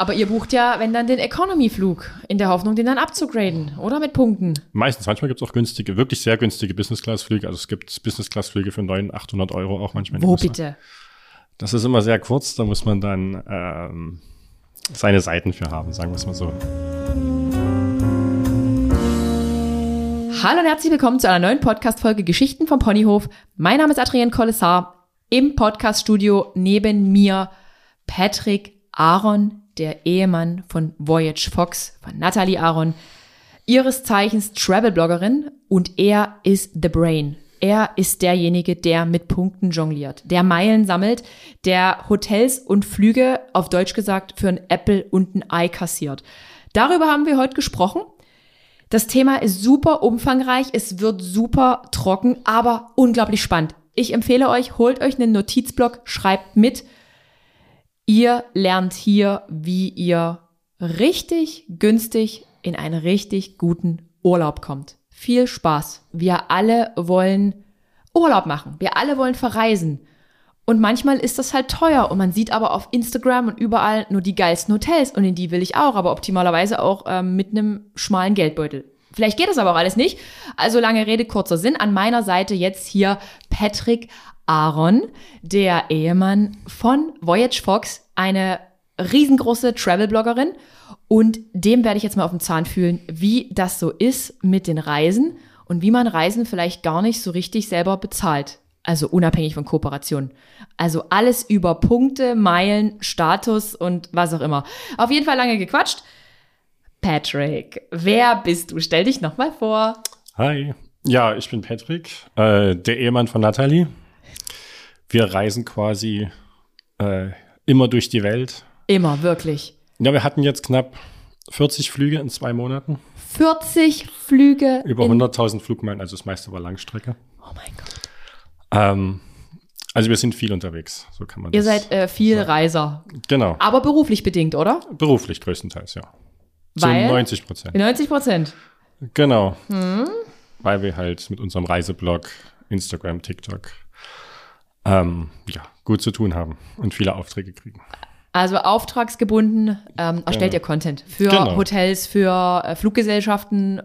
Aber ihr bucht ja, wenn dann den Economy-Flug, in der Hoffnung, den dann abzugraden, oder mit Punkten? Meistens, manchmal gibt es auch günstige, wirklich sehr günstige Business-Class-Flüge. Also es gibt Business-Class-Flüge für 900, 800 Euro auch manchmal. Wo bitte? Das ist immer sehr kurz, da muss man dann ähm, seine Seiten für haben, sagen wir es mal so. Hallo und herzlich willkommen zu einer neuen Podcast-Folge Geschichten vom Ponyhof. Mein Name ist Adrienne Kollessar. Im Podcast-Studio neben mir Patrick Aaron, der Ehemann von Voyage Fox, von Natalie Aaron, ihres Zeichens Travel-Bloggerin und er ist The Brain. Er ist derjenige, der mit Punkten jongliert, der Meilen sammelt, der Hotels und Flüge, auf Deutsch gesagt, für ein Apple und ein Ei kassiert. Darüber haben wir heute gesprochen. Das Thema ist super umfangreich, es wird super trocken, aber unglaublich spannend. Ich empfehle euch, holt euch einen Notizblock, schreibt mit. Ihr lernt hier, wie ihr richtig günstig in einen richtig guten Urlaub kommt. Viel Spaß. Wir alle wollen Urlaub machen. Wir alle wollen verreisen. Und manchmal ist das halt teuer und man sieht aber auf Instagram und überall nur die geilsten Hotels und in die will ich auch, aber optimalerweise auch ähm, mit einem schmalen Geldbeutel. Vielleicht geht das aber auch alles nicht. Also lange Rede, kurzer Sinn. An meiner Seite jetzt hier Patrick Aaron, der Ehemann von Voyage Fox, eine riesengroße Travel-Bloggerin. Und dem werde ich jetzt mal auf den Zahn fühlen, wie das so ist mit den Reisen und wie man Reisen vielleicht gar nicht so richtig selber bezahlt. Also unabhängig von Kooperation. Also alles über Punkte, Meilen, Status und was auch immer. Auf jeden Fall lange gequatscht. Patrick, wer bist du? Stell dich nochmal vor. Hi. Ja, ich bin Patrick, äh, der Ehemann von Nathalie. Wir reisen quasi äh, immer durch die Welt. Immer, wirklich. Ja, wir hatten jetzt knapp 40 Flüge in zwei Monaten. 40 Flüge. Über in, 100.000 Flugmeilen, also das meiste war Langstrecke. Oh mein Gott. Ähm, also wir sind viel unterwegs, so kann man Ihr seid äh, viel Reiser. Genau, Aber beruflich bedingt, oder? beruflich größtenteils, ja. Zu Weil? 90 Prozent. 90 Prozent. Genau. Hm? Weil wir halt mit unserem Reiseblog, Instagram, TikTok, ähm, ja, gut zu tun haben und viele Aufträge kriegen. Also auftragsgebunden ähm, erstellt Genau. ihr Content für Genau. Hotels, für äh, Fluggesellschaften.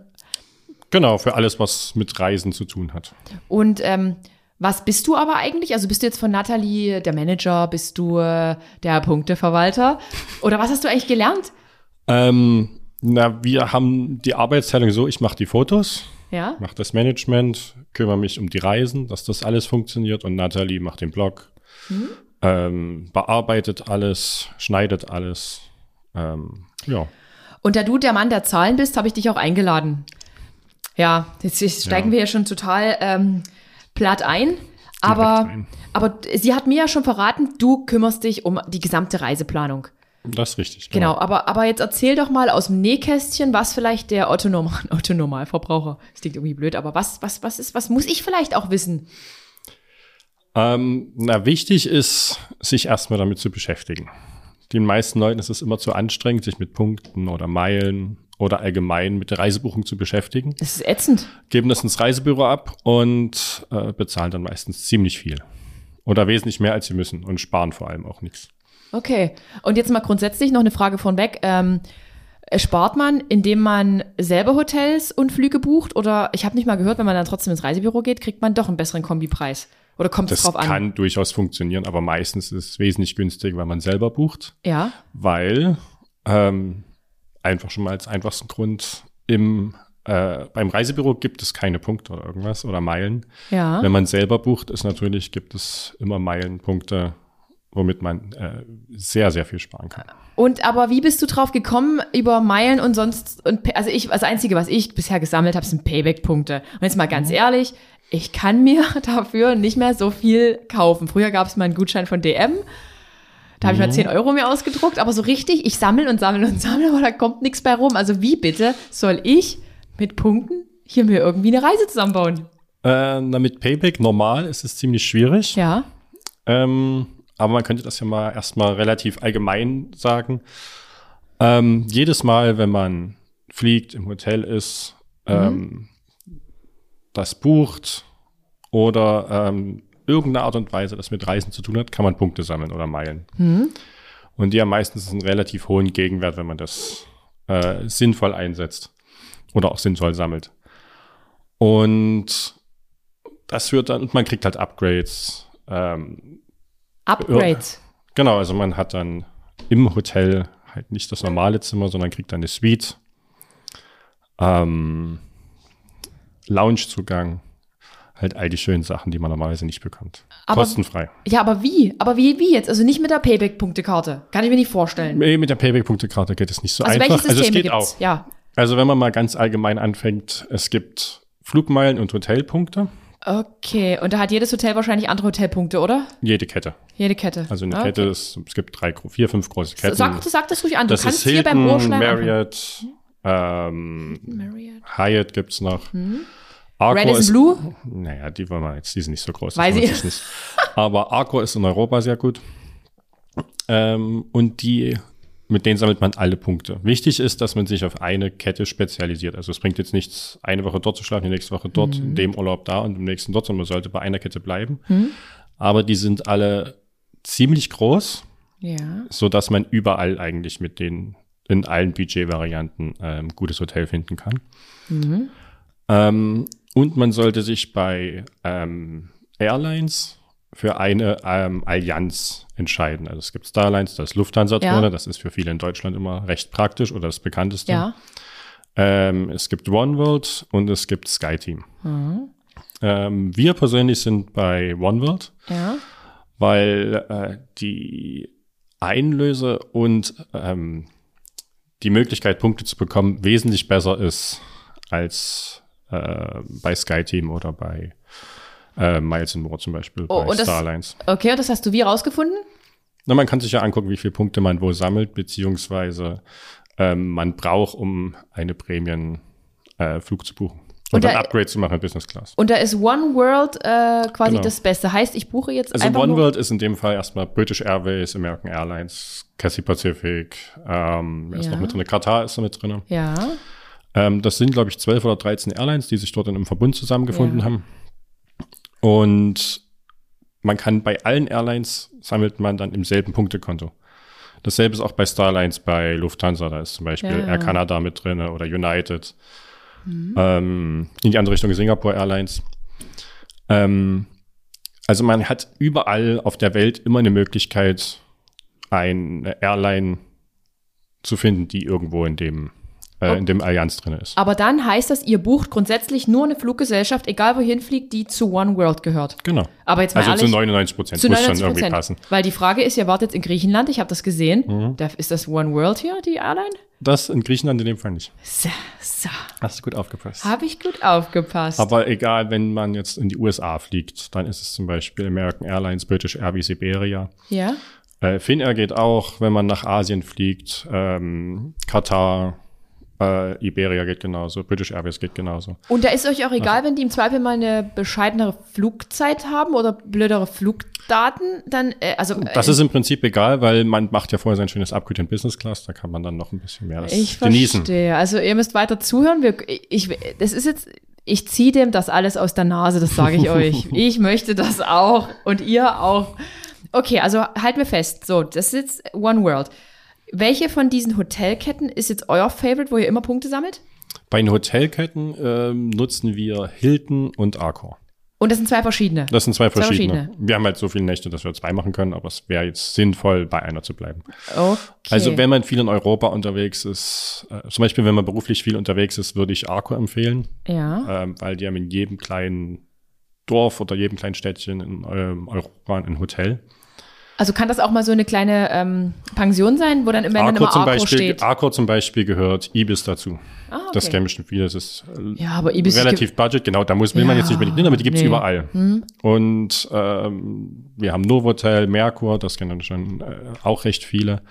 Genau, für alles, was mit Reisen zu tun hat. Und ähm, was bist du aber eigentlich? Also bist du jetzt von Nathalie der Manager? Bist du äh, der Punkteverwalter? Oder was hast du eigentlich gelernt? Ähm, na, wir haben die Arbeitsteilung so, ich mache die Fotos, Ja? mache das Management, kümmere mich um die Reisen, dass das alles funktioniert und Nathalie macht den Blog, ähm, bearbeitet alles, schneidet alles. Ähm, ja. Und da du der Mann der Zahlen bist, habe ich dich auch eingeladen. Ja, jetzt, jetzt steigen Ja. wir ja schon total ähm, platt ein. Aber, ein. aber sie hat mir ja schon verraten, du kümmerst dich um die gesamte Reiseplanung. Das ist richtig. Genau, aber, aber jetzt erzähl doch mal aus dem Nähkästchen, was vielleicht der Otto, Normal, Otto Normalverbraucher, das klingt irgendwie blöd, aber was, was, was ist, was muss ich vielleicht auch wissen? Ähm, na, wichtig ist, sich erstmal damit zu beschäftigen. Den meisten Leuten ist es immer zu anstrengend, sich mit Punkten oder Meilen oder allgemein mit der Reisebuchung zu beschäftigen. Das ist ätzend. Geben das ins Reisebüro ab und äh, bezahlen dann meistens ziemlich viel. Oder wesentlich mehr, als sie müssen und sparen vor allem auch nichts. Okay. Und jetzt mal grundsätzlich noch eine Frage von weg. Ähm, spart man, indem man selber Hotels und Flüge bucht? Oder ich habe nicht mal gehört, wenn man dann trotzdem ins Reisebüro geht, kriegt man doch einen besseren Kombipreis? Oder kommt es Das drauf an? kann durchaus funktionieren, aber meistens ist es wesentlich günstiger, wenn man selber bucht, Ja. weil ähm, einfach schon mal als einfachsten Grund im äh, beim Reisebüro gibt es keine Punkte oder irgendwas oder Meilen. Ja. Wenn man selber bucht, ist natürlich, gibt es immer Meilenpunkte, womit man äh, sehr, sehr viel sparen kann. Und aber wie bist du drauf gekommen über Meilen und sonst und also ich das einzige was ich bisher gesammelt habe sind Payback Punkte. Und jetzt mal ganz ehrlich, ich kann mir dafür nicht mehr so viel kaufen. Früher gab es mal einen Gutschein von DM. Da habe ich mal 10 Euro mir ausgedruckt, aber so richtig, ich sammle und sammle und sammle, aber da kommt nichts bei rum. Also wie bitte soll ich mit Punkten hier mir irgendwie eine Reise zusammenbauen? Äh, na, mit Payback normal ist es ziemlich schwierig. Ja. Ähm, aber man könnte das ja mal erstmal relativ allgemein sagen. Ähm, jedes Mal, wenn man fliegt, im Hotel ist, ähm, das bucht oder ähm, irgendeine Art und Weise das mit Reisen zu tun hat, kann man Punkte sammeln oder Meilen. Und die haben meistens einen relativ hohen Gegenwert, wenn man das äh, sinnvoll einsetzt oder auch sinnvoll sammelt. Und das führt dann, und man kriegt halt Upgrades. Ähm, Upgrades. genau, also man hat dann im Hotel halt nicht das normale Zimmer, sondern kriegt dann eine Suite. Ähm, Loungezugang. Halt all die schönen Sachen, die man normalerweise nicht bekommt. Aber- Kostenfrei. Ja, aber wie? Aber wie, wie jetzt? Also nicht mit der Payback-Punktekarte. Kann ich mir nicht vorstellen. Nee, Mit der Payback-Punktekarte geht es nicht so Also einfach. welche also es Systeme geht gibt's? auch. Ja. Also wenn man mal ganz allgemein anfängt, es gibt Flugmeilen und Hotelpunkte. Okay. Und da hat jedes Hotel wahrscheinlich andere Hotelpunkte, oder? Jede Kette. Jede Kette. Also eine okay. Kette ist, es gibt drei, vier, fünf große Ketten. Sag, sag das ruhig an. Du das kannst ist hier beim Hilton, Ohrschleim. Marriott, ähm, Marriott. Hyatt gibt's noch. Arco Red is Blue? Naja, die wollen wir jetzt, die sind nicht so groß. Weiß ich. nicht. Aber Arco ist in Europa sehr gut. Ähm, und die, mit denen sammelt man alle Punkte. Wichtig ist, dass man sich auf eine Kette spezialisiert. Also es bringt jetzt nichts, eine Woche dort zu schlafen, die nächste Woche dort, Mhm. in dem Urlaub da und im nächsten dort, sondern man sollte bei einer Kette bleiben. Aber die sind alle ziemlich groß, Ja. so dass man überall eigentlich mit den in allen Budgetvarianten ähm, gutes Hotel finden kann. Ähm, und man sollte sich bei ähm, Airlines für eine ähm, Allianz entscheiden. Also es gibt Starlines, da ist Lufthansa Ja. drin, das ist für viele in Deutschland immer recht praktisch oder das bekannteste. Ja. Ähm, es gibt OneWorld und es gibt SkyTeam. Mhm. Ähm, wir persönlich sind bei OneWorld Ja. weil äh, die Einlöse und ähm, die Möglichkeit, Punkte zu bekommen, wesentlich besser ist als äh, bei SkyTeam oder bei äh, Miles More zum Beispiel, Oh, bei und das- Starlines. Okay, und das hast du wie rausgefunden? Na, man kann sich ja angucken, wie viele Punkte man wo sammelt, beziehungsweise ähm, man braucht, um eine Prämien äh, zu buchen. Und, Und dann da- Upgrade zu machen in Business Class. Und da ist One World äh, quasi Genau. das Beste. Heißt, ich buche jetzt Also einfach One World ist in dem Fall erstmal British Airways, American Airlines, Cathay Pacific, ähm, wer ist Ja. noch mit drin? Katar ist da mit drin. Ja. Ähm, das sind, glaube ich, 12 oder 13 Airlines, die sich dort in einem Verbund zusammengefunden Ja. haben. Und man kann bei allen Airlines sammelt man dann im selben Punktekonto. Dasselbe ist auch bei Starlines, bei Lufthansa, da ist zum Beispiel Ja. Mhm. Air Canada mit drin oder United. Ähm, in die andere Richtung Singapore Airlines. Ähm, also man hat überall auf der Welt immer eine Möglichkeit, eine Airline zu finden, die irgendwo in dem, äh, in dem Allianz drin ist. Aber dann heißt das, ihr bucht grundsätzlich nur eine Fluggesellschaft, egal wohin fliegt, die zu One World gehört. Genau. Aber jetzt mal Also ehrlich, zu 99 Prozent muss schon 99 irgendwie passen. Weil die Frage ist, ihr wart jetzt in Griechenland, ich habe das gesehen. Mhm. Da, ist das One World hier, die Airline? Das in Griechenland in dem Fall nicht. So, so. Hast du gut aufgepasst. Habe ich gut aufgepasst. Aber egal, wenn man jetzt in die USA fliegt, dann ist es zum Beispiel American Airlines, British Airways, Iberia. ja? Äh, Finnair geht auch, wenn man nach Asien fliegt. Ähm, Katar, äh, Iberia geht genauso. British Airways geht genauso. Und da ist euch auch egal, wenn die im Zweifel mal eine bescheidenere Flugzeit haben oder blödere Flugdaten, dann, äh, also Das äh, ist im Prinzip egal, weil man macht ja vorher sein schönes Upgrade in Business Class. Da kann man dann noch ein bisschen mehr das ich genießen. verstehe. Also ihr müsst weiter zuhören. Wir, ich, das ist jetzt, ich ziehe dem das alles aus der Nase, das sage ich euch. Ich möchte das auch und ihr auch. Okay, also halten wir fest. So, das ist jetzt One World. Welche von diesen Hotelketten ist jetzt euer Favorite, wo ihr immer Punkte sammelt? Bei den Hotelketten ähm, nutzen wir Hilton und Accor. Und das sind zwei verschiedene. Das sind zwei Zwei verschiedene. verschiedene. Wir haben halt so viele Nächte, dass wir zwei machen können, aber es wäre jetzt sinnvoll, bei einer zu bleiben. Okay. Also wenn man viel in Europa unterwegs ist, äh, zum Beispiel wenn man beruflich viel unterwegs ist, würde ich Accor empfehlen, ja. ähm, weil die haben in jedem kleinen Dorf oder jedem kleinen Städtchen in ähm, Europa ein Hotel. Also kann das auch mal so eine kleine ähm, Pension sein, wo dann immer, dann Accor immer zum, Arco Beispiel, steht? Accor zum Beispiel gehört Ibis dazu. Ah, okay. Das kennen bestimmt viele. Das ist Ja, aber Ibis relativ Budget, genau. Da muss will man Ja, jetzt nicht unbedingt hin, aber die gibt's nee. überall. Und ähm, wir haben Novotel, Merkur, das kennen schon äh, auch recht viele.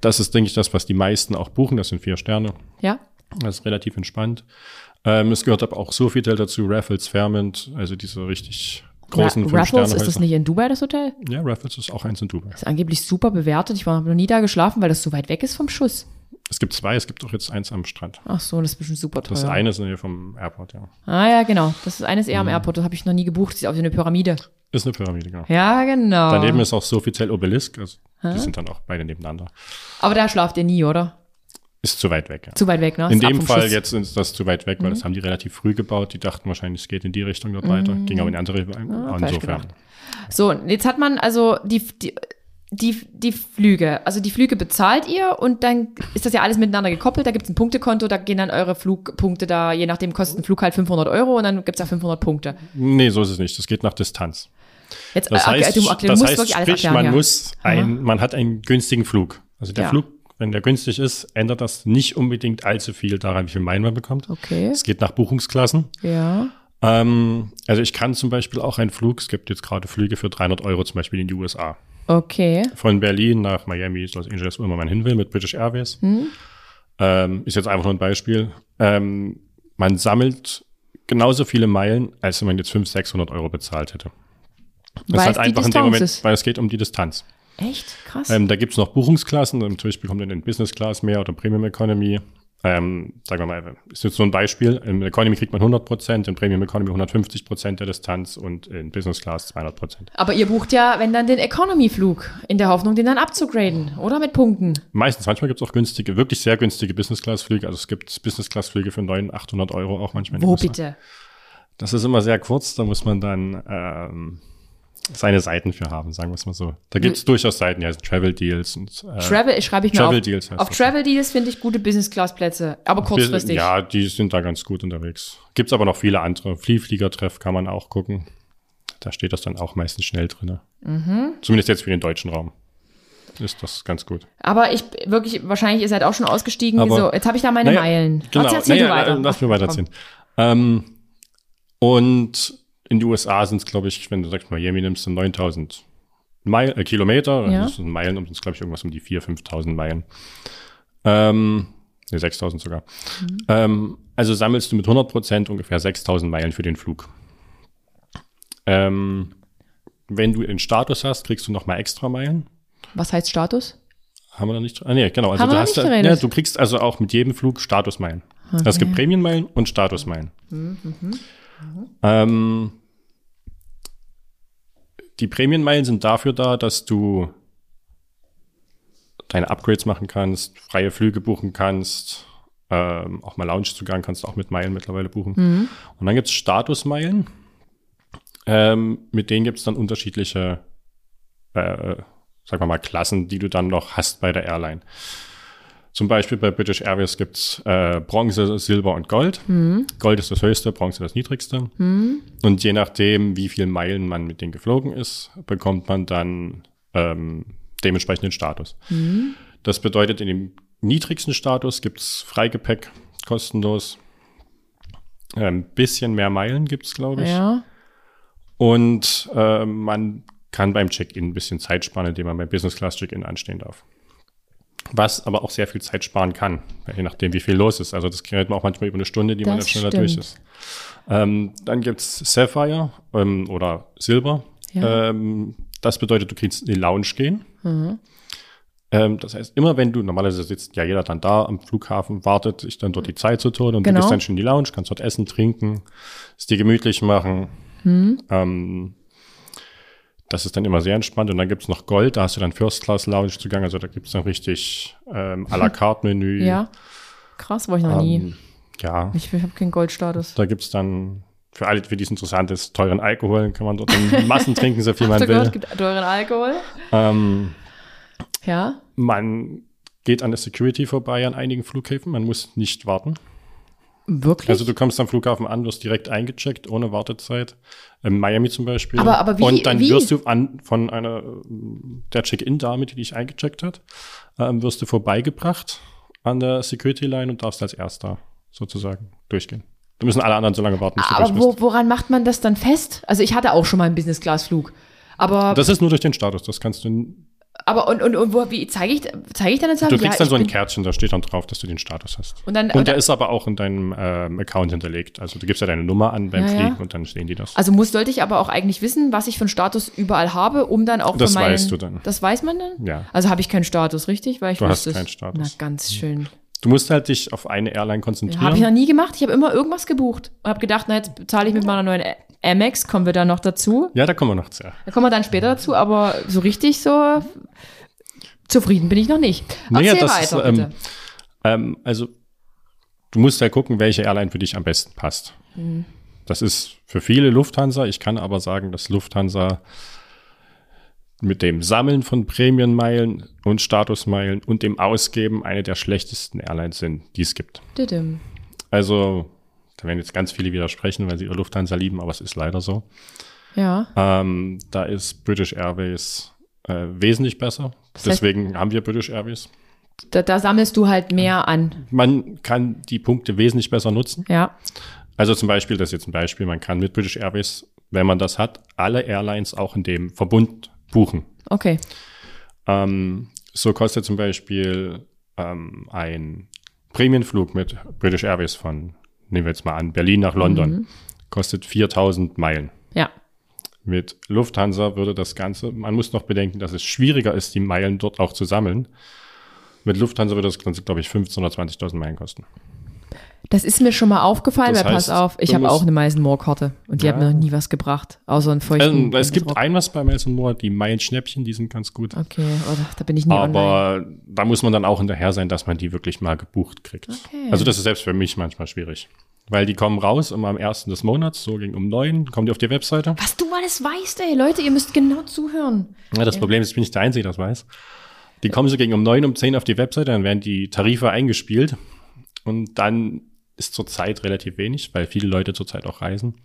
Das ist, denke ich, das, was die meisten auch buchen. Das sind vier Sterne. Ja. Das ist relativ entspannt. Ähm, es gehört aber auch Sofitel dazu, Raffles, Fairmont, also diese richtig großen Ra Raffles, ist das nicht in Dubai, das Hotel? Ja, Raffles ist auch eins in Dubai. Ist angeblich super bewertet. Ich war noch nie da geschlafen, weil das so weit weg ist vom Schuss. Es gibt zwei, es gibt auch jetzt eins am Strand. Ach so, das ist bestimmt super teuer. Das eine ist in der Nähe vom Airport, ja. Ah ja, genau. Das ist eines eher am Mhm. Airport. Das habe ich noch nie gebucht. Sieht aus wie eine Pyramide. Ist eine Pyramide, genau. Ja, genau. Daneben ist auch so offiziell Obelisk, also die sind dann auch beide nebeneinander. Aber da schlaft ihr nie, oder? Ist zu weit weg, ja. Zu weit weg, ne? In dem Fall Schuss. Mhm. jetzt ist das zu weit weg, weil das haben die relativ früh gebaut. Die dachten wahrscheinlich, es geht in die Richtung dort weiter. Ging aber in die andere Richtung. Mhm. Ah, falsch Insofern. So, jetzt hat man also die, die, die, die Flüge. Also die Flüge bezahlt ihr und dann ist das ja alles miteinander gekoppelt. Da gibt es ein Punktekonto, da gehen dann eure Flugpunkte da, je nachdem kostet ein Flug halt 500 Euro und dann gibt es ja 500 Punkte. Nee, so ist es nicht. Das geht nach Distanz. Jetzt, Das äh, heißt, du, erklär, du das musst heißt wirklich alles sprich, erklären. man ja. muss ein, man hat einen günstigen Flug. Also der Ja. Flug, wenn der günstig ist, ändert das nicht unbedingt allzu viel daran, wie viel Meilen man bekommt. Okay, Es geht nach Buchungsklassen. ja. Ähm, also ich kann zum Beispiel auch einen Flug, es gibt jetzt gerade Flüge für 300 Euro zum Beispiel in die USA. Okay. Von Berlin nach Miami, Los Angeles, wo immer man hin will, mit British Airways. Hm? Ähm, ist jetzt einfach nur ein Beispiel. Ähm, man sammelt genauso viele Meilen, als wenn man jetzt 500, 600 Euro bezahlt hätte. Das Weil ist es halt einfach in dem Moment, ist. weil es geht um die Distanz. Echt? Krass. Ähm, da gibt's noch Buchungsklassen, zum Beispiel kommt dann in Business Class mehr oder Premium Economy. Ähm, sagen wir mal, ist jetzt so ein Beispiel. In Economy kriegt man 100 Prozent, in Premium Economy 150 Prozent der Distanz und in Business Class 200 Prozent. Aber ihr bucht ja, wenn dann den Economy-Flug, in der Hoffnung, den dann abzugraden, oder mit Punkten. Meistens, manchmal gibt's auch günstige, wirklich sehr günstige Business Class Flüge. Also es gibt Business Class Flüge für 900, 800 Euro auch manchmal. Wo bitte? Das ist immer sehr kurz, da muss man dann ähm, seine Seiten für haben, sagen wir es mal so. Da gibt's durchaus Seiten, die heißen Travel Deals und äh, Travel, schreibe ich mir Travel auf. Deals heißt auf. Travel Deals finde ich gute Business-Class-Plätze, aber kurzfristig. Ja, die sind da ganz gut unterwegs. Gibt's aber noch viele andere. Vielfliegertreff kann man auch gucken. Da steht das dann auch meistens schnell drin. Mhm. Zumindest jetzt für den deutschen Raum. Ist das ganz gut. Aber ich wirklich, wahrscheinlich, ihr seid auch schon ausgestiegen. Aber- so, jetzt habe ich da meine Naja, Meilen. Genau. Naja, weiter. Lass mir weiterziehen. Ähm, und in die USA sind es, glaube ich, wenn du sagst Miami nimmst, du 9000 Meilen, äh, Kilometer. Ja. Das sind Meilen, um es glaube ich irgendwas um die 4.000, 5.000 Meilen. Ähm, ne, 6.000 sogar. Mhm. Ähm, also sammelst du mit 100 Prozent ungefähr 6.000 Meilen für den Flug. Ähm, wenn du den Status hast, kriegst du noch mal extra Meilen. Was heißt Status? Haben wir da nicht? Ah, nee, genau. Also Haben du hast ja, du kriegst also auch mit jedem Flug Statusmeilen. Also es gibt Prämienmeilen und Statusmeilen. Ähm, die Prämienmeilen sind dafür da, dass du deine Upgrades machen kannst, freie Flüge buchen kannst, ähm, auch mal Loungezugang kannst du auch mit Meilen mittlerweile buchen. Und dann gibt's Statusmeilen. Ähm, mit denen gibt's dann unterschiedliche äh, sagen wir mal, Klassen, die du dann noch hast bei der Airline. Zum Beispiel bei British Airways gibt's äh, Bronze, Silber und Gold. Gold ist das höchste, Bronze das niedrigste. Und je nachdem, wie viel Meilen man mit denen geflogen ist, bekommt man dann ähm, dementsprechend den Status. Das bedeutet, in dem niedrigsten Status gibt's Freigepäck kostenlos. Ein ähm, bisschen mehr Meilen gibt's, glaube ich. Ja. Und äh, man kann beim Check-in ein bisschen Zeit sparen, indem man beim Business Class Check-in anstehen darf. Was aber auch sehr viel Zeit sparen kann, je nachdem, wie viel los ist. Also das gerät man auch manchmal über eine Stunde, die man Das dann schneller stimmt. durch ist. Ähm, dann gibt's Sapphire ähm, oder Silber. Ja. Ähm, das bedeutet, du kannst in die Lounge gehen. Mhm. Ähm, das heißt, immer wenn du, normalerweise sitzt ja jeder dann da am Flughafen, wartet sich dann dort die Zeit zu tun und Genau. du gehst dann schon in die Lounge, kannst dort essen, trinken, es dir gemütlich machen. Mhm. Das ist dann immer sehr entspannt. Und dann gibt's noch Gold, da hast du dann First Class Lounge Zugang, also da gibt's dann richtig ähm, à la carte Menü. Ja. Krass, war ich noch nie. Ähm, ja, Ich, ich habe keinen Goldstatus. da gibt's dann für alle, für die es interessant ist, teuren Alkohol, kann man dort in Massen trinken, so viel man ihr gehört, will. gibt teuren Alkohol. Ähm, Ja. man geht an der Security vorbei an einigen Flughäfen, man muss nicht warten. Wirklich? Also du kommst am Flughafen an, wirst direkt eingecheckt, ohne Wartezeit. In Miami zum Beispiel. Aber- aber wie- Und dann wie? wirst du an, von einer, ähm, der Check-In-Dame, die dich eingecheckt hat, ähm, wirst du vorbeigebracht an der Security-Line und darfst als Erster sozusagen durchgehen. Da müssen alle anderen so lange warten, Aber wo, woran macht man das dann fest? Also ich hatte auch schon mal einen Business-Class-Flug. Aber, Das ist nur durch den Status. Das kannst du. Aber und, und, und wo, wie zeige ich, zeige ich dann jetzt? Du kriegst dann so ein Kärtchen, da steht dann drauf, dass du den Status hast. Und dann- und der und- ist aber auch in deinem ähm, Account hinterlegt. Also du gibst ja deine Nummer an beim Ja, ja. Fliegen und dann sehen die das. Also muss, sollte ich aber auch eigentlich wissen, was ich für einen Status überall habe, um dann auch Das meinen, weißt du dann. Das weiß man dann? Ja. Also habe ich keinen Status, richtig? Weil ich Du hast es. keinen Status. Na, ganz schön. Du musst halt dich auf eine Airline konzentrieren. Habe ich noch nie gemacht. Ich habe immer irgendwas gebucht und habe gedacht, na, jetzt bezahle ich mit meiner neuen Amex, kommen wir dann noch dazu. ja, da kommen wir noch zu. Da kommen wir dann später dazu, aber so richtig so zufrieden bin ich noch nicht. Naja, Erzähl das ist, weiter, ähm, bitte. Ähm, also, du musst ja gucken, welche Airline für dich am besten passt. Mhm. Das ist für viele Lufthansa. Ich kann aber sagen, dass Lufthansa mit dem Sammeln von Prämienmeilen und Statusmeilen und dem Ausgeben eine der schlechtesten Airlines sind, die es gibt. Didim. Also, da werden jetzt ganz viele widersprechen, weil sie ihre Lufthansa lieben, aber es ist leider so. Ja. Ähm, da ist British Airways äh, wesentlich besser. heißt- Deswegen haben wir British Airways. Da, da sammelst du halt mehr an. Man kann die Punkte wesentlich besser nutzen. Ja. Also zum Beispiel, das ist jetzt ein Beispiel, man kann mit British Airways, wenn man das hat, alle Airlines auch in dem Verbund buchen. Okay. Ähm, so kostet zum Beispiel ähm, ein Prämienflug mit British Airways von, nehmen wir jetzt mal an, Berlin nach London, kostet 4000 Meilen. Ja. Mit Lufthansa würde das Ganze, man muss noch bedenken, dass es schwieriger ist, die Meilen dort auch zu sammeln. Mit Lufthansa würde das Ganze, glaube ich, 15.000 oder 20.000 Meilen kosten. Das ist mir schon mal aufgefallen, Das weil pass heißt, auf, ich habe auch eine Meißen Moore Karte und die Ja. hat mir noch nie was gebracht, außer einen feuchten. Ähm, es gibt Rock. ein was bei Miles Moore, die Meilenschnäppchen, die sind ganz gut. Okay, oder da bin ich nie online. Aber da muss man dann auch hinterher sein, dass man die wirklich mal gebucht kriegt. Okay. Also das ist selbst für mich manchmal schwierig. Weil die kommen raus immer am ersten des Monats, so gegen um neun, kommen die auf die Webseite. Was du alles weißt, ey, Leute, ihr müsst genau zuhören. Ja, das Problem ist, ich bin nicht der Einzige, der das weiß. Die kommen so gegen um neun, um zehn auf die Webseite, dann werden die Tarife eingespielt. Und dann ist zurzeit relativ wenig, weil viele Leute zurzeit auch reisen.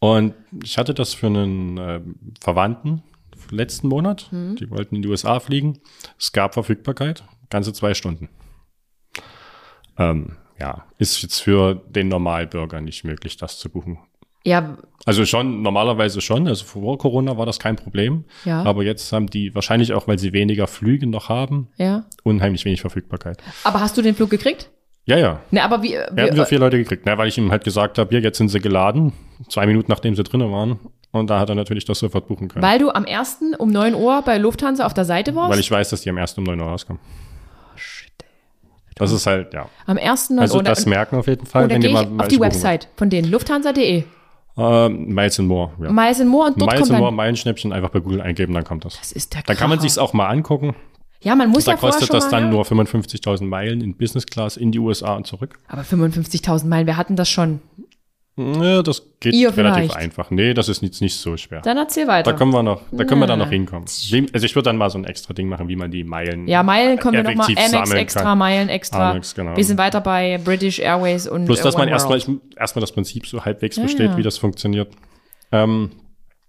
Und ich hatte das für einen äh, Verwandten letzten Monat. Die wollten in die USA fliegen. Es gab Verfügbarkeit, ganze zwei Stunden. Ähm, ja, ist jetzt für den Normalbürger nicht möglich, das zu buchen. Ja, Also schon, normalerweise schon. Also vor Corona war das kein Problem. Ja. Aber jetzt haben die wahrscheinlich auch, weil sie weniger Flüge noch haben, ja. unheimlich wenig Verfügbarkeit. Aber hast du den Flug gekriegt? Ja, ja. Ne, aber wie, Wir wie so vier Leute gekriegt, ne, weil ich ihm halt gesagt habe, hier, jetzt sind sie geladen. Zwei Minuten nachdem sie drinnen waren. Und da hat er natürlich das sofort buchen können. weil du am 1. um 9 Uhr bei Lufthansa auf der Seite warst? Weil ich weiß, dass die am 1. um 9 Uhr rauskommen. Das ist halt, ja. am 1. 9 Also Uhr. das merken auf jeden Fall, und dann wenn gehe ich mal auf die Website von denen, lufthansa.de. Ähm, Miles and More, ja. Miles and More und dort Miles kommt and More, Meilenschnäppchen einfach bei Google eingeben, dann kommt das. das ist der Dann kann man Kracher. sich's auch mal angucken. Ja, man muss Da ja vorher kostet schon das mal, dann ja. nur 55.000 Meilen in Business Class in die USA und zurück. Aber 55.000 Meilen, wir hatten das schon. Ja, das geht Ihr relativ vielleicht. einfach. Nee, das ist jetzt nicht so schwer. Dann erzähl weiter. Da können wir noch, da können wir dann noch hinkommen. Also ich würde dann mal so ein extra Ding machen, wie man die Meilen. ja, Meilen kommen wir nochmal. Amex extra, kann. Meilen extra. Amex, genau. Wir sind weiter bei British Airways und Plus, dass äh, man One erstmal, erstmal das Prinzip so halbwegs Ja, versteht, ja. wie das funktioniert. Ähm,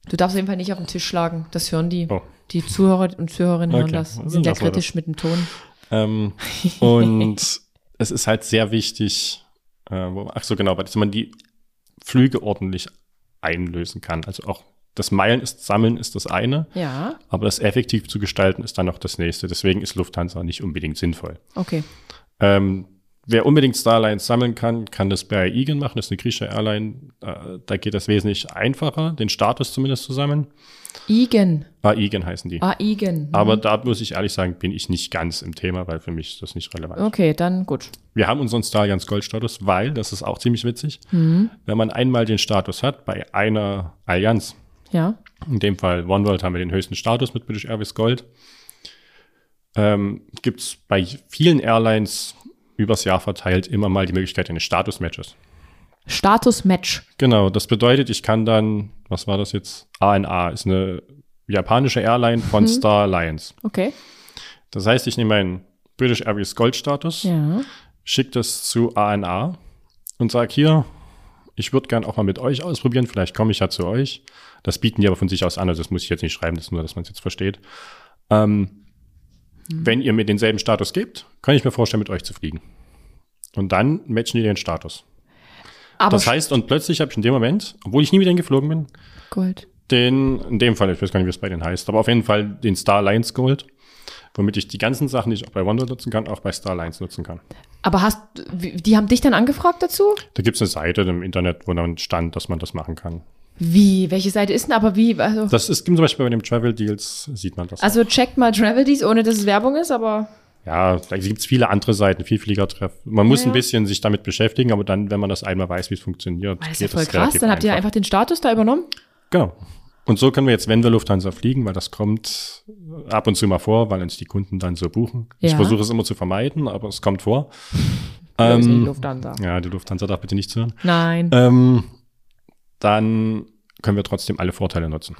Du darfst auf jeden Fall nicht auf den Tisch schlagen. Das hören die. Oh. Die Zuhörer und Zuhörerinnen hören Okay, das. Die dann sind ja kritisch mit dem Ton. ähm, und es ist halt sehr wichtig, äh, ach so genau, dass man die Flüge ordentlich einlösen kann. Also auch das Meilen ist Sammeln ist das eine, Ja, aber das effektiv zu gestalten ist dann noch das nächste. Deswegen ist Lufthansa nicht unbedingt sinnvoll. okay. Ähm, wer unbedingt Starlines sammeln kann, kann das bei Igen machen. Das ist eine griechische Airline. Da geht das wesentlich einfacher, den Status zumindest zu sammeln. Igen. Ah, Igen heißen die. Ah, Igen. Aber da muss ich ehrlich sagen, bin ich nicht ganz im Thema, weil für mich ist das nicht relevant. Okay, dann gut. Wir haben unseren Starlines Gold-Status, weil, das ist auch ziemlich witzig, Mhm. wenn man einmal den Status hat bei einer Allianz, Ja. in dem Fall OneWorld haben wir den höchsten Status mit British Airways Gold, ähm, gibt es bei vielen Airlines übers Jahr verteilt immer mal die Möglichkeit eines Status-Matches. Status-Match. Genau, das bedeutet, ich kann dann, was war das jetzt? ANA ist eine japanische Airline von Star Alliance. Okay. Das heißt, ich nehme meinen British Airways Gold-Status, Ja. schicke das zu ANA und sage hier, ich würde gern auch mal mit euch ausprobieren, vielleicht komme ich ja zu euch. Das bieten die aber von sich aus an, also das muss ich jetzt nicht schreiben, das ist nur, dass man es jetzt versteht. Ähm, Wenn ihr mir denselben Status gebt, kann ich mir vorstellen, mit euch zu fliegen. Und dann matchen die den Status. Aber Das heißt, und plötzlich habe ich in dem Moment, obwohl ich nie mit denen geflogen bin, Gold. den, in dem Fall, ich weiß gar nicht, wie es bei denen heißt, aber auf jeden Fall den Star Alliance Gold, womit ich die ganzen Sachen, die ich auch bei Wonder nutzen kann, auch bei Star Alliance nutzen kann. Aber hast, die haben dich dann angefragt dazu? Da gibt es eine Seite im Internet, wo dann stand, dass man das machen kann. Wie? Welche Seite ist denn aber wie? Also, Das ist zum Beispiel bei den Travel Deals, sieht man das. also checkt mal Travel Deals, ohne dass es Werbung ist, aber ja, da gibt es viele andere Seiten, Vielfliegertreff. Man muss Ja, ein bisschen sich damit beschäftigen, aber dann, wenn man das einmal weiß, wie es funktioniert, Das ist ja voll krass. Dann habt ihr einfach den Status da übernommen? Genau. Und so können wir jetzt, wenn wir Lufthansa fliegen, weil das kommt ab und zu mal vor, weil uns die Kunden dann so buchen. Ich Ja. versuche es immer zu vermeiden, aber es kommt vor. Ähm, Lufthansa. ja, die Lufthansa darf bitte nicht hören. Nein. Ähm, dann können wir trotzdem alle Vorteile nutzen.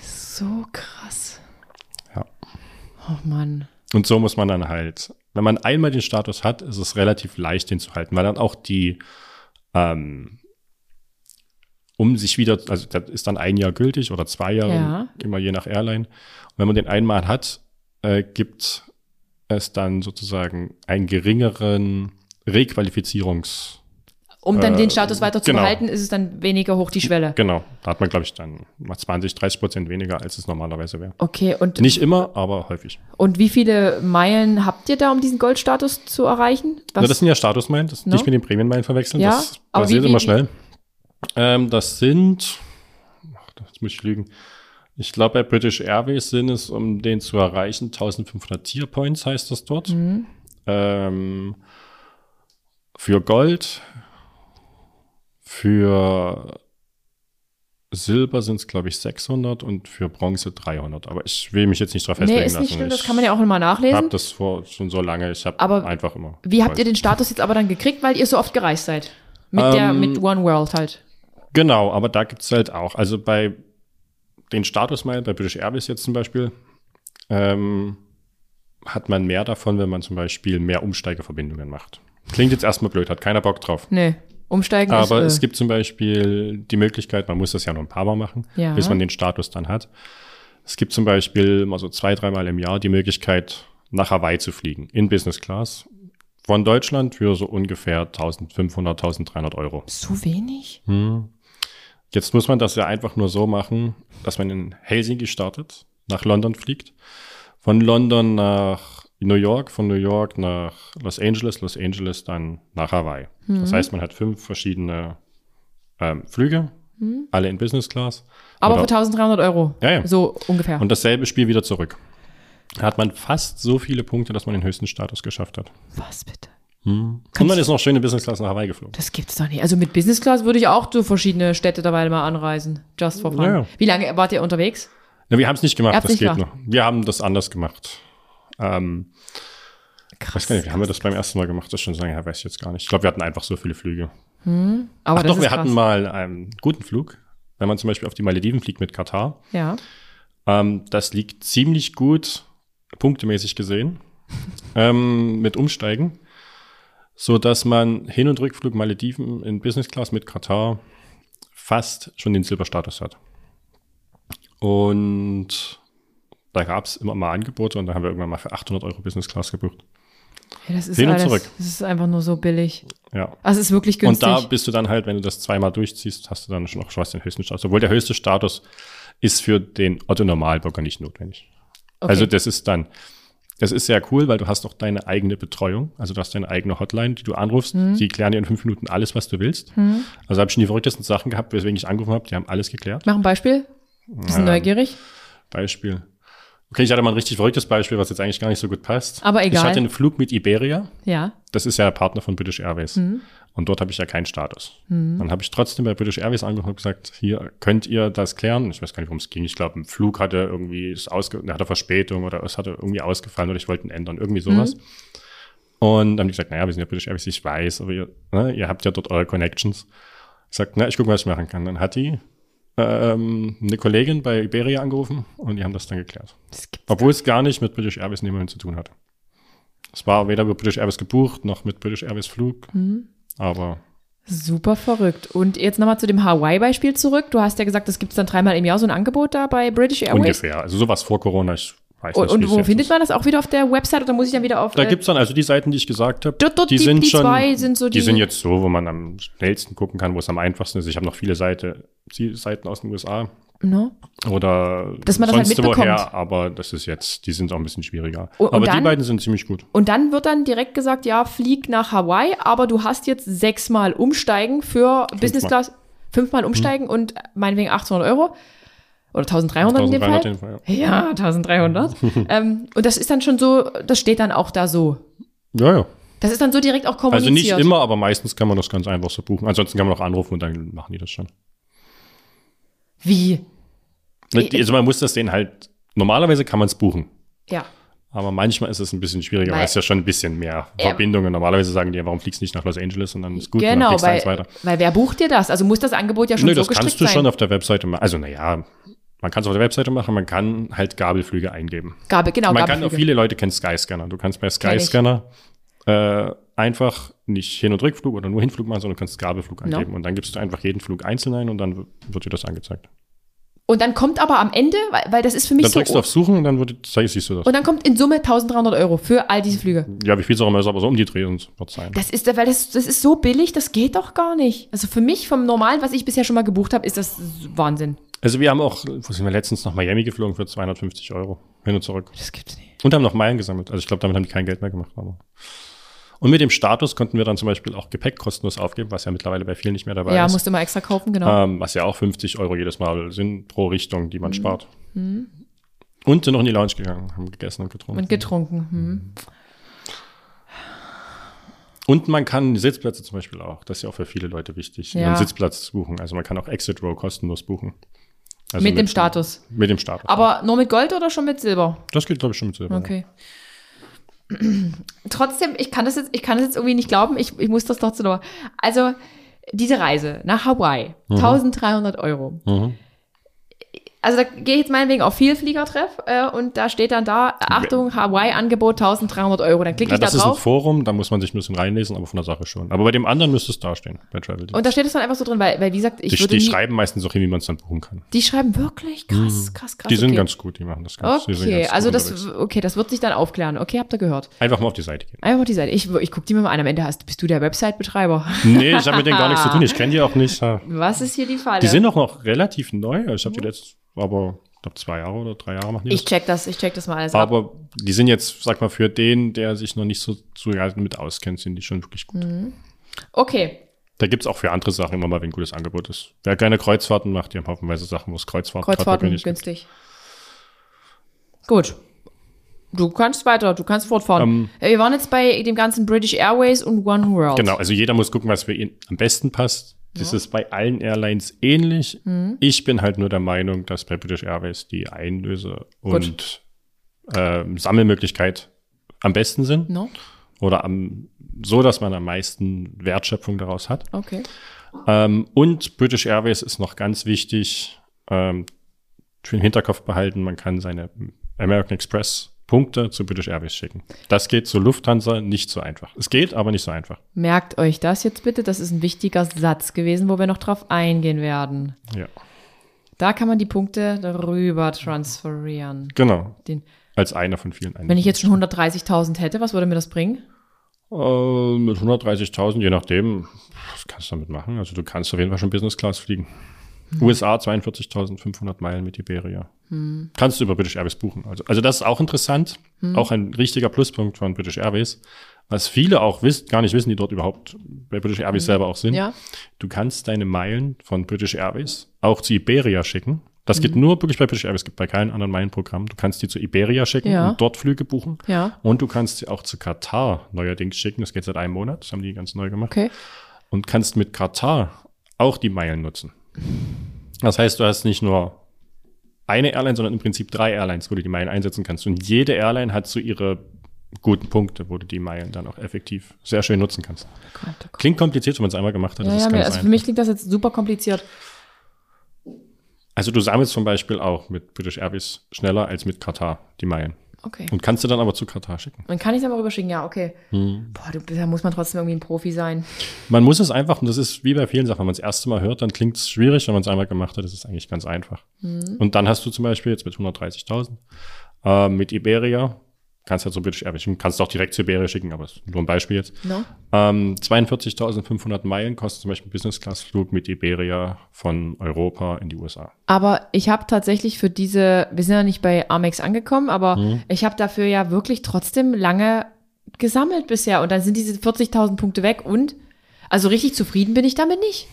So krass. Ja. Oh Mann. Und so muss man dann halt, wenn man einmal den Status hat, ist es relativ leicht, den zu halten, weil dann auch die, ähm, um sich wieder, also das ist dann ein Jahr gültig oder zwei Jahre, Ja. immer je nach Airline. Und wenn man den einmal hat, äh, gibt es dann sozusagen einen geringeren Requalifizierungs, Um dann Äh, den Status weiter zu genau. behalten, ist es dann weniger hoch die Schwelle. genau, da hat man, glaube ich, dann mal 20, 30 Prozent weniger, als es normalerweise wäre. Okay, und, Nicht immer, aber häufig. und wie viele Meilen habt ihr da, um diesen Goldstatus zu erreichen? Na, das sind ja Statusmeilen, das No? nicht mit den Prämienmeilen verwechseln. Ja, das passiert wie- wie- immer schnell. Ähm, das sind, ach, das muss ich lügen. Ich glaube, bei British Airways sind es, um den zu erreichen, 1500 Tier Points heißt das dort. Mhm. Ähm, für Gold, für Silber sind es, glaube ich, 600 und für Bronze 300. Aber ich will mich jetzt nicht drauf festlegen nee, ist nicht lassen. schlimm, das Ich kann man ja auch immer habe nachlesen. das vor schon so lange. Ich habe einfach immer. Wie habt ihr den Status jetzt aber dann gekriegt, weil ihr so oft gereist seid? Mit der, Ähm, mit One World halt. Genau, aber da gibt's halt auch, also bei den Statusmeilen, bei British Airways jetzt zum Beispiel, ähm, hat man mehr davon, wenn man zum Beispiel mehr Umsteigeverbindungen macht. Klingt jetzt erstmal blöd, hat keiner Bock drauf. Nee, umsteigen Aber ist, es äh, gibt zum Beispiel die Möglichkeit, man muss das ja nur ein paar Mal machen, Ja. bis man den Status dann hat. Es gibt zum Beispiel mal so zwei, dreimal im Jahr die Möglichkeit, nach Hawaii zu fliegen, in Business Class. Von Deutschland für so ungefähr 1500, 1300 Euro. so wenig? Hm. Jetzt muss man das ja einfach nur so machen, dass man in Helsinki startet, nach London fliegt, von London nach New York, von New York nach Los Angeles, Los Angeles dann nach Hawaii. Das heißt, man hat fünf verschiedene ähm, Flüge, alle in Business Class. Aber Oder- für 1300 Euro. Ja, ja. So ungefähr. Und dasselbe Spiel wieder zurück. Da hat man fast so viele Punkte, dass man den höchsten Status geschafft hat. Was bitte? Und man ist noch schön in Business Class nach Hawaii geflogen. Das gibt's doch nicht. Also mit Business Class würde ich auch zu verschiedene Städte dabei mal anreisen. Just for fun. Ja, ja. Wie lange wart ihr unterwegs? Na, wir haben es nicht gemacht, das nicht geht gemacht. noch. Wir haben das anders gemacht. Ähm, ich weiß gar nicht, wie haben wir das beim ersten Mal gemacht? Das ist schon so lange her, weiß ich jetzt gar nicht. Ich glaube, wir hatten einfach so viele Flüge. Aber Ach doch, wir krass. hatten mal einen guten Flug. Wenn man zum Beispiel auf die Malediven fliegt mit Katar. Ja. Ähm, das liegt ziemlich gut, punktemäßig gesehen, ähm, mit Umsteigen. So dass man Hin- und Rückflug Malediven in Business Class mit Katar fast schon den Silberstatus hat. Und da gab es immer mal Angebote und da haben wir irgendwann mal für 800 Euro Business Class gebucht. ja das ist Hin und alles, zurück. Das ist einfach nur so billig. Ja. Also es ist wirklich Und günstig. da bist du dann halt, wenn du das zweimal durchziehst, hast du dann schon noch schon was den höchsten Status. Obwohl der höchste Status ist für den Otto Normalbürger nicht notwendig. Okay. Also das ist dann, das ist sehr cool, weil du hast auch deine eigene Betreuung. Also du hast deine eigene Hotline, die du anrufst. Mhm. Die klären dir in fünf Minuten alles, was du willst. Also habe ich schon die verrücktesten Sachen gehabt, weswegen ich angerufen habe. Die haben alles geklärt. Mach ein Beispiel. Bisschen Ähm, neugierig. Beispiel. Okay, ich hatte mal ein richtig verrücktes Beispiel, was jetzt eigentlich gar nicht so gut passt. Aber egal. Ich hatte einen Flug mit Iberia. Ja. Das ist ja Partner von British Airways. Mhm. Und dort habe ich ja keinen Status. Dann habe ich trotzdem bei British Airways angerufen und gesagt, hier könnt ihr das klären. Ich weiß gar nicht, worum es ging. Ich glaube, ein Flug hatte irgendwie, ist ausge hatte Verspätung oder es hatte irgendwie ausgefallen oder ich wollte ihn ändern, irgendwie sowas. Und dann haben die gesagt, naja, wir sind ja British Airways, ich weiß, aber ihr, ne, ihr habt ja dort eure Connections. Ich sagte, na, ich gucke, was ich machen kann. Dann hat die ähm, eine Kollegin bei Iberia angerufen und die haben das dann geklärt. Das Obwohl es gar nicht mit British Airways niemandem zu tun hatte. Es war weder über British Airways gebucht, noch mit British Airways Flug. Aber Super verrückt. Und jetzt nochmal zu dem Hawaii-Beispiel zurück. Du hast ja gesagt, es gibt dann dreimal im Jahr so ein Angebot da bei British Airways. ungefähr. Also sowas vor Corona, ich weiß Und, nicht. und es wo findet ist. man das auch wieder auf der Website oder muss ich dann wieder auf. Da äh, gibt's dann also die Seiten, die ich gesagt habe. Dort- dort die die- sind die schon, zwei sind so die die- sind jetzt so, wo man am schnellsten gucken kann, wo es am einfachsten ist. Ich habe noch viele Seite, die Seiten aus den USA no? oder Dass man das halt sonst mitbekommt. woher, aber das ist jetzt, die sind auch ein bisschen schwieriger. Und- und aber die dann- beiden sind ziemlich gut. Und dann wird dann direkt gesagt, ja, flieg nach Hawaii, aber du hast jetzt sechsmal umsteigen für Business Class, fünfmal Hm. umsteigen und meinetwegen 800 Euro. Oder 1300 in dem 1300 Fall. in dem Fall, Ja, 1300. ähm, und das ist dann schon so, das steht dann auch da so. ja. ja, ja. Das ist dann so direkt auch Also kommuniziert. nicht immer, aber meistens kann man das ganz einfach so buchen. Ansonsten kann man auch anrufen und dann machen die das schon. Wie? Ne, Also man muss das denen halt, normalerweise kann man es buchen. Ja. Aber manchmal ist es ein bisschen schwieriger, weil, Weil- es ja schon ein bisschen mehr Ja. Verbindungen. Normalerweise sagen die, ja, warum fliegst du nicht nach Los Angeles und dann ist gut, und dann genau, fliegst du weil, eins weiter. weil wer bucht dir das? Also muss das Angebot ja schon Nö, so das kannst du sein. schon auf der Webseite machen. Also naja, man kann es auf der Webseite machen, man kann halt Gabelflüge eingeben. Gabe, genau, man kann auch Gabelflüge. viele Leute kennen Skyscanner. Du kannst bei. Skyscanner äh, einfach nicht Hin- und Rückflug oder nur Hinflug machen, sondern du kannst Gabelflug No. eingeben. Und dann gibst du einfach jeden Flug einzeln ein und dann wird dir das angezeigt. Und dann kommt aber am Ende, weil, weil das ist für mich Dann so. drückst du auf Suchen und dann wird, siehst du das. Und dann kommt in Summe 1300 Euro für all diese Flüge. Ja, wie viel es auch immer ist, aber so um die Dreh wird es sein. Das ist, weil das, das ist so billig, das geht doch gar nicht. Also für mich vom Normalen, was ich bisher schon mal gebucht habe, ist das Wahnsinn. Also wir haben auch, wo sind wir letztens nach Miami geflogen für 250 Euro hin und zurück. Das gibt's nicht. Und haben noch Meilen gesammelt. Also ich glaube, damit haben die kein Geld mehr gemacht. Aber. Und mit dem Status konnten wir dann zum Beispiel auch Gepäck kostenlos aufgeben, was ja mittlerweile bei vielen nicht mehr dabei Ja, ist. musst du mal extra kaufen, genau. Ähm, was ja auch 50 Euro jedes Mal sind pro Richtung, die man Mhm. spart. Und sind noch in die Lounge gegangen, haben gegessen und getrunken. Und getrunken. Hm. Und man kann Sitzplätze zum Beispiel auch. Das ist ja auch für viele Leute wichtig, Ja. einen Sitzplatz buchen. Also man kann auch Exit Row kostenlos buchen. Also mit dem Status. Mit dem Status. Aber nur mit Gold oder schon mit Silber? das geht, glaube ich, schon mit Silber. Okay. Trotzdem, ich kann das jetzt, ich kann das jetzt irgendwie nicht glauben. Ich, ich muss das trotzdem noch. Also, diese Reise nach Hawaii, 1300 Euro. Mhm. Also da gehe ich jetzt meinetwegen auf Vielfliegertreff äh, und da steht dann da, Achtung, Hawaii-Angebot 1300 Euro. Dann klicke Ja, ich da das ist ein drauf Forum, da muss man sich ein bisschen reinlesen, aber von der Sache schon. Aber bei dem anderen müsste es dastehen, bei Travel. und da steht es dann einfach so drin, weil, weil wie gesagt, ich die würde die nie, schreiben meistens auch hin, wie man es dann buchen kann. die schreiben wirklich krass, krass, krass. die sind okay. ganz gut, die machen das ganz, Okay, ganz also gut das, unterwegs. okay, das wird sich dann aufklären. Okay, habt ihr gehört. Einfach mal auf die Seite gehen. Einfach auf die Seite. Ich, ich gucke die mir mal an. Am Ende hast, bist du der Website-Betreiber. Nee, ich habe mit denen gar nichts zu tun, ich kenne die auch nicht. Was ist hier die Falle? Die sind auch noch relativ neu. Ich habe die letzt, aber ich glaube zwei Jahre oder drei Jahre machen die ich das. check das, ich check das mal alles ab. Aber die sind jetzt, sag mal, für den, der sich noch nicht so zu ja, mit auskennt, sind die schon wirklich gut. Mhm. Okay, Da gibt's auch für andere Sachen immer mal, wenn ein gutes Angebot ist. Wer keine Kreuzfahrten macht, die haben haufenweise Sachen, wo es Kreuzfahrten, Kreuzfahrten gibt. günstig. Gut. Du kannst weiter, du kannst fortfahren. Äh, Wir waren jetzt bei dem ganzen British Airways und One World. Ähm, Genau, also jeder muss gucken, was für ihn am besten passt. Das ist bei allen Airlines ähnlich. Mhm. Ich bin halt nur der Meinung, dass bei British Airways die Einlöse und ähm, Sammelmöglichkeit am besten sind No? oder am, so, dass man am meisten Wertschöpfung daraus hat. Okay. Ähm, und British Airways ist noch ganz wichtig, ähm, für den Hinterkopf behalten, man kann seine American Express Punkte zu British Airways schicken. Das geht zu Lufthansa nicht so einfach. Es geht, aber nicht so einfach. Merkt euch das jetzt bitte. Das ist ein wichtiger Satz gewesen, wo wir noch drauf eingehen werden. Ja, Da kann man die Punkte darüber transferieren. genau. Den, Als einer von vielen. wenn ich jetzt schon 130.000 hätte, was würde mir das bringen? äh, mit 130.000, je nachdem, was kannst du damit machen? Also du kannst auf jeden Fall schon Business Class fliegen. USA 42.500 Meilen mit Iberia. Kannst du über British Airways buchen. Also, also das ist auch interessant. Auch ein richtiger Pluspunkt von British Airways. Was viele auch wiss, gar nicht wissen, die dort überhaupt bei British Airways selber auch sind. Ja. Du kannst deine Meilen von British Airways auch zu Iberia schicken. Das geht nur wirklich bei British Airways, gibt bei keinem anderen Meilenprogramm. Du kannst die zu Iberia schicken Ja. und dort Flüge buchen. Ja. Und du kannst sie auch zu Katar neuerdings schicken. Das geht seit einem Monat. Das haben die ganz neu gemacht. Okay. Und kannst mit Katar auch die Meilen nutzen. Das heißt, du hast nicht nur eine Airline, sondern im Prinzip drei Airlines, wo du die Meilen einsetzen kannst. Und jede Airline hat so ihre guten Punkte, wo du die Meilen dann auch effektiv sehr schön nutzen kannst. Gott, oh Gott. Klingt kompliziert, wenn man es einmal gemacht hat. Ja, ja, also für mich klingt das jetzt super kompliziert. Also du sammelst zum Beispiel auch mit British Airways schneller als mit Katar die Meilen. Okay. Und kannst du dann aber zu Katar schicken. Dann kann ich es aber rüberschicken, ja, okay. Hm. Boah, du, da muss man trotzdem irgendwie ein Profi sein. Man muss es einfach, und das ist wie bei vielen Sachen, wenn man es das erste Mal hört, dann klingt es schwierig, wenn man es einmal gemacht hat, ist es eigentlich ganz einfach. Und dann hast du zum Beispiel jetzt mit 130.000 äh, mit Iberia, kannst ja so British Airways, schicken, kannst auch direkt zu Iberia schicken, aber das ist nur ein Beispiel jetzt. No? Ähm, 42.500 Meilen kostet zum Beispiel ein Business-Class-Flug mit Iberia von Europa in die USA. Aber ich habe tatsächlich für diese, wir sind ja nicht bei Amex angekommen, aber Mhm. ich habe dafür ja wirklich trotzdem lange gesammelt bisher. Und dann sind diese 40.000 Punkte weg und, also richtig zufrieden bin ich damit nicht.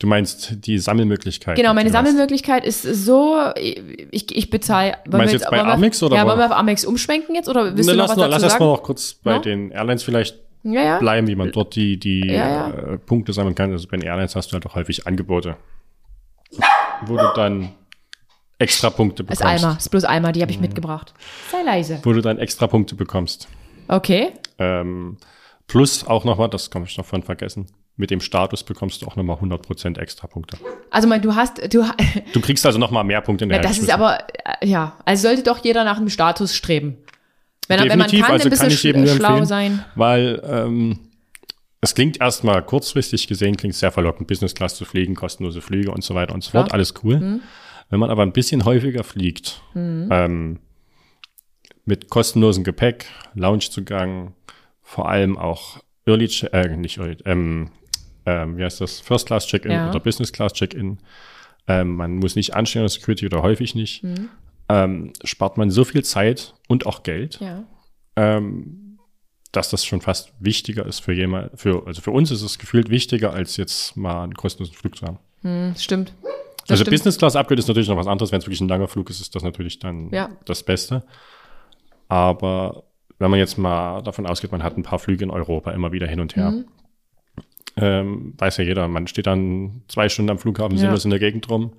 Du meinst die Sammelmöglichkeit? Genau, meine. Sammelmöglichkeit ist so, ich, ich bezahle. Meinst wir du jetzt bei Amex oder Ja, wo? wollen wir auf Amex umschwenken jetzt oder willst Ne, du noch lass was noch, dazu lass sagen? erst mal noch kurz bei Ja? den Airlines vielleicht ja, ja. bleiben, wie man dort die, die Ja. Äh, Punkte sammeln kann. Also bei den Airlines hast du halt auch häufig Angebote, wo du dann extra Punkte Das bekommst. ist Alma, ist bloß Alma, die habe Mhm. ich mitgebracht. Sei leise. Wo du dann extra Punkte bekommst. Okay. Ähm, plus auch nochmal, das kann ich noch von vergessen, mit dem Status bekommst du auch nochmal 100% extra Punkte. Also mein, du hast, du, Du kriegst also nochmal mehr Punkte in der ja, das ist aber, äh, ja, also sollte doch jeder nach einem Status streben. Wenn, wenn man Definitiv, kann, also ein bisschen kann ich jedem nur sch- schlau sein. Weil ähm, es klingt erstmal kurzfristig gesehen, klingt sehr verlockend, Business Class zu fliegen, kostenlose Flüge und so weiter und so fort, Klar. alles cool. Mhm. Wenn man aber ein bisschen häufiger fliegt, ähm, mit kostenlosem Gepäck, Loungezugang, vor allem auch Early, äh, nicht Early, ähm, ähm, wie heißt das, First Class Check-in Ja. oder Business Class Check-in. Ähm, man muss nicht anstehen an der Security oder häufig nicht. Mhm. Ähm, spart man so viel Zeit und auch Geld Ja. ähm, dass das schon fast wichtiger ist für jemand, für, also für uns ist es gefühlt wichtiger, als jetzt mal einen kostenlosen Flug zu haben. Hm, stimmt. Das also stimmt. Business Class Upgrade ist natürlich noch was anderes, wenn es wirklich ein langer Flug ist, ist das natürlich dann Ja. das Beste. Aber wenn man jetzt mal davon ausgeht, man hat ein paar Flüge in Europa immer wieder hin und her, Mhm. Ähm, weiß ja jeder, man steht dann zwei Stunden am Flughafen, Ja. sinnlos in der Gegend rum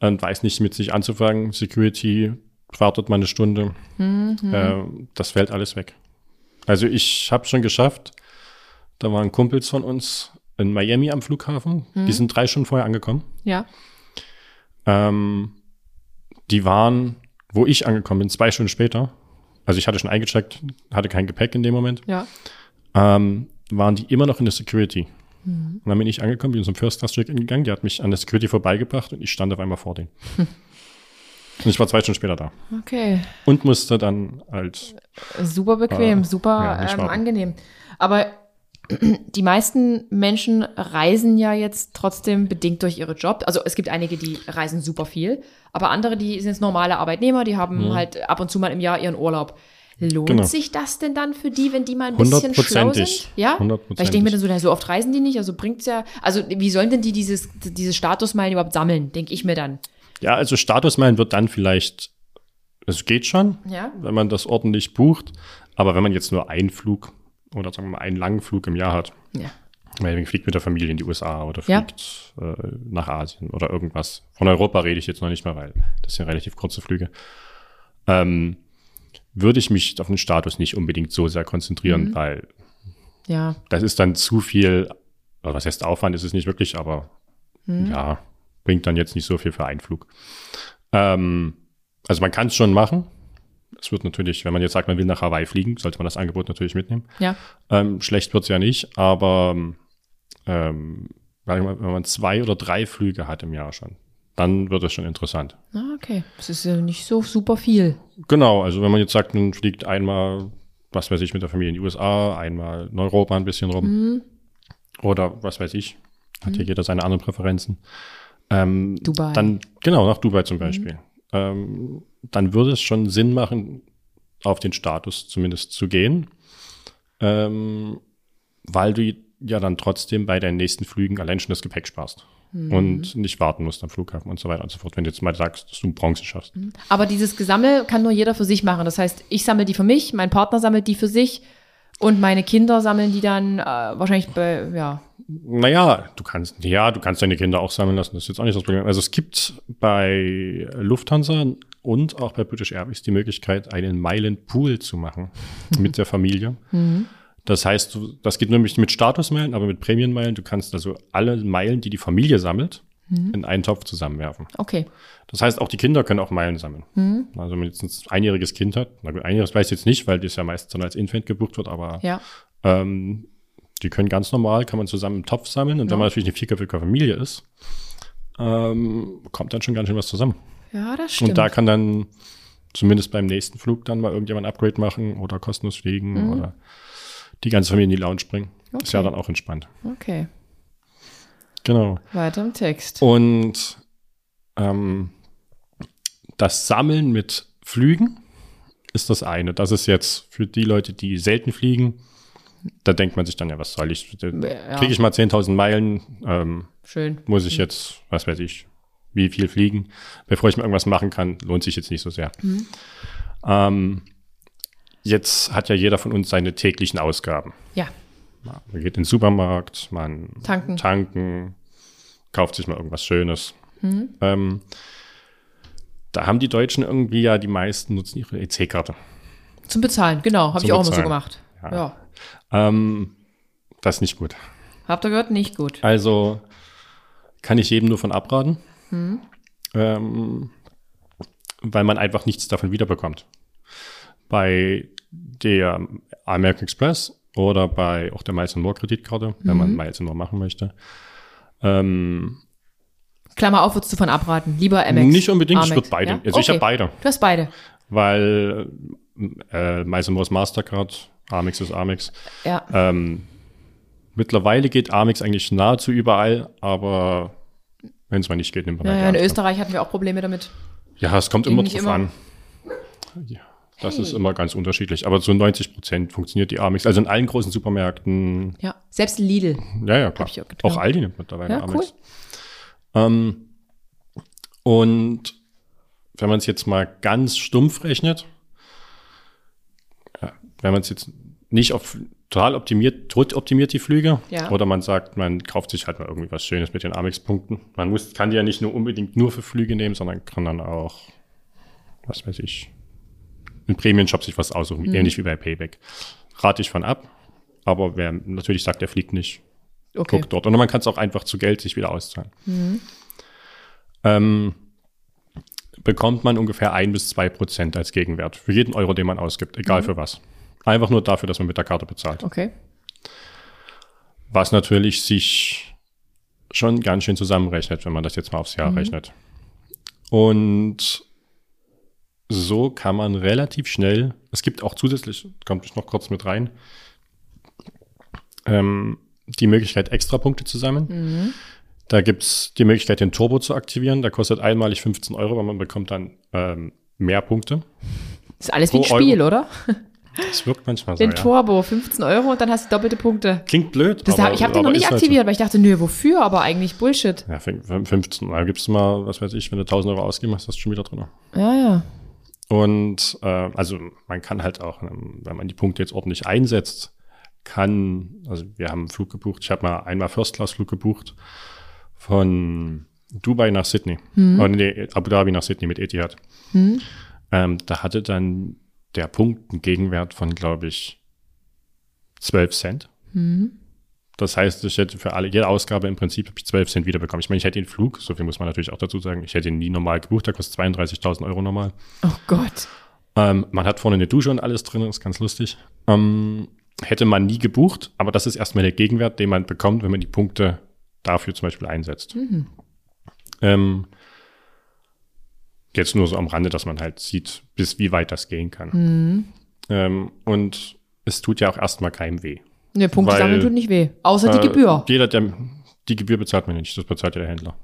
und weiß nicht mit sich anzufangen. Security wartet mal eine Stunde. Mhm. Ähm, das fällt alles weg. Also ich habe schon geschafft, da waren Kumpels von uns in Miami am Flughafen, Mhm. die sind drei Stunden vorher angekommen. Ja. Ähm, die waren, wo ich angekommen bin, zwei Stunden später. Also ich hatte schon eingecheckt, hatte kein Gepäck in dem Moment. Ja. Ähm, waren die immer noch in der Security. Mhm. Und dann bin ich angekommen, bin zum First Class Check-in gegangen, die hat mich an der Security vorbeigebracht und ich stand auf einmal vor denen. und ich war zwei Stunden später da. Okay. Und musste dann halt, Super bequem, Äh, super ja, ähm, angenehm. Aber die meisten Menschen reisen ja jetzt trotzdem bedingt durch ihre Job. Also es gibt einige, die reisen super viel, aber andere, die sind jetzt normale Arbeitnehmer, die haben halt ab und zu mal im Jahr ihren Urlaub. Lohnt Genau. sich das denn dann für die, wenn die mal ein bisschen schlau sind? Ja? Weil ich denke mir dann so, na, so oft reisen die nicht, also bringt's ja, also wie sollen denn die dieses, diese Statusmeilen überhaupt sammeln, denke ich mir dann. ja, also Statusmeilen wird dann vielleicht, es geht schon, Ja? wenn man das ordentlich bucht. Aber wenn man jetzt nur einen Flug oder sagen wir mal einen langen Flug im Jahr hat, Ja. man fliegt mit der Familie in die USA oder Ja. fliegt äh, nach Asien oder irgendwas. Von Europa rede ich jetzt noch nicht mehr, weil das sind relativ kurze Flüge. Ähm, würde ich mich auf den Status nicht unbedingt so sehr konzentrieren, Mhm. weil Ja. das ist dann zu viel, oder was heißt Aufwand, ist es nicht wirklich, aber Mhm. ja, bringt dann jetzt nicht so viel für einen Flug. Ähm, also man kann es schon machen. Es wird natürlich, wenn man jetzt sagt, man will nach Hawaii fliegen, sollte man das Angebot natürlich mitnehmen. Ja. Ähm, schlecht wird's ja nicht, aber ähm, wenn man zwei oder drei Flüge hat im Jahr schon, dann wird es schon interessant. Ah, okay. Das ist ja nicht so super viel. Genau, also wenn man jetzt sagt, man fliegt einmal, was weiß ich, mit der Familie in die USA, einmal in Europa ein bisschen rum Mhm. oder was weiß ich, hat hier jeder seine anderen Präferenzen. Ähm, Dubai. Dann, genau, nach Dubai zum Beispiel. Ähm, dann würde es schon Sinn machen, auf den Status zumindest zu gehen, ähm, weil du ja dann trotzdem bei deinen nächsten Flügen allein schon das Gepäck sparst und nicht warten musst am Flughafen und so weiter und so fort, wenn du jetzt mal sagst, dass du Bronze schaffst. Aber dieses Gesammel kann nur jeder für sich machen. Das heißt, ich sammle die für mich, mein Partner sammelt die für sich und meine Kinder sammeln die dann äh, wahrscheinlich bei, ja. Naja, du kannst, ja, du kannst deine Kinder auch sammeln lassen, das ist jetzt auch nicht das Problem. Also es gibt bei Lufthansa und auch bei British Airways die Möglichkeit, einen Meilenpool zu machen mit der Familie. Das heißt, das geht nämlich mit Statusmeilen, aber mit Prämienmeilen. Du kannst also alle Meilen, die die Familie sammelt, in einen Topf zusammenwerfen. Okay. Das heißt, auch die Kinder können auch Meilen sammeln. Also wenn man jetzt ein einjähriges Kind hat, na gut, einjähriges weiß ich jetzt nicht, weil das ja meistens dann als Infant gebucht wird, aber Ja. ähm, die können ganz normal, kann man zusammen im Topf sammeln. Und wenn man natürlich eine vierköpfige Familie ist, ähm, kommt dann schon ganz schön was zusammen. Ja, das stimmt. Und da kann dann zumindest beim nächsten Flug dann mal irgendjemand ein Upgrade machen oder kostenlos fliegen oder die ganze Familie in die Lounge bringen. Ist ja Okay. dann auch entspannt. okay. Genau. Weiter im Text. Und ähm, das Sammeln mit Flügen ist das eine. Das ist jetzt für die Leute, die selten fliegen, da denkt man sich dann ja, was soll ich? Ja. Kriege ich mal 10.000 Meilen, ähm, Schön. Muss ich jetzt, was weiß ich, wie viel fliegen, bevor ich mir irgendwas machen kann, lohnt sich jetzt nicht so sehr. Ähm, jetzt hat ja jeder von uns seine täglichen Ausgaben. Ja. Man geht in den Supermarkt, man Tanken. tanken kauft sich mal irgendwas Schönes. Ähm, da haben die Deutschen irgendwie ja, die meisten nutzen ihre EC-Karte. Zum Bezahlen, genau. Habe ich auch immer so Bezahlen. gemacht. Ja. Ja. Ähm, das ist nicht gut. Habt ihr gehört? Nicht gut. Also kann ich jedem nur von abraten, ähm, weil man einfach nichts davon wiederbekommt. Bei der American Express oder bei auch der Miles More Kreditkarte, wenn man Miles More machen möchte. Ähm, Klammer auf, würdest du von abraten. Lieber Amex. Nicht unbedingt, ich Amex, würde beide. ja? Also ich Okay. habe beide, Du hast beide. weil äh, Miles More ist Mastercard, Amex ist Amex. Ja. Ähm, mittlerweile geht Amex eigentlich nahezu überall, aber wenn es mal nicht geht, nimmt man Ja, halt ja, in. Österreich hatten wir auch Probleme damit. Ja, es kommt immer drauf immer. an. Ja, das ist Hey. immer ganz unterschiedlich. Aber so 90 Prozent funktioniert die Amex. Also in allen großen Supermärkten. Ja. Selbst Lidl. Ja, ja, klar. ich auch Auch. Aldi nimmt mittlerweile Ja, Amex. Ähm, und wenn man es jetzt mal ganz stumpf rechnet, ja, wenn man es jetzt nicht auf total optimiert, tot optimiert die Flüge, Ja. oder man sagt, man kauft sich halt mal irgendwie was Schönes mit den Amex-Punkten. Man muss, kann die ja nicht nur unbedingt nur für Flüge nehmen, sondern kann dann auch, was weiß ich, in Premium-Shop sich was aussuchen, Mhm. ähnlich wie bei Payback. Rate ich von ab, aber wer natürlich sagt, der fliegt nicht, Okay. guckt dort. Und man kann es auch einfach zu Geld sich wieder auszahlen. Ähm, bekommt man ungefähr ein bis zwei Prozent als Gegenwert für jeden Euro, den man ausgibt, egal für was. Einfach nur dafür, dass man mit der Karte bezahlt. Okay. Was natürlich sich schon ganz schön zusammenrechnet, wenn man das jetzt mal aufs Jahr rechnet. Und so kann man relativ schnell, es gibt auch zusätzlich, kommt ich noch kurz mit rein, ähm, die Möglichkeit, Extrapunkte zu sammeln. Da gibt's die Möglichkeit, den Turbo zu aktivieren. Der kostet einmalig 15 Euro, aber man bekommt dann ähm, mehr Punkte. Ist alles wie ein Spiel, oder? Das wirkt manchmal so, Den ja. Turbo, 15 Euro und dann hast du doppelte Punkte. Klingt blöd, Das aber, hab, ich habe den noch nicht halt aktiviert, weil ich dachte, nö, wofür? Aber eigentlich Bullshit. Ja, fün- fün- 15, da gibst du mal, was weiß ich, wenn du 1000 Euro ausgeben hast, hast du schon wieder drin. Ja, ja. Und äh, also man kann halt auch, ähm, wenn man die Punkte jetzt ordentlich einsetzt, kann, also wir haben einen Flug gebucht, ich habe mal einmal First-Class-Flug gebucht von Dubai nach Sydney, oder nee, Abu Dhabi nach Sydney mit Etihad. Ähm, da hatte dann der Punkt einen Gegenwert von, glaube ich, 12 Cent. Das heißt, ich hätte für alle, jede Ausgabe im Prinzip habe ich 12 Cent wiederbekommen. Ich meine, ich hätte den Flug, so viel muss man natürlich auch dazu sagen, ich hätte ihn nie normal gebucht, der kostet 32.000 Euro normal. Oh Gott. Ähm, man hat vorne eine Dusche und alles drin, ist ganz lustig. Ähm, hätte man nie gebucht, aber das ist erstmal der Gegenwert, den man bekommt, wenn man die Punkte dafür zum Beispiel einsetzt. Ähm, jetzt nur so am Rande, dass man halt sieht, bis wie weit das gehen kann. Ähm, und es tut ja auch erstmal keinem weh. Ne, Punkte sammeln tut nicht weh. Außer die Äh, Gebühr. Jeder, der die Gebühr bezahlt man nicht, das bezahlt ja der Händler.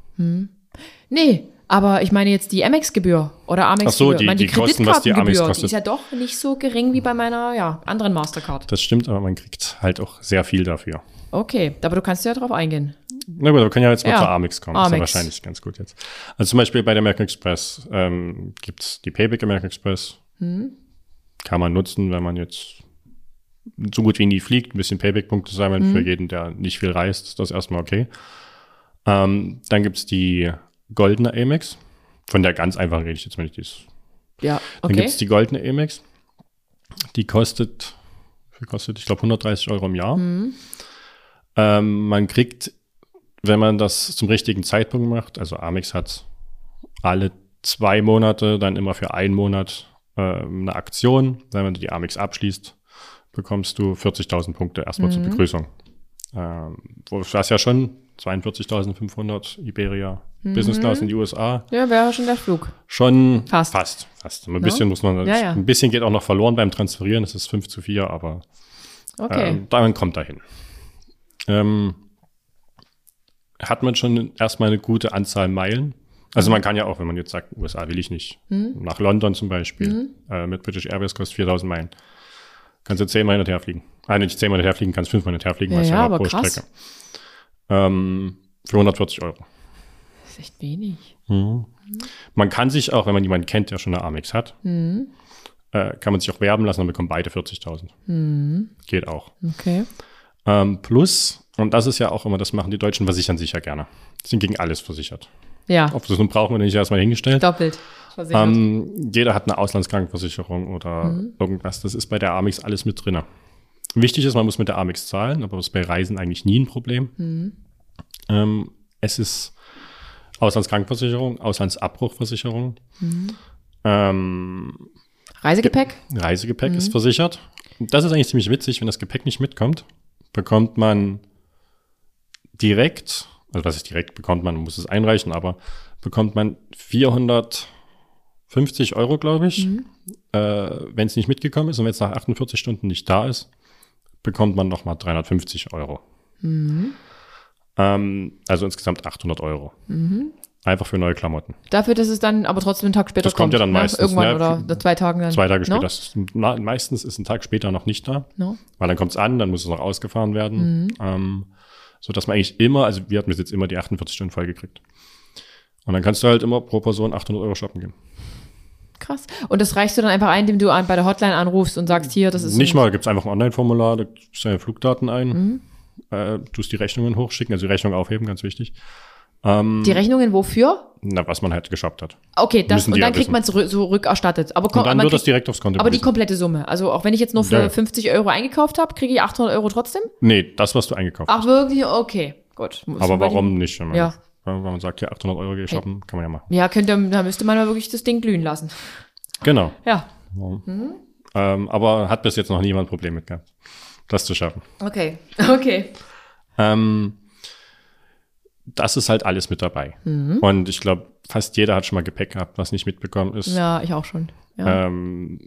Nee, aber ich meine jetzt die Amex-Gebühr oder Amex-Gebühr. Ach so, die- ich meine, die Kosten, was die Amex kostet. Die ist ja doch nicht so gering wie bei meiner ja, anderen Mastercard. Das stimmt, aber man kriegt halt auch sehr viel dafür. Okay, aber du kannst ja drauf eingehen. Na gut, wir können ja jetzt mal Ja, zur Amex kommen. Das ist ja Amex. wahrscheinlich ganz gut jetzt. Also zum Beispiel bei der American Express ähm, gibt es die Payback American Express. Hm. Kann man nutzen, wenn man jetzt so gut wie nie fliegt, ein bisschen Payback-Punkte sammeln. Hm. Für jeden, der nicht viel reist, ist das erstmal okay. Ähm, dann gibt es die goldene Amex. Von der ganz einfachen rede ich jetzt mal nicht. Die ist Ja, Dann okay. gibt es die goldene Amex. Die kostet, wie kostet, ich glaube, 130 Euro im Jahr. Mhm. Ähm, man kriegt, wenn man das zum richtigen Zeitpunkt macht, also Amex hat alle zwei Monate, dann immer für einen Monat äh, eine Aktion. Wenn man die Amex abschließt, bekommst du 40.000 Punkte erstmal Mhm. zur Begrüßung. Ähm, wo das ja schon 42.500 Iberia Mhm. Business Class in die USA ja, wäre schon der Flug. Schon Fast. Fast. fast. Ein bisschen muss man, Ja, ja. ein bisschen geht auch noch verloren beim Transferieren. Das ist 5 zu 4, aber Okay. ähm, dann kommt dahin. Ähm, hat man schon erstmal eine gute Anzahl Meilen. Also man kann ja auch, wenn man jetzt sagt, USA will ich nicht, Hm? nach London zum Beispiel, äh, mit British Airways kostet 4000 Meilen. Kannst du zehnmal hin und her fliegen. Ah, nicht zehnmal hin und her fliegen, kannst fünfmal hin und her fliegen, Ja, ja, aber pro krass. Strecke. Ähm, für 140 Euro. Das ist echt wenig. Man kann sich auch, wenn man jemanden kennt, der schon eine Amex hat, Mhm. äh, kann man sich auch werben lassen, dann bekommen beide 40.000. Mhm. Geht auch. Okay. Ähm, plus, und das ist ja auch immer, das machen die Deutschen, versichern sich ja gerne. Sind gegen alles versichert. Ja, Ob das nun brauchen wir nicht erstmal hingestellt. doppelt. Ähm, jeder hat eine Auslandskrankenversicherung oder Mhm. irgendwas. Das ist bei der Amex alles mit drin. Wichtig ist, man muss mit der Amex zahlen, aber das ist bei Reisen eigentlich nie ein Problem. Mhm. Ähm, es ist Auslandskrankenversicherung, Auslandsabbruchversicherung. Mhm. Ähm, Reisegepäck? Reisegepäck Mhm. ist versichert. Und das ist eigentlich ziemlich witzig, wenn das Gepäck nicht mitkommt, bekommt man direkt, also was ist direkt, bekommt man, muss es einreichen, aber bekommt man 450 Euro, glaube ich, Mhm. äh, wenn es nicht mitgekommen ist und wenn es nach 48 Stunden nicht da ist, bekommt man nochmal 350 Euro. Mhm. Ähm, also insgesamt 800 Euro. Mhm. Einfach für neue Klamotten. Dafür, dass es dann aber trotzdem einen Tag später Das kommt ja dann ne? meistens, Irgendwann ne? oder zwei Tagen dann. Zwei Tage später. No? Das ist, na, meistens ist ein Tag später noch nicht da. No? Weil dann kommt es an, dann muss es noch ausgefahren werden. Mhm. Ähm, so dass man eigentlich immer, also wir hatten bis jetzt immer die 48 Stunden voll gekriegt. Und dann kannst du halt immer pro Person 800 Euro shoppen gehen. Krass. Und das reichst du dann einfach ein, indem du an, bei der Hotline anrufst und sagst, hier, das ist Nicht mal, gibt es einfach ein Online-Formular, da gibst deine Flugdaten ein, Mhm. äh, tust die Rechnungen hochschicken, also die Rechnung aufheben, ganz wichtig. Ähm, die Rechnungen wofür? na, was man halt geshoppt hat. Okay, das, und dann ja kriegt man zurück, zurückerstattet. Aber, komm, Und dann wird das direkt aufs Konto aber die komplette Summe. Also auch wenn ich jetzt nur für Ja, ja. 50 Euro eingekauft habe, kriege ich 800 Euro trotzdem? Nee, das, was du eingekauft hast. Ach wirklich? Okay, gut. Muss Aber warum nicht? Wenn man, Ja. wenn man sagt, ja, 800 Euro gehe ich shoppen, kann man ja machen. Ja, könnte, da müsste man mal wirklich das Ding glühen lassen. Genau. Ja, Ähm, aber hat bis jetzt noch niemand ein Problem mit gehabt, das zu schaffen. okay, okay. Ähm, das ist halt alles mit dabei. Und ich glaube, fast jeder hat schon mal Gepäck gehabt, was nicht mitbekommen ist. Ja, ich auch schon. Ja. Ähm,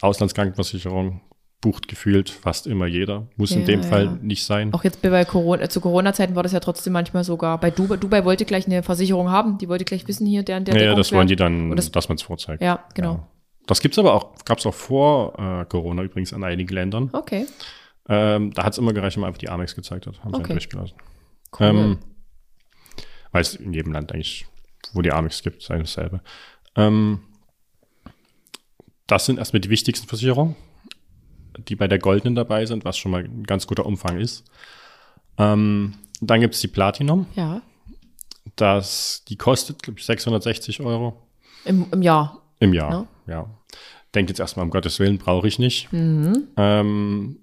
Auslandskrankenversicherung bucht gefühlt fast immer jeder. Muss in Ja, dem Fall ja. nicht sein. Auch jetzt bei Corona, äh, zu Corona-Zeiten war das ja trotzdem manchmal sogar. Bei Dubai, Dubai wollte gleich eine Versicherung haben, die wollte gleich wissen hier, der, der ja, ja, das wollen die dann, Und das- dass man es vorzeigt. Ja, genau. Das gibt's aber auch, gab's auch vor äh, Corona übrigens an einigen Ländern. Okay, Ähm, da hat's immer gereicht, wenn man einfach die Amex gezeigt hat. Haben sie Okay. halt durchgelassen. cool. Ähm, weil es in jedem Land eigentlich, wo die Amex gibt, ist eigentlich dasselbe. Ähm, das sind erstmal die wichtigsten Versicherungen, die bei der Goldenen dabei sind, was schon mal ein ganz guter Umfang ist. Ähm, dann gibt's die Platinum, ja, das, die kostet, glaube ich, 660 Euro im, im Jahr. im Jahr. Ja. Ja. Denkt jetzt erstmal, um Gottes Willen, brauche ich nicht. Mhm. Ähm,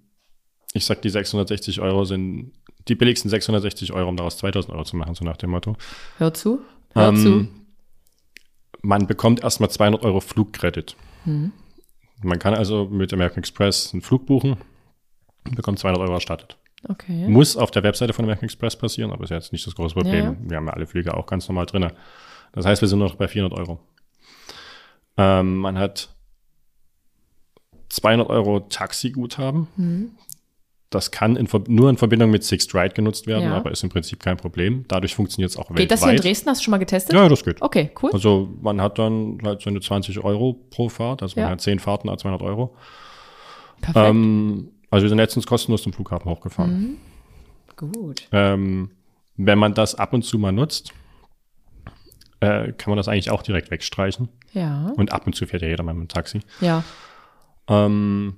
ich sag, die 660 Euro sind die billigsten 660 Euro, um daraus 2000 Euro zu machen, so nach dem Motto. Hör zu, hör Ähm, zu. Man bekommt erstmal 200 Euro Flugkredit. Mhm. Man kann also mit American Express einen Flug buchen und bekommt 200 Euro erstattet. Okay. Muss auf der Webseite von American Express passieren, aber ist ja jetzt nicht das große Problem. Ja, Wir haben ja alle Flüge auch ganz normal drin. Das heißt, wir sind noch bei 400 Euro. Ähm, man hat 200 Euro Taxiguthaben. Mhm. Das kann in, nur in Verbindung mit Sixt Ride genutzt werden, Ja. aber ist im Prinzip kein Problem. Dadurch funktioniert es auch Geht das hier in weltweit. Dresden? Hast du schon mal getestet? Ja, das geht. Okay, cool. Also man hat dann halt seine 20 Euro pro Fahrt, also Ja. man hat 10 Fahrten, hat 200 Euro. Perfekt. Ähm, also wir sind letztens kostenlos zum Flughafen hochgefahren. Mhm. Gut. Ähm, wenn man das ab und zu mal nutzt, äh, kann man das eigentlich auch direkt wegstreichen. Ja, Und ab und zu fährt ja jeder mal mit dem Taxi. ja. Ähm,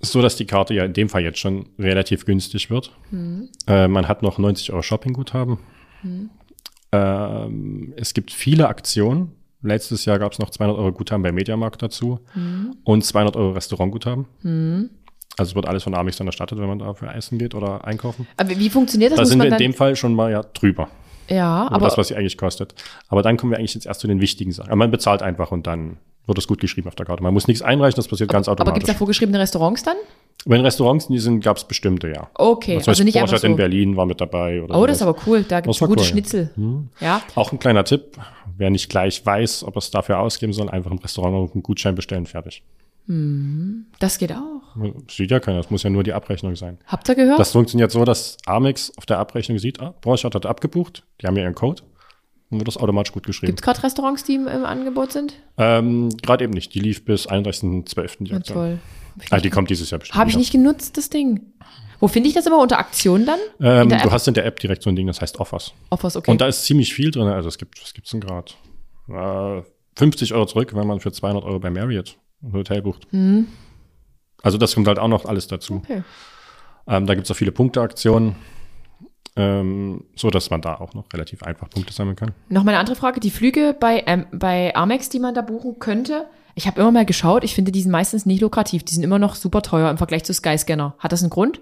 so dass die Karte ja in dem Fall jetzt schon relativ günstig wird. Mhm. Äh, man hat noch 90 Euro Shoppingguthaben. Ähm, es gibt viele Aktionen. Letztes Jahr gab es noch 200 Euro Guthaben bei Mediamarkt dazu Mhm. und 200 Euro Restaurantguthaben. Also es wird alles von Amex dann erstattet, wenn man da für essen geht oder einkaufen. Aber wie funktioniert das? Da sind wir in dem Fall schon mal ja drüber. ja, über aber das, was sie eigentlich kostet. Aber dann kommen wir eigentlich jetzt erst zu den wichtigen Sachen. Aber man bezahlt einfach und dann wird es gut geschrieben auf der Karte. Man muss nichts einreichen, das passiert ganz aber gibt es automatisch. da vorgeschriebene Restaurants dann? Den Restaurants, die sind, gab es bestimmte, ja. Okay, also Beispiel nicht einfach Borchardt in so. Berlin war mit dabei. Oder Oh, das ist aber cool. Da gibt es Das gute cool, ja. Schnitzel. Ja, Auch ein kleiner Tipp, wer nicht gleich weiß, ob er es dafür ausgeben soll, einfach im Restaurant einen Gutschein bestellen, fertig. das geht auch. Sieht ja keiner, das muss ja nur die Abrechnung sein. Habt ihr gehört? Das funktioniert so, dass Amex auf der Abrechnung sieht, ah, Borchardt hat abgebucht, die haben ja ihren Code. Dann wird das automatisch gut geschrieben. Gibt es gerade Restaurants, die im, im Angebot sind? Ähm, gerade eben nicht. Die lief bis 31.12. die Ja, toll. Ah, die kommt dieses Jahr bestimmt. Habe ich nicht genutzt, das Ding. Wo finde ich das immer? Unter Aktion dann? Ähm, du App? hast in der App direkt so ein Ding, das heißt Offers. Offers, okay. Und da ist ziemlich viel drin. Also es gibt, was gibt's denn gerade? Äh, 50 Euro zurück, wenn man für 200 Euro bei Marriott ein Hotel bucht. Also das kommt halt auch noch alles dazu. Mhm. okay. Ähm, da gibt's auch viele Punkteaktionen, ähm, so dass man da auch noch relativ einfach Punkte sammeln kann. Noch mal eine andere Frage. Die Flüge bei, ähm, bei Amex, die man da buchen könnte, ich habe immer mal geschaut, ich finde, die sind meistens nicht lukrativ. Die sind immer noch super teuer im Vergleich zu Skyscanner. Hat das einen Grund?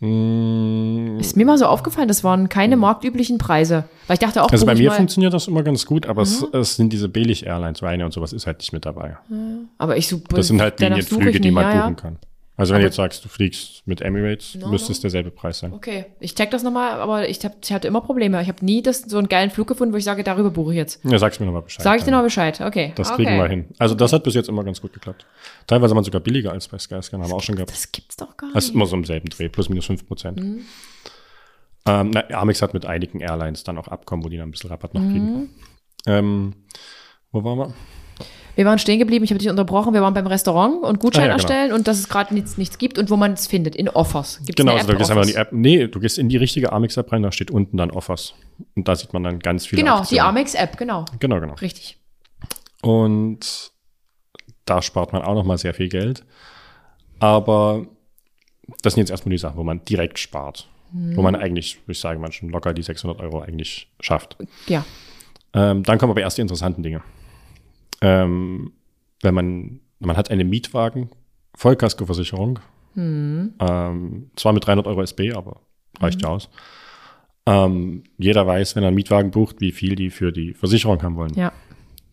Mm, Ist mir mal so aufgefallen, das waren keine marktüblichen Preise. Weil ich dachte auch, Also bei mir funktioniert das immer ganz gut, aber es, es sind diese Billig-Airlines, Ryanair und sowas ist halt nicht mit dabei. aber ich suche Das sind halt Linienflüge, die man ja, buchen kann. Also wenn du jetzt sagst, du fliegst mit Emirates, No, müsste no. es derselbe Preis sein. Okay, ich check das nochmal, aber ich, hab, ich hatte immer Probleme. Ich habe nie das, so einen geilen Flug gefunden, wo ich sage, darüber buche ich jetzt. Ja, sag's mir nochmal Bescheid. Sag ich dir dann. noch Bescheid, okay. Das okay. kriegen wir hin. Also das hat bis jetzt immer ganz gut geklappt. Teilweise waren sogar billiger als bei Skyscanner, haben wir auch schon gehabt. Das gibt's doch gar Das ist nicht. immer so im selben Dreh, plus minus 5 Prozent. Mhm. Ähm, na, Amex hat mit einigen Airlines dann auch Abkommen, wo die dann ein bisschen Rabatt noch Mhm. kriegen. Ähm, wo waren wir? Wir waren stehen geblieben, ich habe dich unterbrochen. Wir waren beim Restaurant und Gutschein Ah, ja, genau. erstellen und dass es gerade nichts, nichts gibt und wo man es findet, in Offers. Gibt's Genau, also du gehst einfach in die? App. Nee, du gehst in die richtige Amex-App rein, da steht unten dann Offers. Und da sieht man dann ganz viele Genau, die Aktionen. Amex-App, genau. Genau, genau. Richtig. Und da spart man auch noch mal sehr viel Geld. Aber das sind jetzt erstmal die Sachen, wo man direkt spart. Wo man eigentlich, würde ich sagen, man schon locker die 600 Euro eigentlich schafft. Ja. Ähm, dann kommen aber erst die interessanten Dinge. Ähm, wenn man, man hat eine Mietwagen, Vollkaskoversicherung, ähm, zwar mit 300 Euro SB, aber reicht ja aus. Ähm, jeder weiß, wenn er einen Mietwagen bucht, wie viel die für die Versicherung haben wollen. Ja.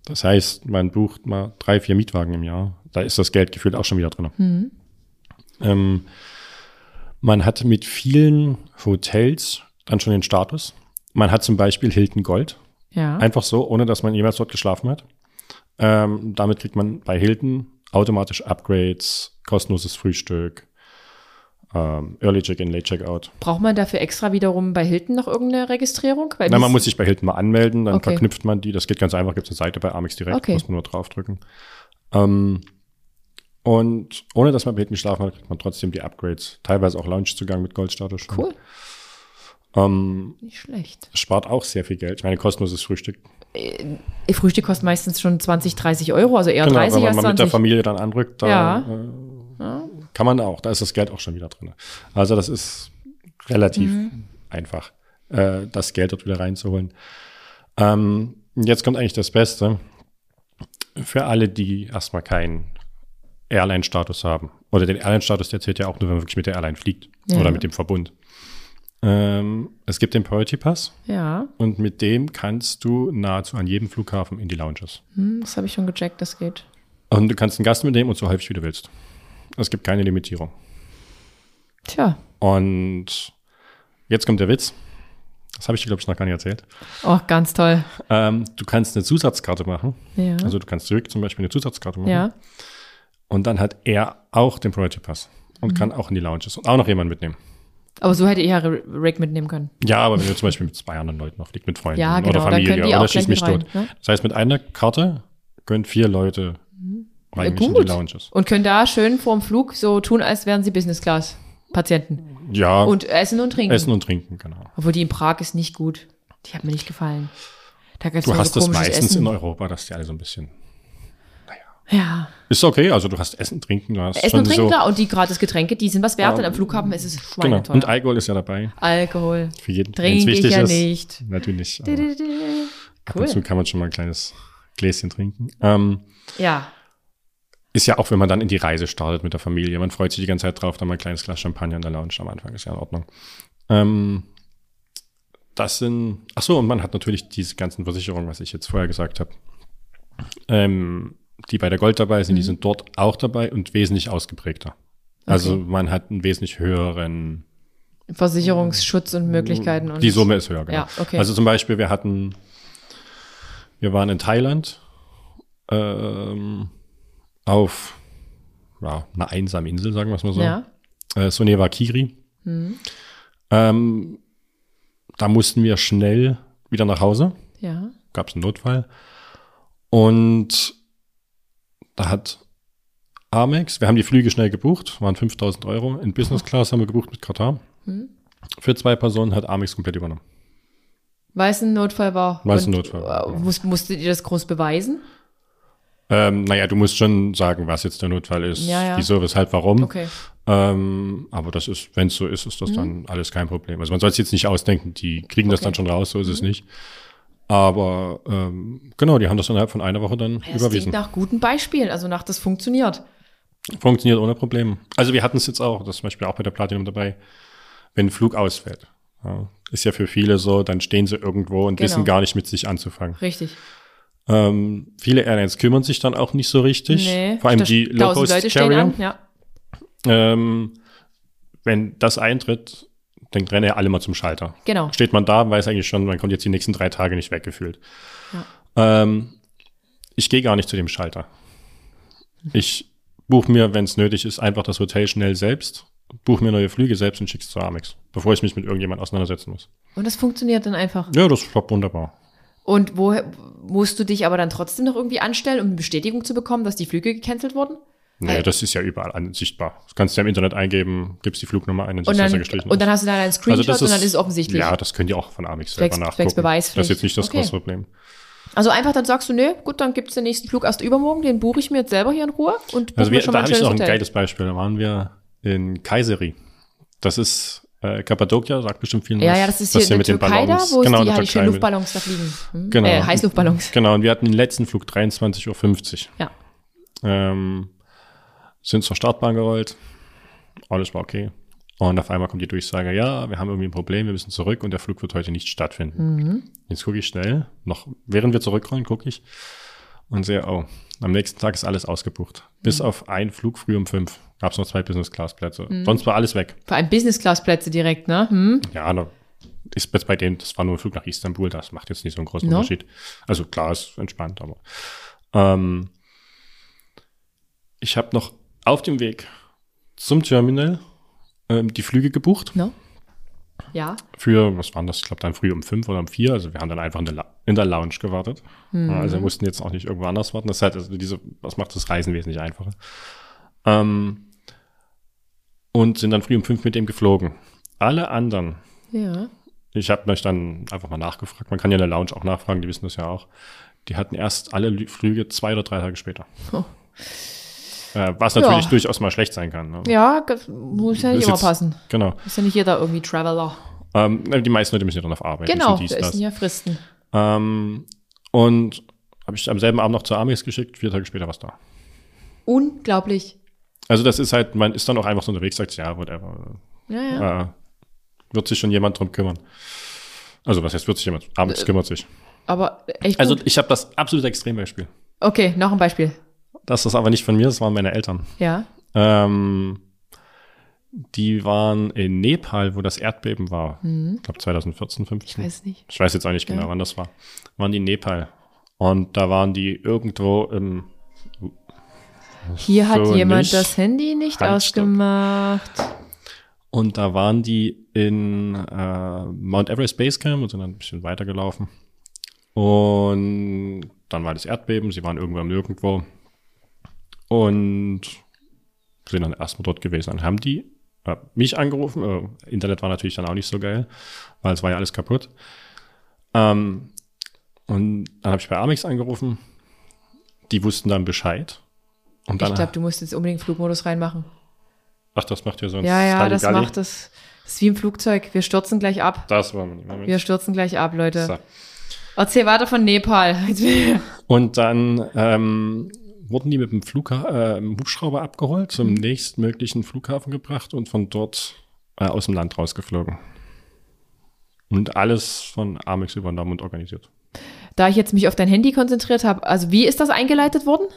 Das heißt, man bucht mal drei, vier Mietwagen im Jahr. Da ist das Geld gefühlt auch schon wieder drin. Ähm, man hat mit vielen Hotels dann schon den Status. Man hat zum Beispiel Hilton Gold. Ja. Einfach so, ohne dass man jemals dort geschlafen hat. Ähm, damit kriegt man bei Hilton automatisch Upgrades, kostenloses Frühstück, ähm, Early Check-in, Late Check-out. Braucht man dafür extra wiederum bei Hilton noch irgendeine Registrierung? Weil Na, man muss sich bei Hilton mal anmelden, dann Okay. verknüpft man die. Das geht ganz einfach, gibt es eine Seite bei Amex direkt, Okay. muss man nur draufdrücken. Ähm, und ohne dass man bei Hilton geschlafen hat, kriegt man trotzdem die Upgrades. Teilweise auch Loungezugang mit Goldstatus. Cool. Ähm, Nicht schlecht. spart auch sehr viel Geld. Ich meine, kostenloses Frühstück. Ihr Frühstück kostet meistens schon 20, 30 Euro, also eher Genau, 30 wenn man als mal mit der 20. Familie dann anrückt, da Ja. äh, kann man auch. Da ist das Geld auch schon wieder drin. Also das ist relativ Mhm. einfach, äh, das Geld dort wieder reinzuholen. Ähm, jetzt kommt eigentlich das Beste. Für alle, die erstmal keinen Airline-Status haben. Oder den Airline-Status, der zählt ja auch nur, wenn man wirklich mit der Airline fliegt. Ja. Oder mit dem Verbund. Ähm, es gibt den Priority Pass Ja, und mit dem kannst du nahezu an jedem Flughafen in die Lounges. hm, das habe ich schon gecheckt, das geht. Und du kannst einen Gast mitnehmen und so häufig wie du willst. Es gibt keine Limitierung. Tja. Und jetzt kommt der Witz. Das habe ich dir, glaube ich, noch gar nicht erzählt. Oh, ganz toll. Ähm, du kannst eine Zusatzkarte machen. Ja. Also du kannst zurück zum Beispiel eine Zusatzkarte machen. ja. Und dann hat er auch den Priority Pass und Mhm. kann auch in die Lounges und auch noch jemanden mitnehmen. Aber so hätte ich ja Rick mitnehmen können. Ja, aber wenn du zum Beispiel mit zwei anderen Leuten noch fliegst, mit Freunden Ja, genau, oder Familie die oder auch schieß gleich mich rein, tot. ne? Das heißt, mit einer Karte können vier Leute eigentlich in die Mhm. gut. Lounges. Und können da schön vorm Flug so tun, als wären sie Business Class Patienten. Ja, Und essen und trinken. essen und trinken, genau. Obwohl die in Prag ist nicht gut. Die hat mir nicht gefallen. Da Du hast so das meistens Essen. in Europa, dass die alle so ein bisschen Ja. Ist okay, also du hast Essen, Trinken, du hast Essen und trinken, so. klar. Und die gratis Getränke, die sind was wert. Und am Flughafen ist es Genau. schweineteuer. Und Alkohol ist ja dabei. Alkohol. Für jeden, Trinke ich ja ist. nicht. Natürlich. aber Cool. Ab und zu kann man schon mal ein kleines Gläschen trinken. Ähm, Ja. ist ja auch, wenn man dann in die Reise startet mit der Familie. Man freut sich die ganze Zeit drauf, dann mal ein kleines Glas Champagner in der Lounge am Anfang. Ist ja in Ordnung. Ähm, das sind, ach so, und man hat natürlich diese ganzen Versicherungen, was ich jetzt vorher gesagt habe. Ähm, die bei der Gold dabei sind, die sind dort auch dabei und wesentlich ausgeprägter. Also Okay. man hat einen wesentlich höheren Versicherungsschutz und Möglichkeiten. Und Die Summe ist höher, genau. Ja, okay. Also zum Beispiel, wir hatten, wir waren in Thailand ähm, auf ja, einer einsamen Insel, sagen wir es mal so. Ja. Äh, Soneva Kiri. Ähm, da mussten wir schnell wieder nach Hause. Ja. gab es einen Notfall. Und da hat Amex, wir haben die Flüge schnell gebucht, waren 5000 Euro. In Business Class haben wir gebucht mit Katar. Hm. Für zwei Personen hat Amex komplett übernommen. Weil es ein Notfall war. Weil es ein Notfall war, äh, ja. Muss, musstet ihr das groß beweisen? Ähm, naja, du musst schon sagen, was jetzt der Notfall ist, Ja, ja. wieso, weshalb, warum. Okay. Ähm, aber das ist, wenn es so ist, ist das dann alles kein Problem. Also man soll es jetzt nicht ausdenken, die kriegen das Okay. dann schon raus, so ist es nicht. Aber ähm, genau, die haben das innerhalb von einer Woche dann Ja, Das überwiesen. klingt nach guten Beispielen, also nach das funktioniert. Funktioniert ohne Probleme. Also wir hatten es jetzt auch, das ist zum Beispiel auch bei der Platinum dabei, wenn ein Flug ausfällt. Ja, ist ja für viele so, dann stehen sie irgendwo und Genau. wissen gar nicht mit sich anzufangen. Richtig. Ähm, viele Airlines kümmern sich dann auch nicht so richtig. Nee, Vor allem die Low-Cost Carrier. an, ja. Ähm, wenn das eintritt, dann rennen ja alle mal zum Schalter. Genau. Steht man da, weiß eigentlich schon, man kommt jetzt die nächsten drei Tage nicht weggefühlt. Ja. Ähm, ich gehe gar nicht zu dem Schalter. Ich buche mir, wenn es nötig ist, einfach das Hotel schnell selbst, buche mir neue Flüge selbst und schick's zu Amex, bevor ich mich mit irgendjemand auseinandersetzen muss. Und das funktioniert dann einfach. Ja, das war wunderbar. Und wo musst du dich aber dann trotzdem noch irgendwie anstellen, um eine Bestätigung zu bekommen, dass die Flüge gecancelt wurden? Nee, Weil- das ist ja überall an, sichtbar. Das kannst du ja im Internet eingeben, gibst die Flugnummer ein dass dann, er gestrichen und dann ist. hast du dann einen Screenshot und dann ist es offensichtlich. Ja, das könnt ihr auch von Amex selber Zwecks- nachgucken. Beweispflicht. Das ist jetzt nicht das Okay. große Problem. Also einfach dann sagst du, nö, gut, dann gibt's den nächsten Flug erst übermorgen, den buche ich mir jetzt selber hier in Ruhe und buche Also wir, schon da mal ein habe ich noch ein Hotel. geiles Beispiel. Da waren wir in Kayseri. Das ist äh, Kappadokia, sagt bestimmt vielen Ja, was. ja, das ist hier in der mit den Türkei da, wo genau, es die, halt die schönen. Luftballons da fliegen. Hm? Genau. Äh, Heißluftballons. Genau, und wir hatten den letzten Flug 23.50 Uhr. Ja. Ähm, sind zur Startbahn gerollt. Alles war okay. Und auf einmal kommt die Durchsage, ja, wir haben irgendwie ein Problem, wir müssen zurück und der Flug wird heute nicht stattfinden. Mhm. Jetzt gucke ich schnell, noch während wir zurückrollen, gucke ich und sehe, oh, am nächsten Tag ist alles ausgebucht. Mhm. Bis auf einen Flug früh um fünf gab es noch zwei Business-Class-Plätze. Sonst war alles weg. Vor allem Business-Class-Plätze direkt, ne? Hm? Ja, da ist jetzt bei denen, das war nur ein Flug nach Istanbul, das macht jetzt nicht so einen großen No. Unterschied. Also klar, ist entspannt, aber ähm, ich habe noch auf dem Weg zum Terminal ähm, die Flüge gebucht No? Ja. für, was waren das? Ich glaube dann früh um fünf oder um vier. Also wir haben dann einfach in der, La in der Lounge gewartet. Ja, Also wir mussten jetzt auch nicht irgendwo anders warten. Das ist halt, also diese, was macht das Reisen wesentlich einfacher. Ähm, und sind dann früh um fünf mit dem geflogen. Alle anderen Ja. ich habe mich dann einfach mal nachgefragt. Man kann ja in der Lounge auch nachfragen, die wissen das ja auch. Die hatten erst alle Lü- Flüge zwei oder drei Tage später. Oh. Äh, was natürlich Ja. durchaus mal schlecht sein kann. Ne? Ja, muss ja nicht Ist immer jetzt- passen. Genau. Ist ja nicht jeder irgendwie Traveler. Ähm, die meisten Leute müssen ja dann auf Arbeit. Genau, da dies, ist das. ja Fristen. Ähm, und habe ich am selben Abend noch zur Amex geschickt, vier Tage später war es da. Unglaublich. Also das ist halt, man ist dann auch einfach so unterwegs, sagt, ja, whatever. Ja, ja. Äh, wird sich schon jemand drum kümmern. Also was heißt, wird sich jemand? Amex kümmert sich. Aber echt Also gut. ich habe das absolute Extrembeispiel. Okay, noch ein Beispiel. Das ist aber nicht von mir, das waren meine Eltern. Ja. Ähm, die waren in Nepal, wo das Erdbeben war. Ich glaube 2014, 15. Mhm. Ich weiß nicht. Ich weiß jetzt auch nicht genau, Ja. wann das war. Waren die in Nepal. Und da waren die irgendwo im. Hier hat So jemand nicht. das Handy nicht Halt, ausgemacht. Und da waren die in äh, Mount Everest Base Camp und sind dann ein bisschen weitergelaufen. Und dann war das Erdbeben, sie waren irgendwo am Nirgendwo. Und sind dann erstmal dort gewesen. Dann haben die äh, mich angerufen. Äh, Internet war natürlich dann auch nicht so geil, weil es war ja alles kaputt. Ähm, und dann habe ich bei Amex angerufen. Die wussten dann Bescheid. Und dann, Ich glaube, du musst jetzt unbedingt Flugmodus reinmachen. ach, das macht ja sonst Ja, ja, das macht das. Das ist wie im Flugzeug. Wir stürzen gleich ab. Das war mein Moment. Wir stürzen gleich ab, Leute. So. Erzähl weiter von Nepal. Und dann ähm, wurden die mit dem Flugha äh, Hubschrauber abgeholt, Mhm. zum nächstmöglichen Flughafen gebracht und von dort äh, aus dem Land rausgeflogen. Und alles von Amex übernommen und organisiert. Da ich jetzt mich auf dein Handy konzentriert habe, also wie ist das eingeleitet worden?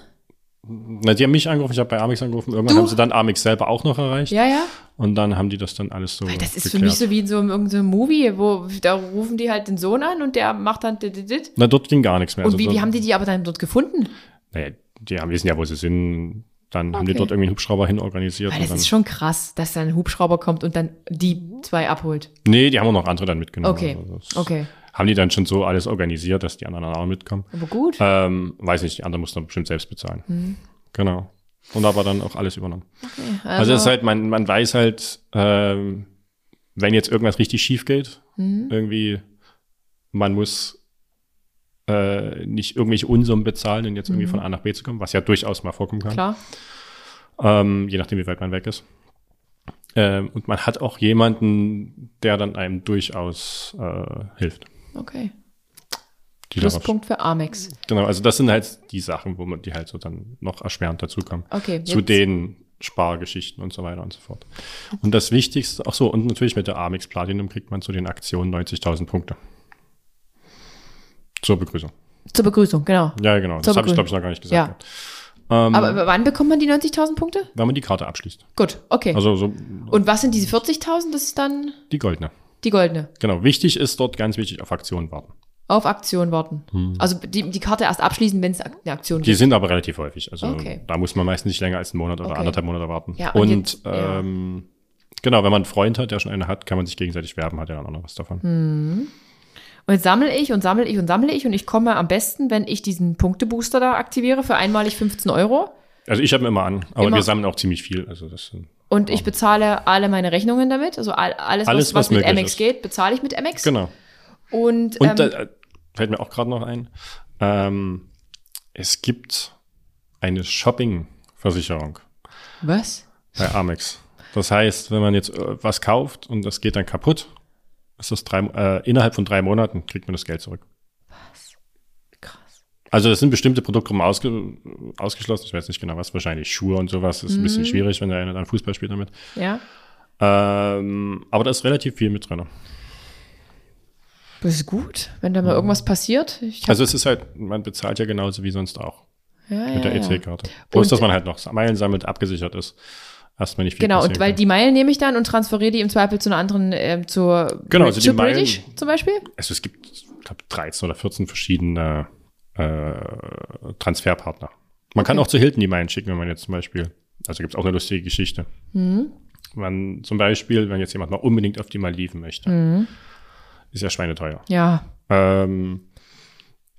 Na, die haben mich angerufen, ich habe bei Amex angerufen. Irgendwann Du? haben sie dann Amex selber auch noch erreicht. Ja, ja. Und dann haben die das dann alles so Das ist für geklärt. mich so wie in so einem irgendeinem Movie, wo da rufen die halt den Sohn an und der macht dann dit, dit. Na, dort ging gar nichts mehr. Und Also wie, wie haben die die aber dann dort gefunden? Naja, die haben, wissen ja, wo sie sind. Dann haben die Okay. dort irgendwie einen Hubschrauber hin organisiert. Weil das ist schon krass, dass dann ein Hubschrauber kommt und dann die zwei abholt. nee, die haben auch noch andere dann mitgenommen. Okay, Also okay. haben die dann schon so alles organisiert, dass die anderen auch mitkommen. Aber gut. Ähm, weiß nicht, die anderen mussten dann bestimmt selbst bezahlen. Mhm. Genau. Und aber dann auch alles übernommen. Okay, Also, es ist halt, man, man weiß halt, ähm, wenn jetzt irgendwas richtig schief geht, Mhm. irgendwie, man muss äh, nicht irgendwelche Unsummen bezahlen, um jetzt irgendwie von A nach B zu kommen, was ja durchaus mal vorkommen kann. Mhm. klar. Ähm, je nachdem, wie weit man weg ist. Ähm, und man hat auch jemanden, der dann einem durchaus äh, hilft. Okay. Die Pluspunkt für Amex. Genau, also das sind halt die Sachen, wo man die halt so dann noch erschwerend dazukommen. Okay. Zu jetzt- den Spargeschichten und so weiter und so fort. Und das Wichtigste, ach so, und natürlich mit der Amex Platinum kriegt man zu den Aktionen 90.000 Punkte. Zur Begrüßung. Zur Begrüßung, genau. Ja, genau. Zur Das habe ich, glaube ich, noch gar nicht gesagt. Ja. Ähm, Aber wann bekommt man die 90.000 Punkte? wenn man die Karte abschließt. Gut, okay. Also so Und was sind diese 40.000? Das ist dann die goldene. die goldene. Genau. Wichtig ist dort ganz wichtig auf Aktionen warten. Auf Aktion warten. Also die, die Karte erst abschließen, wenn es eine Aktion Hm. Die gibt. sind aber relativ häufig. Also Okay. da muss man meist nicht länger als einen Monat oder Okay. anderthalb Monate warten. Ja, und und jetzt- ja. ähm, genau, wenn man einen Freund hat, der schon eine hat, kann man sich gegenseitig werben, hat der dann auch noch was davon. Hm. Und jetzt sammle ich und sammle ich und sammle ich und ich komme am besten, wenn ich diesen Punktebooster da aktiviere für einmalig 15 Euro. Also ich habe ihn immer an, aber Immer. wir sammeln auch ziemlich viel. Also das sind, Und ich bezahle alle meine Rechnungen damit. Also all, alles, Alles, was, was was mit Amex ist. geht, bezahle ich mit Amex. genau. Und, Und ähm, da, fällt mir auch gerade noch ein, ähm, es gibt eine Shopping-Versicherung was? bei Amex. Das heißt, wenn man jetzt äh, was kauft und das geht dann kaputt, ist das drei, äh, innerhalb von drei Monaten kriegt man das Geld zurück. Krass. Also es sind bestimmte Produktgruppen ausge, ausgeschlossen. Ich weiß nicht genau was. Wahrscheinlich Schuhe und sowas ist ein Mhm. bisschen schwierig, wenn der eine dann Fußball spielt damit. Ja. Ähm, aber da ist relativ viel mit drin. Das ist gut, wenn da mal irgendwas passiert. Also es ist halt, man bezahlt ja genauso wie sonst auch ja, mit der ja, ja. EC-Karte. Bloß, dass man halt noch Meilen sammelt, abgesichert ist. Erstmal nicht viel Genau, und weil kann. die Meilen nehme ich dann und transferiere die im Zweifel zu einer anderen, ähm, zur Genau, also die zu Meilen- British zum Beispiel. Also es gibt, ich glaube, 13 oder 14 verschiedene äh, Transferpartner. Man kann auch zu Hilton die Meilen schicken, wenn man jetzt zum Beispiel, also gibt es auch eine lustige Geschichte. Mhm. Man, zum Beispiel, wenn jetzt jemand mal unbedingt auf die Maldiven möchte, Mhm. ist ja schweineteuer. Ja, Ähm,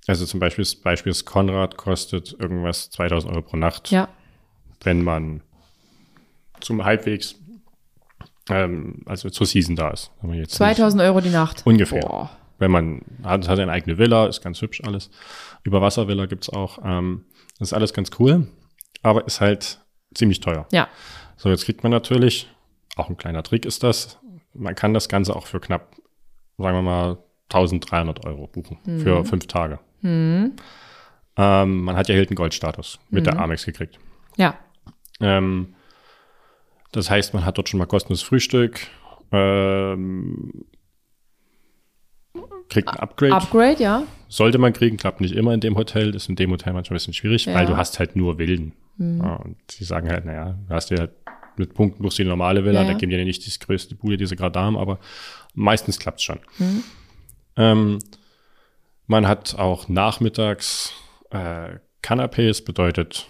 also zum Beispiel, das Beispiel ist Konrad kostet irgendwas 2000 Euro pro Nacht, ja. wenn man zum halbwegs, ähm, also zur Season da ist. Wenn man jetzt nicht- 2000 Euro die Nacht. Ungefähr. Boah. Wenn man hat, hat eine eigene Villa, ist ganz hübsch alles. Überwasservilla gibt's auch. Ähm, das ist alles ganz cool, aber ist halt ziemlich teuer. Ja, So, jetzt kriegt man natürlich, auch ein kleiner Trick ist das, man kann das Ganze auch für knapp, sagen wir mal, 1300 Euro buchen für fünf Tage. Ähm, man hat ja Hilton Gold-Status mit der Amex gekriegt. ja. Ähm, das heißt, man hat dort schon mal kostenloses Frühstück, ähm, kriegt ein Upgrade. Upgrade, ja. Sollte man kriegen, klappt nicht immer in dem Hotel, ist in dem Hotel manchmal ein bisschen schwierig, Ja. weil du hast halt nur Villen. Ja, und die sagen halt, naja, du hast ja mit Punkten buchst du die normale Villa, Ja, da geben die ja nicht die größte Bude, die sie gerade haben, aber meistens klappt's schon. Mhm. Ähm, man hat auch nachmittags äh, Canapés, bedeutet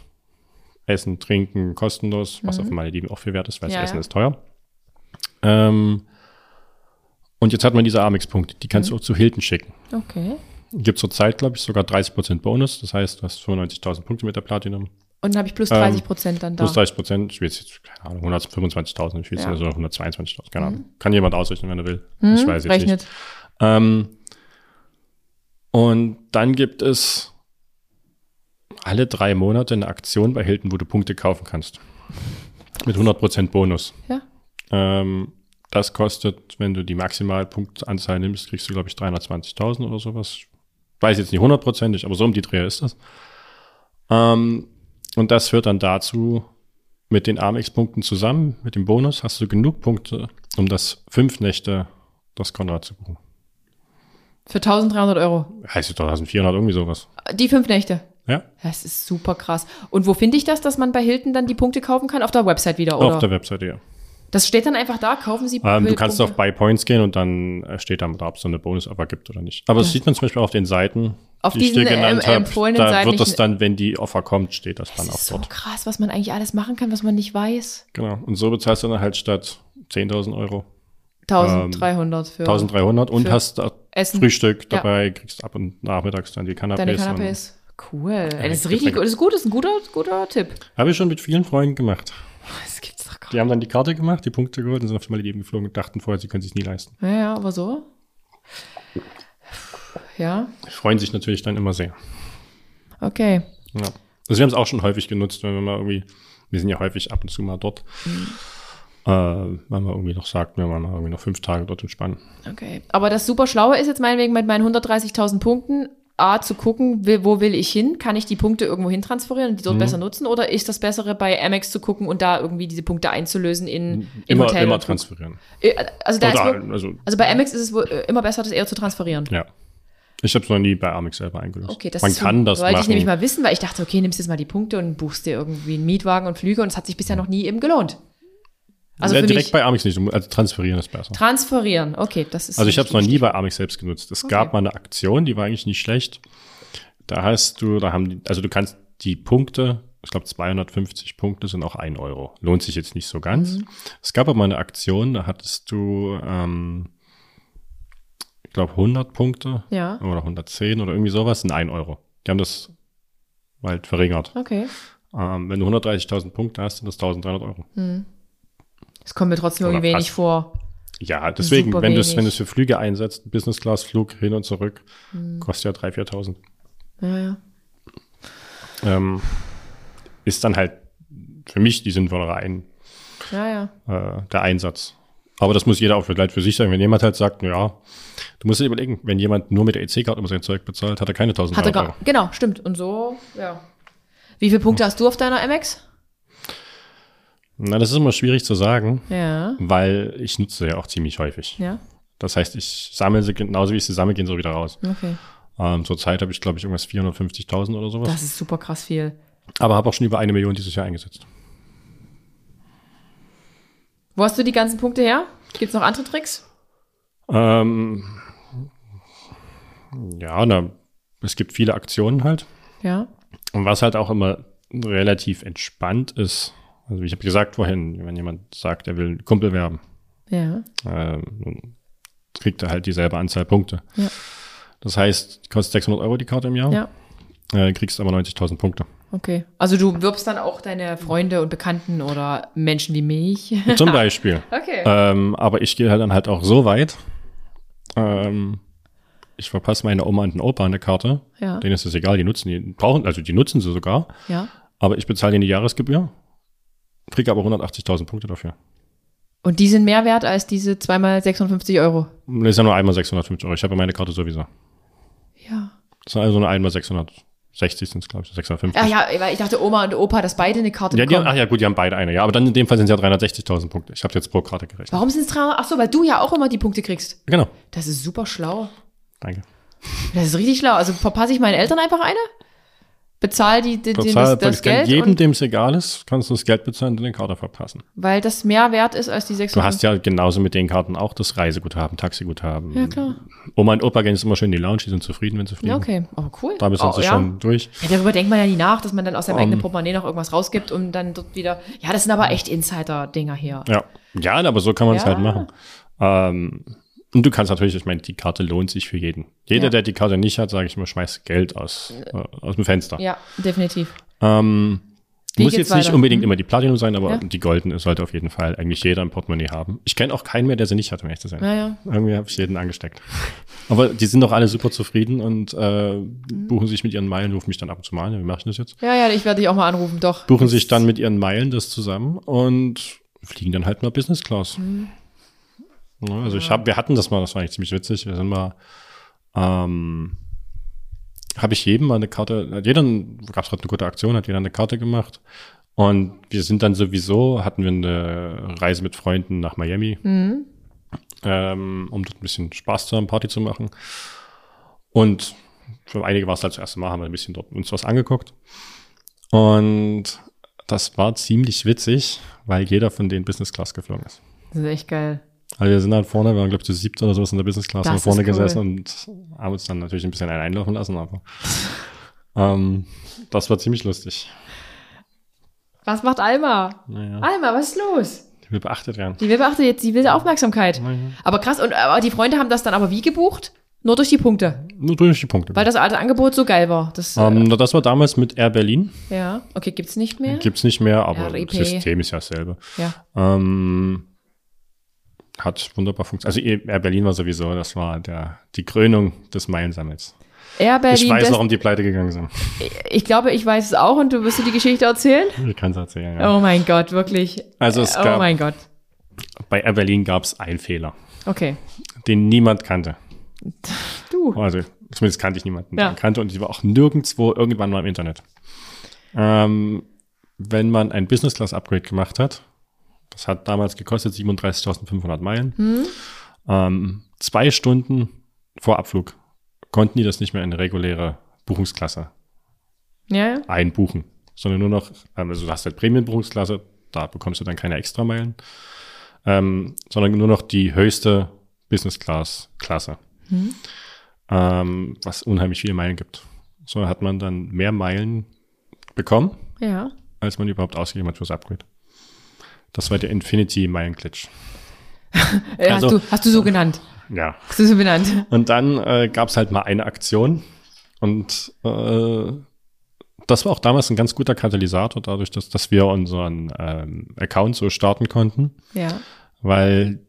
Essen, Trinken kostenlos, was auf Malediven auch viel wert ist, weil das Mhm. Ja, Essen ja. ist teuer. Ähm, und jetzt hat man diese Amex-Punkte, die Mhm. kannst du auch zu Hilton schicken. Okay. Gibt zurzeit, glaube ich, sogar 30% Bonus. Das heißt, du hast 95.000 Punkte mit der Platinum. Und dann habe ich plus Ähm, 30 Prozent dann da. Plus 30%, ich will jetzt, keine Ahnung, 125.000, ich will jetzt Ja. also 122.000, keine Ahnung. Kann jemand ausrechnen, wenn er will. ich weiß jetzt Rechnet. nicht. Ähm, und dann gibt es alle drei Monate eine Aktion bei Hilton, wo du Punkte kaufen kannst. Mit 100% Bonus. Ja. Ähm, das kostet, wenn du die Maximalpunktanzahl nimmst, kriegst du, glaube ich, 320.000 oder sowas. Weiß jetzt nicht hundertprozentig, aber so um die Dreh ist das. Ähm, und das führt dann dazu, mit den Amex-Punkten zusammen, mit dem Bonus, hast du genug Punkte, um das fünf Nächte das Konrad zu buchen. Für 1300 Euro. Heißt es doch 1400, irgendwie sowas. Die fünf Nächte. Ja, Das ist super krass. Und wo finde ich das, dass man bei Hilton dann die Punkte kaufen kann? Auf der Website wieder, oder? auf der Webseite, ja. das steht dann einfach da, kaufen Sie Ähm, du kannst auf Buy Points gehen und dann äh, steht da, ob es so eine Bonus-Offer gibt oder nicht. Aber das sieht man zum Beispiel auf den Seiten, Auf die ich diesen, dir genannt ähm, habe. Da Seiten wird das dann, wenn die Offer kommt, steht das dann Das auch ist so dort. krass, was man eigentlich alles machen kann, was man nicht weiß. Genau. Und so bezahlst du dann halt statt 10.000 Euro 1300 für. 1.300 und für- hast Essen. Frühstück Ja. dabei, kriegst ab und nachmittags dann die Canapés. Deine Canapés. Cool. Ey, das ist richtig. Das ist gut. Das ist ein guter, guter Tipp. Habe ich schon mit vielen Freunden gemacht. Das gibt's doch gar Die haben dann die Karte gemacht, die Punkte geholt und sind auf die Malediven geflogen und dachten vorher, sie können sich nie leisten. Ja, ja, aber so. Ja, freuen sich natürlich dann immer sehr. okay. Ja. Also wir haben es auch schon häufig genutzt, wenn wir mal irgendwie, wir sind ja häufig ab und zu mal dort, äh, wenn man irgendwie noch sagt, wir wollen mal irgendwie noch fünf Tage dort entspannen. Okay. Aber das super Schlaue ist jetzt meinetwegen mit meinen 130.000 Punkten, A, zu gucken, wo will ich hin? Kann ich die Punkte irgendwo hin transferieren und die Mhm. dort besser nutzen? Oder ist das Bessere, bei Amex zu gucken und da irgendwie diese Punkte einzulösen in, in Immer, Hotel? immer transferieren. Äh, Also, da Oder, wohl, also, also bei Amex ist es wohl äh, immer besser, das eher zu transferieren. ja. Ich habe es noch nie bei Amex selber eingelöst. Okay, das Man ist kann so, das wollte machen. ich nämlich mal wissen, weil ich dachte, okay, nimmst jetzt mal die Punkte und buchst dir irgendwie einen Mietwagen und Flüge und es hat sich bisher noch nie eben gelohnt. Also direkt bei Amex nicht, also transferieren ist besser. transferieren, okay, das ist Also ich habe es noch nie bei Amex selbst genutzt. Es gab mal eine Aktion, die war eigentlich nicht schlecht. Da hast du, da haben die, also du kannst die Punkte, ich glaube 250 Punkte sind auch ein Euro. Lohnt sich jetzt nicht so ganz. Mhm. Es gab aber mal eine Aktion, da hattest du, ähm, ich glaube 100 Punkte Ja, oder 110 oder irgendwie sowas in ein Euro. Die haben das halt verringert. okay. Ähm, wenn du 130.000 Punkte hast, sind das 1.300 Euro. Es kommt mir trotzdem Oder irgendwie wenig vor. Ja, deswegen, Super wenn du es wenn du's für Flüge einsetzt, Business Class Flug hin und zurück, Mhm. kostet ja 3.000, 4.000. Ja, ja. ähm, ist dann halt für mich die sinnvollere ein, Ja, ja. äh, der Einsatz. Aber das muss jeder auch vielleicht für sich sagen. Wenn jemand halt sagt, ja, du musst dir überlegen, wenn jemand nur mit der EC-Karte immer sein Zeug bezahlt, hat er keine 1000 Hat er Euro. gar, genau, stimmt. Und so, ja. Wie viele Punkte hast du auf deiner Amex? Na, das ist immer schwierig zu sagen, Ja, weil ich nutze sie ja auch ziemlich häufig. ja, Das heißt, ich sammle sie genauso wie ich sie sammle, gehen sie wieder raus. okay. Ähm, Zurzeit habe ich, glaube ich, irgendwas 450.000 oder sowas. Das ist super krass viel. Aber habe auch schon über eine Million dieses Jahr eingesetzt. Wo hast du die ganzen Punkte her? Gibt's noch andere Tricks? Ähm, ja, na, es gibt viele Aktionen halt. Ja. Und was halt auch immer relativ entspannt ist, also ich habe gesagt vorhin, wenn jemand sagt, er will einen Kumpel werben, Ja. äh, dann kriegt er halt dieselbe Anzahl Punkte. Ja. Das heißt, kostet 600 Euro die Karte im Jahr, Ja. äh, kriegst aber 90.000 Punkte. Okay. Also du wirbst dann auch deine Freunde und Bekannten oder Menschen wie mich. Zum Beispiel. Okay. ähm, aber ich gehe halt dann halt auch so weit, ähm, ich verpasse meine Oma und den Opa eine Karte, Ja. denen ist es egal, die nutzen die, brauchen, also die nutzen sie sogar, Ja. aber ich bezahle ihnen die Jahresgebühr, kriege aber 180.000 Punkte dafür. Und die sind mehr wert als diese zweimal 650 Euro. Das ist ja nur einmal 650 Euro. Ich habe meine Karte sowieso. Ja. Das sind also nur einmal 660 sind es, glaube ich, 650. Ah ja, weil ich dachte, Oma und Opa, dass beide eine Karte Ja, die, bekommen. ach ja, gut, die haben beide eine. Ja, aber dann in dem Fall sind es ja 360.000 Punkte. Ich habe jetzt pro Karte gerechnet. Warum sind es 300? Ach so, weil du ja auch immer die Punkte kriegst. Genau. Das ist super schlau. Danke. Das ist richtig schlau. Also verpasse ich meinen Eltern einfach eine? Bezahl die, die, Bezahl, das, das Geld, jedem, dem es egal ist, kannst du das Geld bezahlen und deine Karte verpassen. weil das mehr wert ist als die Du 600. hast ja genauso mit den Karten auch das Reiseguthaben, Taxiguthaben. Ja, klar. Oma und Opa gehen jetzt immer schön in die Lounge, die sind zufrieden, wenn sie fliegen. Ja, okay. Aber cool. Damit sind oh, sie ja. schon durch. Ja, darüber denkt man ja nie nach, dass man dann aus seinem Um. eigenen Portemonnaie noch irgendwas rausgibt und dann dort wieder. Ja, das sind aber echt Insider-Dinger hier. Ja, ja aber so kann man es halt machen. Ähm, und du kannst natürlich, ich meine, die Karte lohnt sich für jeden. Jeder, Ja. der die Karte nicht hat, sage ich immer, schmeißt Geld aus, äh, aus dem Fenster. Ja, definitiv. Ähm, muss jetzt nicht weiter? unbedingt Hm? immer die Platinum sein, aber Ja. die Golden sollte auf jeden Fall eigentlich jeder im Portemonnaie haben. Ich kenne auch keinen mehr, der sie nicht hat, um ehrlich zu sein. Naja. Irgendwie habe ich jeden angesteckt. Aber die sind doch alle super zufrieden und äh, Mhm. buchen sich mit ihren Meilen, rufen mich dann ab und zu mal an. Wie mache ich das jetzt? Ja, ja, ich werde dich auch mal anrufen, doch. Buchen sich dann mit ihren Meilen das zusammen und fliegen dann halt mal Business Class. Mhm. Ja, also ich habe, wir hatten das mal, das war eigentlich ziemlich witzig. Wir sind mal, ähm, habe ich jedem mal eine Karte, hat jeder, gab es gerade eine gute Aktion, hat jeder eine Karte gemacht. Und wir sind dann sowieso, hatten wir eine Reise mit Freunden nach Miami, Mhm. ähm, um dort ein bisschen Spaß zu haben, Party zu machen. Und für einige war es halt das erste Mal, haben wir ein bisschen dort uns was angeguckt. Und das war ziemlich witzig, weil jeder von denen Business Class geflogen ist. Das ist echt geil. Also wir sind halt vorne, wir waren glaube ich zu siebt oder sowas in der Business Class, vorne cool. gesessen und haben uns dann natürlich ein bisschen einlaufen lassen, aber ähm, das war ziemlich lustig. Was macht Alma? Naja, Alma, was ist los? die will beachtet werden. Die will beachtet jetzt, die will Aufmerksamkeit. Naja. Aber krass, und aber die Freunde haben das dann aber wie gebucht? Nur durch die Punkte. Nur durch die Punkte. Weil das alte Angebot so geil war. Das, äh, ähm, das war damals mit Air Berlin. ja, okay, gibt's nicht mehr. Gibt's nicht mehr, aber RIP. das System ist ja dasselbe. Ja. Ähm, hat wunderbar funktioniert. Also Air Berlin war sowieso, das war der, die Krönung des Meilensammels. Air Berlin, ich weiß, warum die pleite gegangen sind. ich glaube, ich weiß es auch und du wirst dir die Geschichte erzählen? Ich kann es erzählen, ja. Oh mein Gott, wirklich. Also es oh gab, mein Gott. bei Air Berlin gab es einen Fehler, Okay. den niemand kannte. Du. Also zumindest kannte ich niemanden, Ja. ihn kannte und die war auch nirgendwo irgendwann mal im Internet. Ähm, wenn man ein Business Class Upgrade gemacht hat, das hat damals gekostet 37.500 Meilen, Hm? ähm, zwei Stunden vor Abflug konnten die das nicht mehr in eine reguläre Buchungsklasse Ja, einbuchen, sondern nur noch, ähm, also du hast halt Premium-Buchungsklasse, da bekommst du dann keine Extrameilen, ähm, sondern nur noch die höchste Business Class Klasse, ähm, was unheimlich viele Meilen gibt. So hat man dann mehr Meilen bekommen, Ja. als man überhaupt ausgegeben hat fürs Upgrade. Das war der Infinity Meilenglitch. Äh, Also- hast, du, hast du so genannt? Ja. Hast du so benannt? Und dann äh, gab es halt mal eine Aktion und äh, das war auch damals ein ganz guter Katalysator, dadurch, dass, dass wir unseren ähm, Account so starten konnten, Ja. weil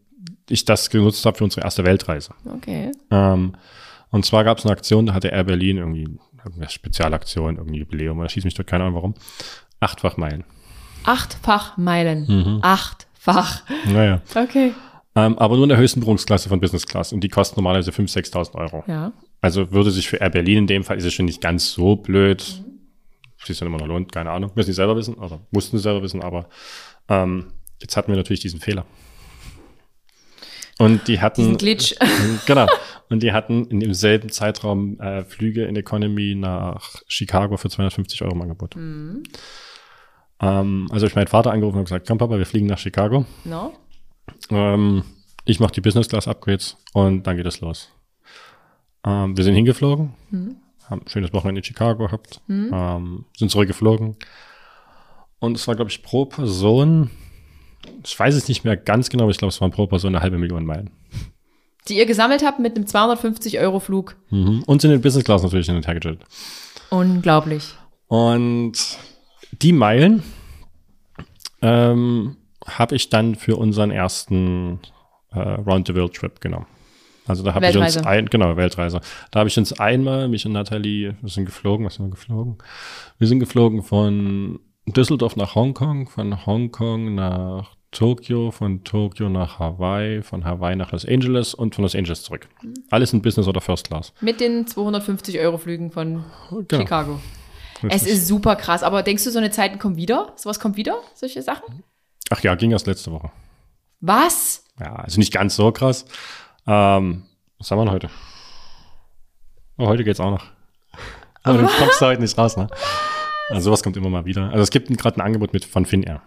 ich das genutzt habe für unsere erste Weltreise. Okay. Ähm, und zwar gab es eine Aktion, da hatte Air Berlin irgendwie eine Spezialaktion, irgendwie Jubiläum, oder schieß mich dort, keine Ahnung warum. Achtfach Meilen. Achtfach Meilen. Mhm. Achtfach. Naja. Okay. Ähm, aber nur in der höchsten Buchungsklasse von Business Class und die kosten normalerweise 5.000, 6.000 Euro. Ja. Also würde sich für Air Berlin in dem Fall, ist es schon nicht ganz so blöd. Ob es dann immer noch lohnt, keine Ahnung. Müssen die selber wissen, oder mussten sie selber wissen, aber ähm, jetzt hatten wir natürlich diesen Fehler. Und die hatten. Diesen Glitch. genau. Und die hatten in demselben Zeitraum äh, Flüge in Economy nach Chicago für 250 Euro im Angebot. Mhm. Ähm, also ich meinen Vater angerufen und gesagt, komm Papa, wir fliegen nach Chicago. No? Ähm, ich mache die Business Class Upgrades und dann geht es los. Ähm, wir sind hingeflogen, haben ein schönes Wochenende in Chicago gehabt, ähm, sind zurückgeflogen. Und es war, glaube ich, pro Person, ich weiß es nicht mehr ganz genau, aber ich glaube, es waren pro Person eine halbe Million Meilen. Die ihr gesammelt habt mit einem 250 Euro Flug. Mhm. Und sind in Business Class natürlich hin und her gejettet. Unglaublich. Und die Meilen ähm, habe ich dann für unseren ersten äh, Round the World Trip genommen. Also da habe ich uns ein, genau, Weltreise. Da habe ich uns einmal, mich und Nathalie, wir sind geflogen, was sind wir geflogen? Wir sind geflogen von Düsseldorf nach Hongkong, von Hongkong nach Tokio, von Tokio nach Hawaii, von Hawaii nach Los Angeles und von Los Angeles zurück. Alles in Business oder First Class. Mit den 250 Euro Flügen von Genau. Chicago. Es ist super krass. Aber denkst du, so eine Zeiten kommen wieder? Sowas kommt wieder? Solche Sachen? Ach ja, ging erst letzte Woche. Was? Ja, also nicht ganz so krass. Ähm, was haben wir denn heute? Oh, heute geht's auch noch. Aber du kommst da heute nicht raus, ne? Also sowas kommt immer mal wieder. Also es gibt gerade ein Angebot mit von Finnair.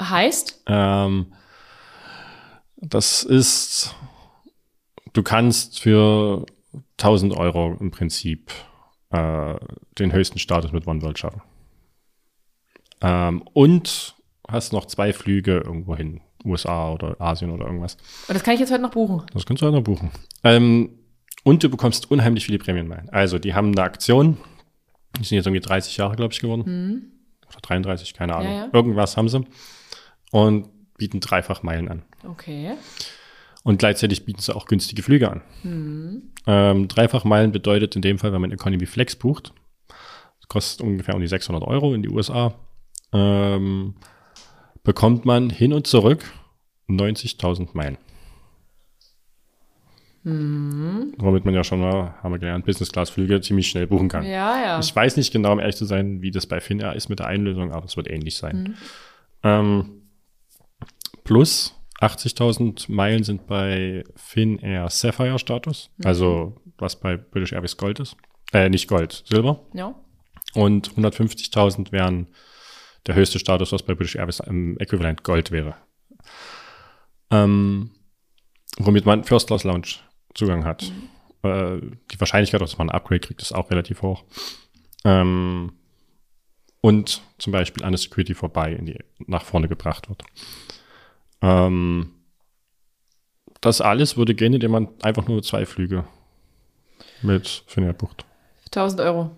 Heißt? Ähm, das ist, du kannst für 1000 Euro im Prinzip äh, den höchsten Status mit One World schaffen. Ähm, und hast noch zwei Flüge irgendwo hin, USA oder Asien oder irgendwas. Und das kann ich jetzt heute noch buchen. Das kannst du halt noch buchen. Ähm, und du bekommst unheimlich viele Prämienmeilen. Also, die haben eine Aktion. Die sind jetzt irgendwie 30 Jahre, glaube ich, geworden. Oder 33, keine Ahnung. Ja, ja. Irgendwas haben sie. Und bieten dreifach Meilen an. Okay. Und gleichzeitig bieten sie auch günstige Flüge an. Ähm, dreifach Meilen bedeutet in dem Fall, wenn man Economy Flex bucht, kostet ungefähr um die 600 Euro in die USA, ähm, bekommt man hin und zurück 90.000 Meilen. Womit man ja schon mal, haben wir gelernt, Business-Class-Flüge ziemlich schnell buchen kann. Ja, ja. Ich weiß nicht genau, um ehrlich zu sein, wie das bei Finnair ist mit der Einlösung, aber es wird ähnlich sein. Ähm, plus 80.000 Meilen sind bei Finnair Sapphire-Status, also was bei British Airways Gold ist. Äh, nicht Gold, Silber. ja. Und 150.000 wären der höchste Status, was bei British Airways im Äquivalent Gold wäre. Ähm, womit man First Class Lounge Zugang hat. Äh, die Wahrscheinlichkeit, dass man ein Upgrade kriegt, ist auch relativ hoch. Ähm, und zum Beispiel eine Security vorbei, in die nach vorne gebracht wird. Ähm, das alles würde gehen, indem man einfach nur zwei Flüge mit Finja Bucht. 1000 Euro.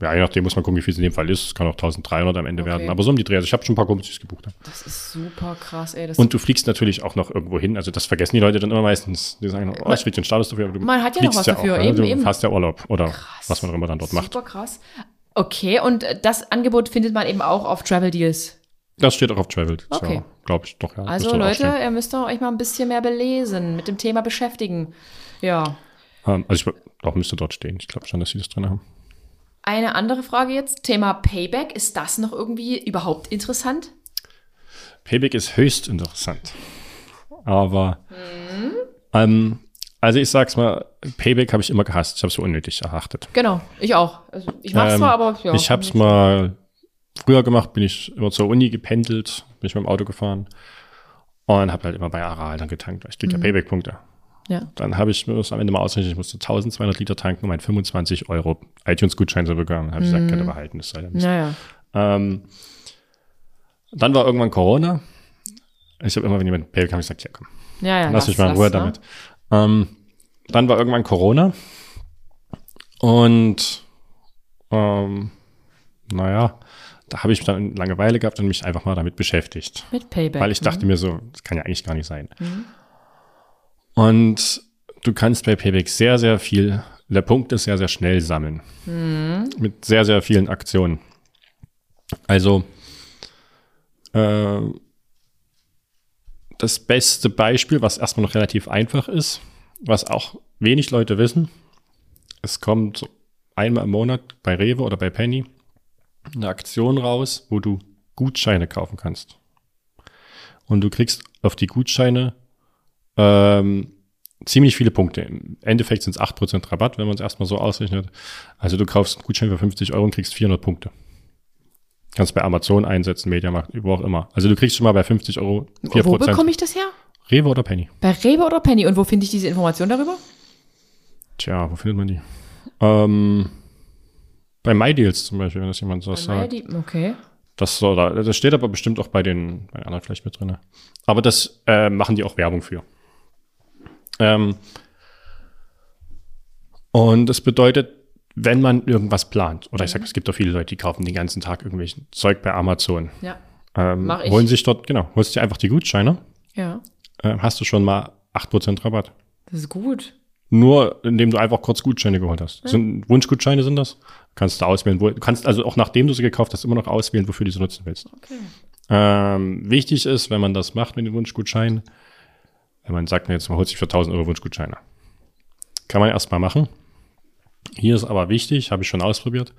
Ja, je nachdem muss man gucken, wie viel es in dem Fall ist. Es kann auch 1300 am Ende Okay. werden. Aber so um die Dreh. Also ich habe schon ein paar Kumpels, die es gebucht haben. Das ist super krass, ey. Und du fliegst natürlich auch noch irgendwo hin. Also das vergessen die Leute dann immer meistens. Die sagen, oh, ich fliege den Status dafür. Aber du Man hat ja noch was dafür. Auch, Eben, du eben. hast ja Urlaub oder Krass. was man auch immer dann dort macht. super krass. Okay, und das Angebot findet man eben auch auf Travel Deals. Das steht auch auf Travel. Okay. Glaube ich doch, ja. Also Leute, ihr müsst euch mal ein bisschen mehr belesen, mit dem Thema beschäftigen. Ja. Ähm, also ich doch müsste dort stehen. Ich glaube schon, dass sie das drin haben. Eine andere Frage jetzt, Thema Payback. Ist das noch irgendwie überhaupt interessant? Payback ist höchst interessant. Aber Mhm. ähm, also ich sag's mal, Payback habe ich immer gehasst. Ich habe es so unnötig erachtet. Genau, ich auch. Also ich mach's Ähm, zwar, aber ja. ich habe es mal früher gemacht, bin ich immer zur Uni gependelt, bin ich mit dem Auto gefahren und habe halt immer bei Aral dann getankt, weil ich krieg ja Payback-Punkte. Ja. Dann habe ich mir das am Ende mal ausgerechnet, ich musste 1200 Liter tanken, um einen 25 Euro iTunes-Gutschein zu bekommen. habe ich gesagt, könnt ihr behalten, das sei ja. Naja. Ähm, dann war irgendwann Corona. Ich habe immer, wenn jemand Payback kam, ich gesagt, ja komm, Ja, ja. lass mich mal in Ruhe ne? damit. Ähm, dann war irgendwann Corona und ähm, naja, da habe ich dann Langeweile gehabt und mich einfach mal damit beschäftigt. Mit Payback. Weil ich dachte mir so, das kann ja eigentlich gar nicht sein. Und du kannst bei Payback sehr, sehr viel der Punkte sehr, sehr schnell sammeln. Mit sehr, sehr vielen Aktionen. Also, äh, das beste Beispiel, was erstmal noch relativ einfach ist, was auch wenig Leute wissen, es kommt einmal im Monat bei Rewe oder bei Penny eine Aktion raus, wo du Gutscheine kaufen kannst. Und du kriegst auf die Gutscheine ähm, ziemlich viele Punkte. Im Endeffekt sind es 8% Rabatt, wenn man es erstmal so ausrechnet. Also du kaufst einen Gutschein für 50 Euro und kriegst 400 Punkte. Kannst bei Amazon einsetzen, Mediamarkt, wo auch immer. Also du kriegst schon mal bei 50 Euro 4%. Wo bekomme ich das her? Rewe oder Penny? Bei Rewe oder Penny? Und wo finde ich diese Information darüber? Tja, wo findet man die? Ähm, bei MyDeals zum Beispiel, wenn das jemand so sagt. Okay. Das, so, da, das steht aber bestimmt auch bei den, bei den anderen vielleicht mit drin. Aber das äh, machen die auch Werbung für. Ähm, und das bedeutet, wenn man irgendwas plant, oder ich sage, es gibt auch viele Leute, die kaufen den ganzen Tag irgendwelchen Zeug bei Amazon. Ja. Ähm, Mach ich. holen sich dort, genau, holst dir einfach die Gutscheine, Ja. äh, hast du schon mal 8% Rabatt. Das ist gut. Nur indem du einfach kurz Gutscheine geholt hast. Das Sind Wunschgutscheine sind das. Kannst du auswählen, wo, du kannst also auch nachdem du sie gekauft hast, immer noch auswählen, wofür du sie nutzen willst. Okay. Ähm, wichtig ist, wenn man das macht mit den Wunschgutscheinen, wenn man sagt, jetzt man holt sich für 1000 Euro Wunschgutscheine. Kann man erstmal machen. Hier ist aber wichtig, habe ich schon ausprobiert,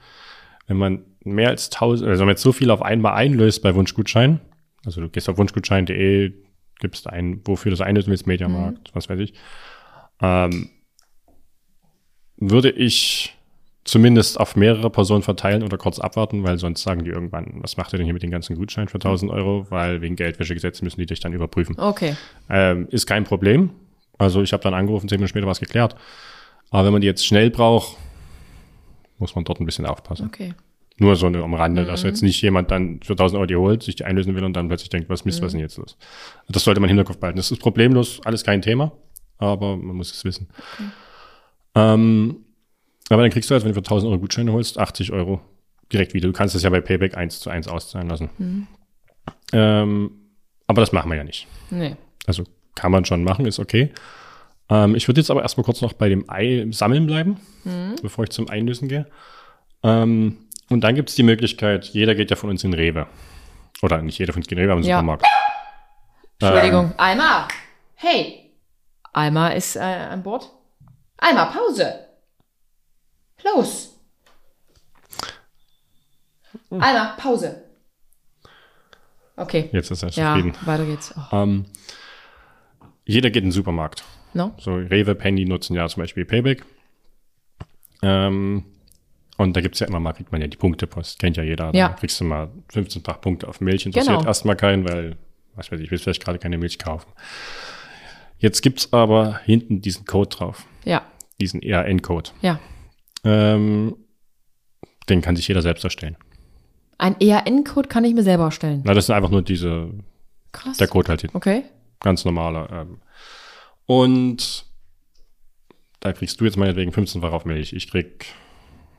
wenn man mehr als 1000, also wenn man jetzt so viel auf einmal einlöst bei Wunschgutscheinen, also du gehst auf wunschgutschein.de, gibst ein, wofür du das einlösen willst, Mediamarkt, was weiß ich, ähm, würde ich zumindest auf mehrere Personen verteilen oder kurz abwarten, weil sonst sagen die irgendwann, was macht ihr denn hier mit den ganzen Gutscheinen für 1000 Euro, weil wegen Geldwäschegesetz müssen die dich dann überprüfen. Okay. Ähm, ist kein Problem. Also ich habe dann angerufen, zehn Minuten später war es geklärt. Aber wenn man die jetzt schnell braucht, muss man dort ein bisschen aufpassen. Okay. Nur so eine am Rande, dass jetzt nicht jemand dann für 1000 Euro die holt, sich die einlösen will und dann plötzlich denkt, was Mist, was ist denn jetzt los? Das sollte man im Hinterkopf behalten. Das ist problemlos, alles kein Thema, aber man muss es wissen. Ähm, aber dann kriegst du, also wenn du für 1000 Euro Gutscheine holst, 80 Euro direkt wieder. Du kannst das ja bei Payback eins zu eins auszahlen lassen. Ähm, aber das machen wir ja nicht. Nee. Also kann man schon machen, ist okay. Ähm, ich würde jetzt aber erstmal kurz noch bei dem Ei Sammeln bleiben, bevor ich zum Einlösen gehe. Ähm, und dann gibt es die Möglichkeit, jeder geht ja von uns in Rewe. Oder nicht jeder von uns geht in Rewe, aber in den Ja. Supermarkt. Entschuldigung. Alma. Hey. Alma ist äh, an Bord. Alma, Pause. Los. Alma, Pause. Okay. Jetzt ist er Ja, zufrieden. weiter geht's. Oh. Ähm, jeder geht in den Supermarkt. No? So Rewe, Penny nutzen ja zum Beispiel Payback. Ähm, und da gibt's ja immer mal, kriegt man ja die Punktepost, kennt ja jeder. Ja. Da kriegst du mal 15-fach Punkte auf Milch, interessiert Genau. erstmal keinen, weil, was weiß ich, ich will vielleicht gerade keine Milch kaufen. Jetzt gibt's aber hinten diesen Code drauf, Ja. diesen ERN-Code. Ja. Ähm, den kann sich jeder selbst erstellen. Ein ERN-Code kann ich mir selber erstellen. Na, das sind einfach nur diese, Krass. der Code halt hinten. Okay. Ganz normaler. Ähm. Und da kriegst du jetzt meinetwegen 15-fach auf Milch, ich krieg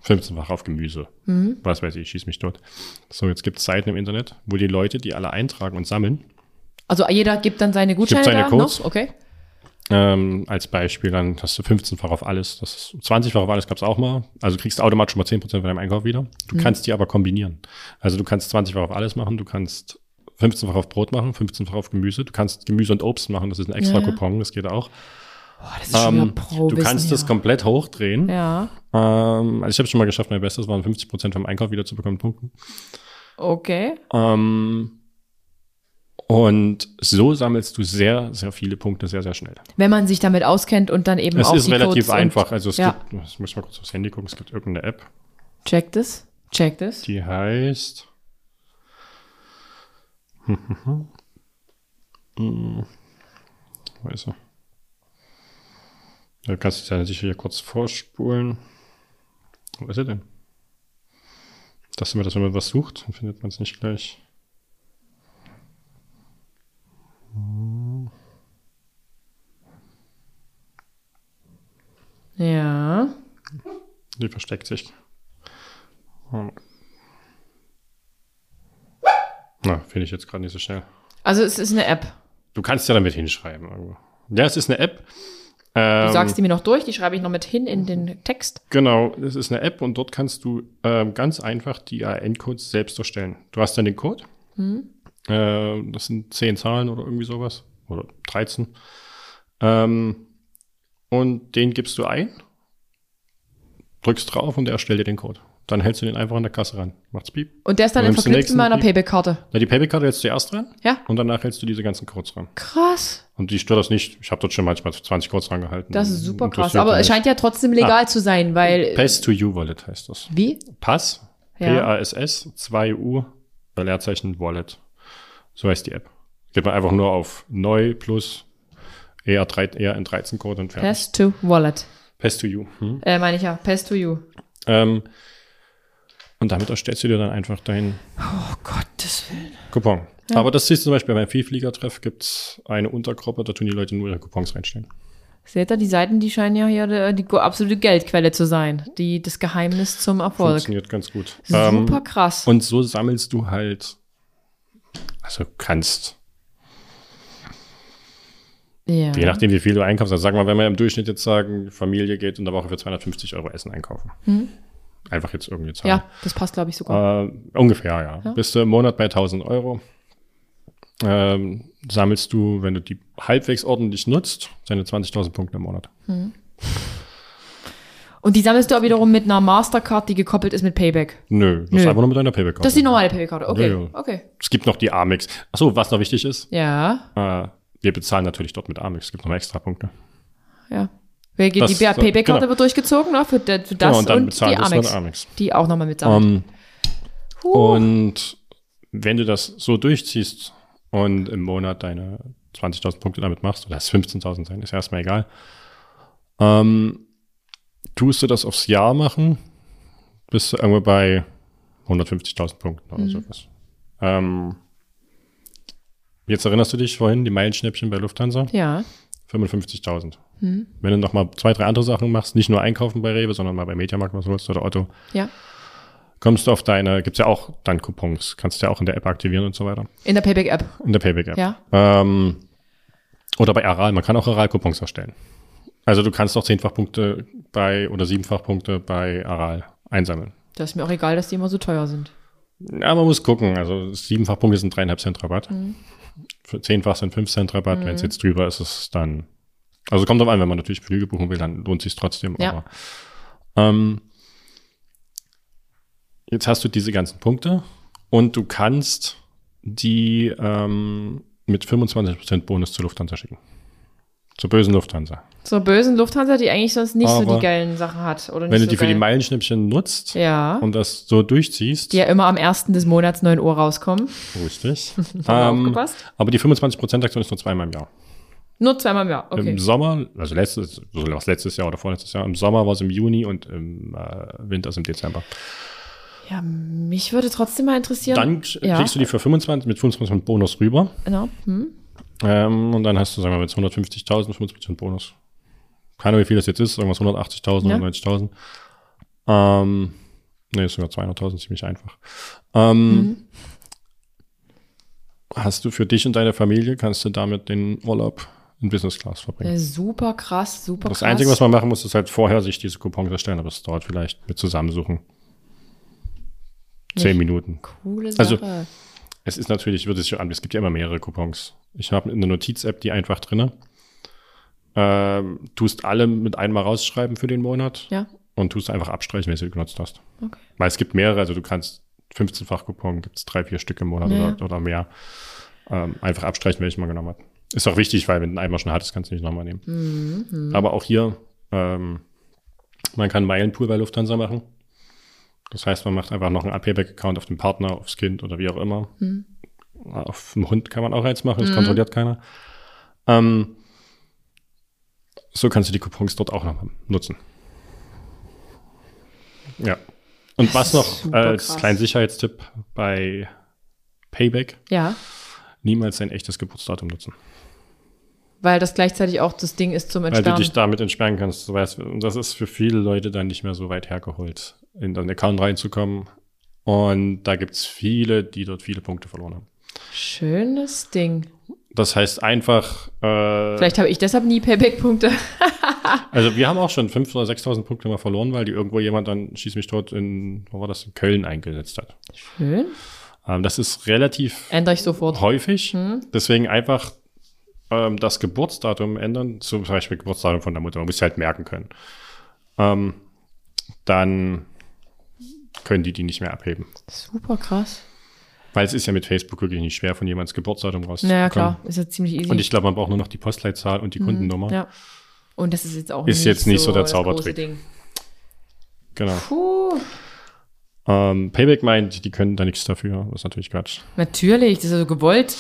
15-fach auf Gemüse. Mhm. Was weiß ich, schieß mich dort. So, jetzt gibt es Seiten im Internet, wo die Leute, die alle eintragen und sammeln, Also jeder gibt dann seine Gutscheine seine da Codes. noch? Okay. Ähm, als Beispiel, dann hast du 15-fach auf alles. Das ist 20-fach auf alles gab es auch mal. Also du kriegst automatisch schon mal 10% von deinem Einkauf wieder. Du kannst die aber kombinieren. Also du kannst 20-fach auf alles machen, du kannst 15-fach auf Brot machen, 15-fach auf Gemüse. Du kannst Gemüse und Obst machen, das ist ein extra Ja, ja. Coupon, das geht auch. Boah, das ist schon Ähm, pro du kannst das komplett hochdrehen. Ja, Ähm, also ich habe es schon mal geschafft, mein Bestes waren 50% vom Einkauf wieder zu bekommen, Punkten. okay. Ähm, und so sammelst du sehr, sehr viele Punkte sehr, sehr schnell. Wenn man sich damit auskennt und dann eben Es auch ist die relativ Codes einfach. Also es ja. gibt, ich muss mal kurz aufs Handy gucken, es gibt irgendeine App, Check das. Check das. die heißt. Hm, Wo ist er? Da kannst du ja sicher hier kurz vorspulen. Wo ist er denn? Das ist immer, dass wenn man was sucht, dann findet man es nicht gleich. Ja. Die versteckt sich. Hm. Na, finde ich jetzt gerade nicht so schnell. Also es ist eine App. Du kannst ja damit hinschreiben. Ja, es ist eine App. Du Ähm, sagst die mir noch durch, die schreibe ich noch mit hin in den Text. Genau, es ist eine App und dort kannst du ähm, ganz einfach die AN-Codes selbst erstellen. Du hast dann den Code. Äh, das sind 10 Zahlen oder irgendwie sowas. Oder 13. Ähm, und den gibst du ein, drückst drauf und der erstellt dir den Code. Dann hältst du den einfach an der Kasse ran. Macht's piep. Und der ist dann den verknüpft mit meiner. Payback-Karte. Na, die Payback-Karte hältst du erst dran Ja. und danach hältst du diese ganzen Codes ran. Krass. Und die stört das nicht. Ich habe dort schon manchmal 20 Codes dran gehalten. Das ist super krass. Aber es scheint ja trotzdem legal zu sein, weil. Pass to You Wallet heißt das. Wie? Pass, Ja. P-A-S-S, 2U, bei Leerzeichen Wallet. So heißt die App. Geht man einfach nur auf neu plus E ER3, ERN13-Code und fertig. Pass to Wallet. Pass to You. Hm. Äh, meine ich ja. Pass to you. Ähm, und damit erstellst du dir dann einfach deinen Oh Gottes Willen. Coupon. Aber das siehst du zum Beispiel beim Vielfliegertreff gibt es eine Untergruppe, da tun die Leute nur ihre Coupons reinstellen. Seht ihr, die Seiten, die scheinen ja hier die, die absolute Geldquelle zu sein. Die, das Geheimnis zum Erfolg. Funktioniert ganz gut. Super Ähm, krass. Und so sammelst du halt, also kannst, ja. je nachdem, wie viel du einkaufst, also sagen wir, wenn wir im Durchschnitt jetzt sagen, Familie geht in der Woche für 250 Euro Essen einkaufen. Einfach jetzt irgendwie zahlen. ja, das passt, glaube ich, sogar. Äh, ungefähr, ja. Ja. Bist du im Monat bei 1000 Euro. Ähm, sammelst du, wenn du die halbwegs ordentlich nutzt, deine 20.000 Punkte im Monat. Und die sammelst du auch wiederum mit einer Mastercard, die gekoppelt ist mit Payback. Nö, das Nö. ist einfach nur mit deiner Payback-Karte. Das ist die normale Payback-Karte. Okay. Ja, ja. Okay. Es gibt noch die Amex. Achso, was noch wichtig ist, Ja. äh, wir bezahlen natürlich dort mit Amex. Es gibt noch extra Punkte. Ja. Wer geht, Das- die Payback-Karte genau. wird durchgezogen, ne? Für, das- für das Genau, und dann und bezahlen die mit Amex, Amex. Die auch nochmal mitsammelt. Ähm, Huh. Und wenn du das so durchziehst und im Monat deine 20.000 Punkte damit machst, oder es 15.000 sein, ist erstmal egal, ähm, tust du das aufs Jahr machen, bist du irgendwo bei 150.000 Punkten oder sowas. Ähm, jetzt erinnerst du dich vorhin, die Meilenschnäppchen bei Lufthansa? ja. 55.000. Wenn du noch mal zwei, drei andere Sachen machst, nicht nur einkaufen bei Rewe, sondern mal bei Mediamarkt was holst oder Otto, Ja. kommst du auf deine, gibt's ja auch dann Coupons, kannst du ja auch in der App aktivieren und so weiter. In der Payback-App. In der Payback-App. Ja. Ähm, oder bei Aral, man kann auch Aral-Coupons erstellen. Also du kannst auch zehnfach-Punkte bei oder siebenfach-Punkte bei Aral einsammeln. Das ist mir auch egal, dass die immer so teuer sind. Ja, man muss gucken. Also siebenfach Punkte sind dreieinhalb Cent Rabatt. Mhm. Für zehnfach sind fünf Cent Rabatt. Wenn es jetzt drüber ist, ist es dann. Also kommt drauf an, wenn man natürlich Flüge buchen will, dann lohnt sich trotzdem. Ja. Aber ähm, jetzt hast du diese ganzen Punkte und du kannst die ähm, mit 25% Bonus zur Lufthansa schicken. Zur bösen Lufthansa. Zur bösen Lufthansa, die eigentlich sonst nicht so Aber die geilen Sachen hat. Oder nicht Wenn du so die für die geil. Meilenschnippchen nutzt Ja. und das so durchziehst, Die ja immer am 1. des Monats 9 Uhr rauskommen. richtig. Ähm, aber die 25% Aktion ist nur zweimal im Jahr. Nur zweimal im Jahr. Okay. Im Sommer, also letztes, so was letztes Jahr oder vorletztes Jahr, im Sommer war es im Juni und im äh, Winter ist im Dezember. Ja, mich würde trotzdem mal interessieren. Dann ja. kriegst du die für 25 mit 25% Bonus rüber. Genau. Hm? Ähm, und dann hast du, sagen wir mal, jetzt 150.000, 25% Bonus. keine Ahnung, wie viel das jetzt ist, irgendwas 180.000, Ja. 190.000. Ähm, ist sogar 200.000, ziemlich einfach. Ähm, Mhm. Hast du für dich und deine Familie, kannst du damit den Urlaub in Business Class verbringen? Äh, super krass, super Das krass. Einzige, was man machen muss, ist halt vorher sich diese Coupons erstellen, aber es dauert vielleicht mit Zusammensuchen. Zehn. Minuten. Coole Also- Sache. Es ist natürlich, wird es schon an, es gibt ja immer mehrere Coupons. Ich habe eine Notiz-App, die einfach drinne. Ähm, tust alle mit einmal rausschreiben für den Monat ja, und tust einfach abstreichen, wenn du sie genutzt hast. okay. Weil es gibt mehrere, also du kannst 15-fach Coupon, gibt es drei, vier Stück im Monat Ja. oder, oder mehr. Ähm, einfach abstreichen, welchen man genommen hat. Ist auch wichtig, weil wenn du einen einmal schon hattest, kannst du nicht nochmal nehmen. Mhm. Aber auch hier, ähm, man kann Meilenpool bei Lufthansa machen. Das heißt, man macht einfach noch einen Payback-Account auf den Partner, aufs Kind oder wie auch immer. Mhm. Auf dem Hund kann man auch eins machen, das kontrolliert keiner. Ähm, so kannst du die Coupons dort auch noch nutzen. Ja. Und was noch als kleinen Sicherheitstipp bei Payback, Ja, niemals ein echtes Geburtsdatum nutzen. weil das gleichzeitig auch das Ding ist zum Weil du Entsperren. dich damit entsperren kannst. Und das ist für viele Leute dann nicht mehr so weit hergeholt, in deinen Account reinzukommen. Und da gibt's viele, die dort viele Punkte verloren haben. Schönes Ding. Das heißt einfach, äh, Vielleicht habe ich deshalb nie Payback-Punkte. also wir haben auch schon 5.000 oder 6.000 Punkte mal verloren, weil die irgendwo jemand dann, schieß mich dort in, wo war das, in Köln eingesetzt hat. Schön. Ähm, das ist relativ Ändere ich sofort. häufig. Deswegen einfach ähm, das Geburtsdatum ändern, zum Beispiel Geburtsdatum von der Mutter. Man muss sie halt merken können. Ähm, dann können die die nicht mehr abheben. Super krass. Weil es ist ja mit Facebook wirklich nicht schwer, von jemands Geburtsdatum rauszukommen. Naja, klar. Ist ja ziemlich easy. Und ich glaube, man braucht nur noch die Postleitzahl und die Kundennummer. ja. Und das ist jetzt auch Ist jetzt nicht so der das Zaubertrick. Genau. Puh. Ähm, Payback meint, die können da nichts dafür. Das ist natürlich Quatsch. Natürlich, das ist ja so gewollt.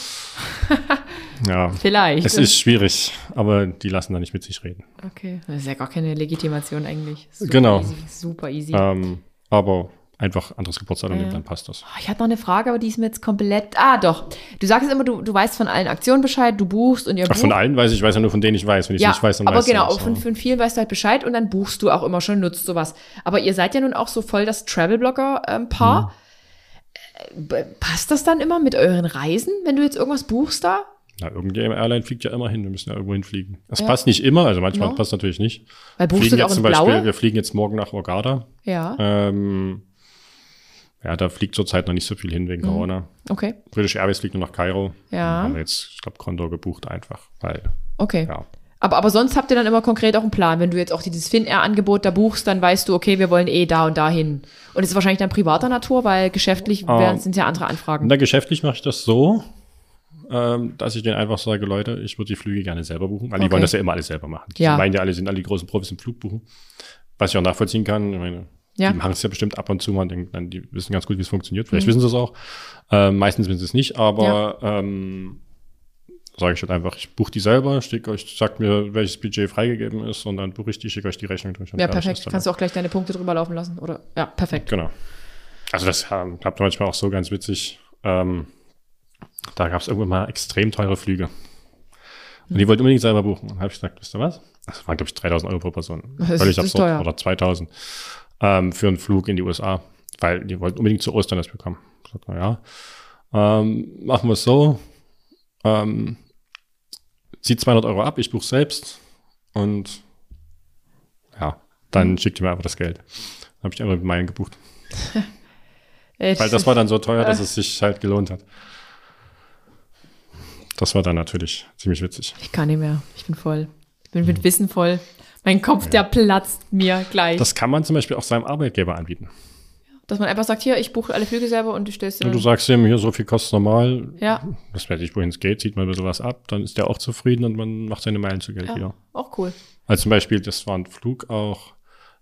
Ja. Vielleicht. Es ist schwierig, aber die lassen da nicht mit sich reden. Okay. Das ist ja gar keine Legitimation eigentlich. Super Genau. Easy. Super easy. Ähm, aber einfach anderes Geburtsdatum Ja, dann passt das. Oh, Ich hatte noch eine Frage, aber die ist mir jetzt komplett. Ah, doch. Du sagst immer, du, du weißt von allen Aktionen Bescheid, du buchst und ihr Ach, bucht. von allen weiß ich, ich weiß ja nur von denen ich weiß. Wenn ich ja, nicht weiß, dann aber weiß ich genau, auch von, aber- von vielen weißt du halt Bescheid und dann buchst du auch immer schon, nutzt sowas. Aber ihr seid ja nun auch so voll das Travel-Blogger-Paar. Mhm. Äh, passt das dann immer mit euren Reisen, wenn du jetzt irgendwas buchst da? Na, irgendeine Airline fliegt ja immer hin. Wir müssen ja irgendwo hinfliegen. Das Ja. passt nicht immer, also manchmal Ja. passt natürlich nicht. Weil buchst fliegen du auch jetzt in zum Beispiel, Blaue? wir fliegen jetzt morgen nach Hurghada. Ja, Ähm, ja, da fliegt zurzeit noch nicht so viel hin wegen Corona. okay. British Airways fliegt nur nach Kairo. Mhm. Ja. Haben wir jetzt, ich glaube, Condor gebucht einfach, weil, Okay. ja. Aber, aber sonst habt ihr dann immer konkret auch einen Plan. Wenn du jetzt auch dieses Finnair-Angebot da buchst, dann weißt du, okay, wir wollen eh da und da hin. Und es ist wahrscheinlich dann privater Natur, weil geschäftlich Ah. wären sind ja andere Anfragen. Na, geschäftlich mache ich das so, ähm, dass ich denen einfach sage, Leute, ich würde die Flüge gerne selber buchen, weil die Okay. wollen das ja immer alles selber machen. Die Ja. meinen ja alle, sind alle die großen Profis im Flugbuchen. Was ich auch nachvollziehen kann. Ich meine, Ja. die machen es ja bestimmt ab und zu mal und denken dann, die wissen ganz gut, wie es funktioniert. Mhm. Vielleicht wissen sie es auch. Ähm, meistens wissen sie es nicht, aber ähm, sage ich halt einfach, ich buche die selber, schicke euch, sagt mir, welches Budget freigegeben ist und dann buche ich die, schicke euch die Rechnung durch. Ja, perfekt. Kannst du auch gleich deine Punkte drüber laufen lassen, oder? Ja, perfekt. Genau. Also das ähm, klappt manchmal auch so ganz witzig. Ähm, da gab es irgendwann mal extrem teure Flüge. Und die wollten unbedingt selber buchen. Und habe ich gesagt, wisst ihr was? Das waren, glaube ich, 3000 Euro pro Person. Das Völlig absurd. teuer. Oder 2000 ähm, für einen Flug in die USA. Weil die wollten unbedingt zu Ostern das bekommen. Ich sag, na ja, ähm, machen wir es so. Ähm, zieht 200 Euro ab, ich buche selbst. Und ja, dann schickt ihr mir einfach das Geld. Dann habe ich einfach mit Meilen gebucht. Weil das war dann so teuer, dass es sich halt gelohnt hat. Das war dann natürlich ziemlich witzig. ich kann nicht mehr. Ich bin voll. Ich bin mit Wissen voll. Mein Kopf, der platzt mir gleich. Das kann man zum Beispiel auch seinem Arbeitgeber anbieten. Dass man einfach sagt, hier, ich buche alle Flüge selber und du stellst dir Und du sagst ihm, hier, so viel kostet normal. Ja, Das weiß ich, wohin es geht, zieht man ein bisschen was ab, dann ist der auch zufrieden und man macht seine Meilen zu Geld ja, wieder. auch cool. Also zum Beispiel, das war ein Flug auch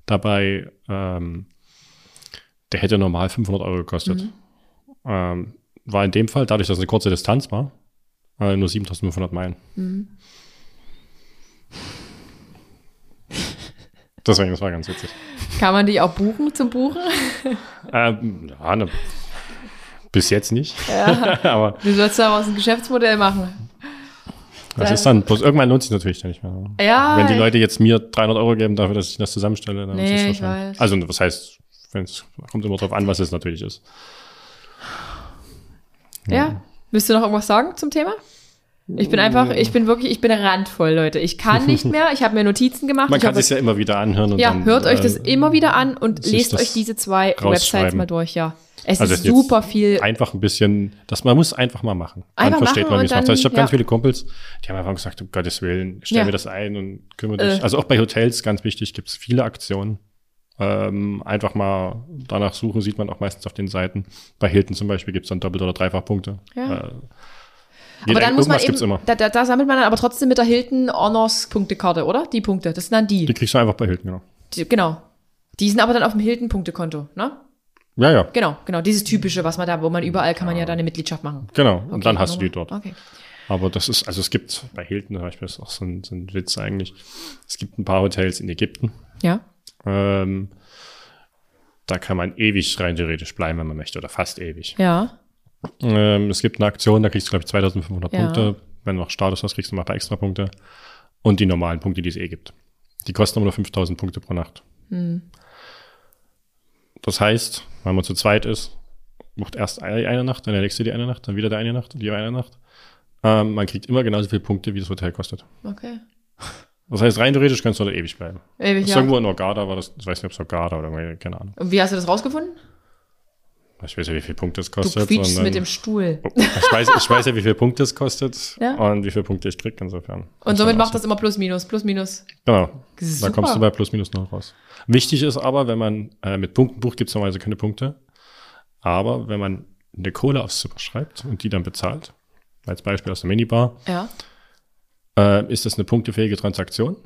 dabei, ähm, der hätte normal 500 Euro gekostet. Mhm. Ähm, war in dem Fall, dadurch, dass es eine kurze Distanz war, äh, nur 7500 Meilen. Mhm. Deswegen, das war ganz witzig. Kann man die auch buchen zum Buchen? Ähm, ja, ne, bis jetzt nicht. Ja. Aber Du sollst daraus ein Geschäftsmodell machen. Das ist dann, bloß irgendwann lohnt sich natürlich dann nicht mehr. Ja, Wenn die Leute jetzt mir 300 Euro geben dafür, dass ich das zusammenstelle, dann Nee, ist es ich wahrscheinlich. Also, was heißt, wenn's, kommt immer drauf an, was es natürlich ist. Ja. Willst du noch irgendwas sagen zum Thema? Ich bin einfach, ich bin wirklich, ich bin randvoll, Leute. Ich kann nicht mehr. Ich habe mir Notizen gemacht. Man ich kann sich ja immer wieder anhören und Ja, dann, hört euch äh, das immer wieder an und lest euch diese zwei. Websites mal durch, ja. Es Also ist super viel. einfach ein bisschen, das man muss einfach mal machen. Dann Einfach versteht machen man, wie es macht. Also ich habe ganz ja. viele Kumpels, die haben einfach gesagt, um Gottes Willen, stell Ja. mir das ein und kümmere dich. Äh. Also auch bei Hotels, ganz wichtig, gibt es viele Aktionen. Ähm, einfach mal danach suchen, sieht man auch meistens auf den Seiten. Bei Hilton zum Beispiel gibt es dann Doppelt- oder Dreifachpunkte. Ja. Äh, aber jeder- dann muss man eben, immer. da, da, da sammelt man dann aber trotzdem mit der Hilton Honors Punktekarte, oder? Die Punkte, das sind dann die. Die kriegst du einfach bei Hilton, genau. die genau. Die sind aber dann auf dem Hilton Punktekonto, ne? Ja, ja, Genau, genau. Dieses typische, was man da, wo man überall kann man ja da eine Mitgliedschaft machen. genau. Und Okay, dann hast du die dort. Okay. Aber das ist, also es gibt bei Hilton zum Beispiel, das ist auch so ein, so ein Witz eigentlich. Es gibt ein paar Hotels in Ägypten. Ja. Ähm, da kann man ewig rein theoretisch bleiben, wenn man möchte, oder fast ewig. Ja. Ähm, es gibt eine Aktion, da kriegst du, glaube ich, 2500 Ja. Punkte. Wenn du noch Status hast, kriegst du noch ein paar extra Punkte. Und die normalen Punkte, die es eh gibt. Die kosten aber nur 5000 Punkte pro Nacht. Hm. Das heißt, wenn man zu zweit ist, bucht erst eine, Nacht, dann der nächste die eine Nacht, dann wieder der eine Nacht und die eine Nacht. Ähm, man kriegt immer genauso viele Punkte, wie das Hotel kostet. Okay. Das heißt, rein theoretisch kannst du da ewig bleiben. Ewig, Das ist ja. irgendwo in Orgada, war das, ich weiß nicht, ob es Orgada oder irgendwie, keine Ahnung. Und wie hast du das rausgefunden? Ich weiß ja, wie viel Punkte es Du kostet. quietschst und dann- mit dem Stuhl. ich, weiß, ich weiß ja, wie viel Punkte es kostet Ja. und wie viele Punkte ich krieg insofern. Und somit macht das immer plus minus, plus minus. Genau. Da kommst du bei plus minus null raus. Wichtig ist aber, wenn man äh, mit Punkten bucht, gibt es normalerweise keine Punkte. Aber wenn man eine Kohle aufs Zimmer schreibt und die dann bezahlt, als Beispiel aus der Minibar, Ja. äh, ist das eine punktefähige Transaktion.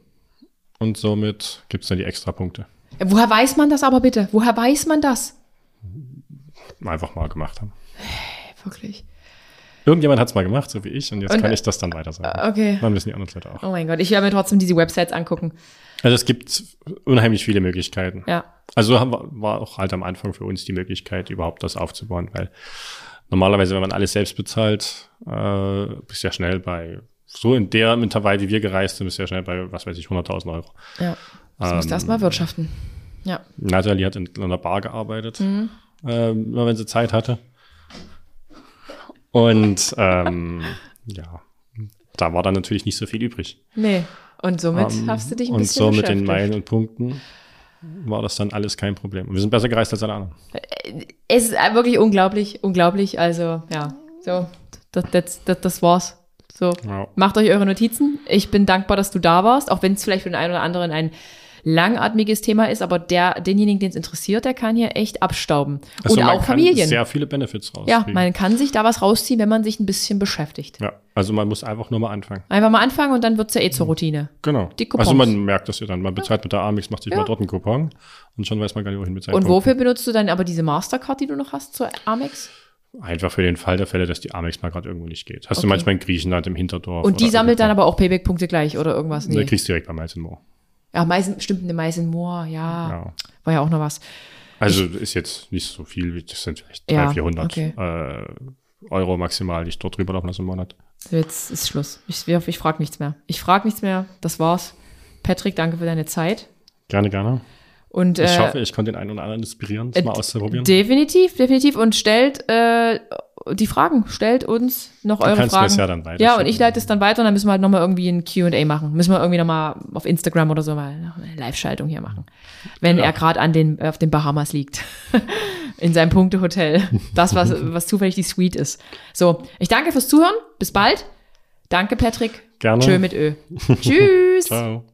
Und somit gibt es dann die extra Punkte. Woher weiß man das aber bitte? Woher weiß man das? Einfach mal gemacht haben. Wirklich. Irgendjemand hat es mal gemacht, so wie ich, und jetzt Und, kann äh, ich das dann weiter sagen. Okay. Dann wissen die anderen Leute auch. Oh mein Gott, ich werde mir trotzdem diese Websites angucken. Also es gibt unheimlich viele Möglichkeiten. Ja. Also wir, war auch halt am Anfang für uns die Möglichkeit, überhaupt das aufzubauen, weil normalerweise, wenn man alles selbst bezahlt, äh, bist du ja schnell bei, so in der Intervall, wie wir gereist sind, bist du ja schnell bei, was weiß ich, 100.000 Euro. Ja. Das musst du Ähm, erstmal wirtschaften. Ja. Natalie hat in, in einer Bar gearbeitet, Mhm. Ähm, immer wenn sie Zeit hatte. Und ähm, ja, da war dann natürlich nicht so viel übrig. Nee. Und somit Ähm, hast du dich ein und bisschen so mit den. Meilen und Punkten war das dann alles kein Problem. Und wir sind besser gereist als alle anderen. Es ist wirklich unglaublich, unglaublich. Also, ja. So, das, das, das, das war's. So, Ja. macht euch eure Notizen. Ich bin dankbar, dass du da warst, auch wenn es vielleicht für den einen oder anderen ein langatmiges Thema ist, aber der, denjenigen, den es interessiert, der kann hier echt abstauben. Also und man auch kann Familien. sehr viele Benefits Ja, rauskriegen. man kann sich da was rausziehen, wenn man sich ein bisschen beschäftigt. Ja, also man muss einfach nur mal anfangen. Einfach mal anfangen und dann wird's ja eh zur Routine. Genau. Die Coupons. also man merkt das ja dann. Man bezahlt mit der Amex, macht sich mal dort einen Coupon und schon weiß man gar nicht, wohin seinen Und wofür benutzt du dann aber diese Mastercard, die du noch hast zur Amex? Einfach für den Fall der Fälle, dass die Amex mal gerade irgendwo nicht geht. Hast Okay. du manchmal in Griechenland im Hinterdorf. Und die sammelt dann aber auch Payback-Punkte gleich oder irgendwas? Nee. Nee. kriegst du direkt bei Miles More. Ja, Meisen, stimmt, eine Meisenmoor, ja. Ja. War ja auch noch was. Also ist jetzt nicht so viel, das sind vielleicht Ja, 300, 400 okay. äh, Euro maximal, die ich dort drüber laufen lasse im Monat. Jetzt ist Schluss. Ich, ich, ich frage nichts mehr. Ich frage nichts mehr. Das war's. Patrick, danke für deine Zeit. Gerne, gerne. Und Ich äh, hoffe, ich konnte den einen oder anderen inspirieren, das äh, mal auszuprobieren. definitiv, definitiv. Und stellt äh, die Fragen. Stellt uns noch Du eure kannst mir Fragen. es ja dann weiter Ja, und ich leite es dann weiter und dann müssen wir halt nochmal irgendwie ein Q&A machen. Müssen wir irgendwie nochmal auf Instagram oder so mal eine Live-Schaltung hier machen. Wenn Ja. er gerade an den, auf den Bahamas liegt. In seinem Punktehotel. Das, was, was zufällig die Suite ist. So, ich danke fürs Zuhören. Bis bald. Danke, Patrick. Gerne. Tschö mit Ö. Tschüss. Ciao.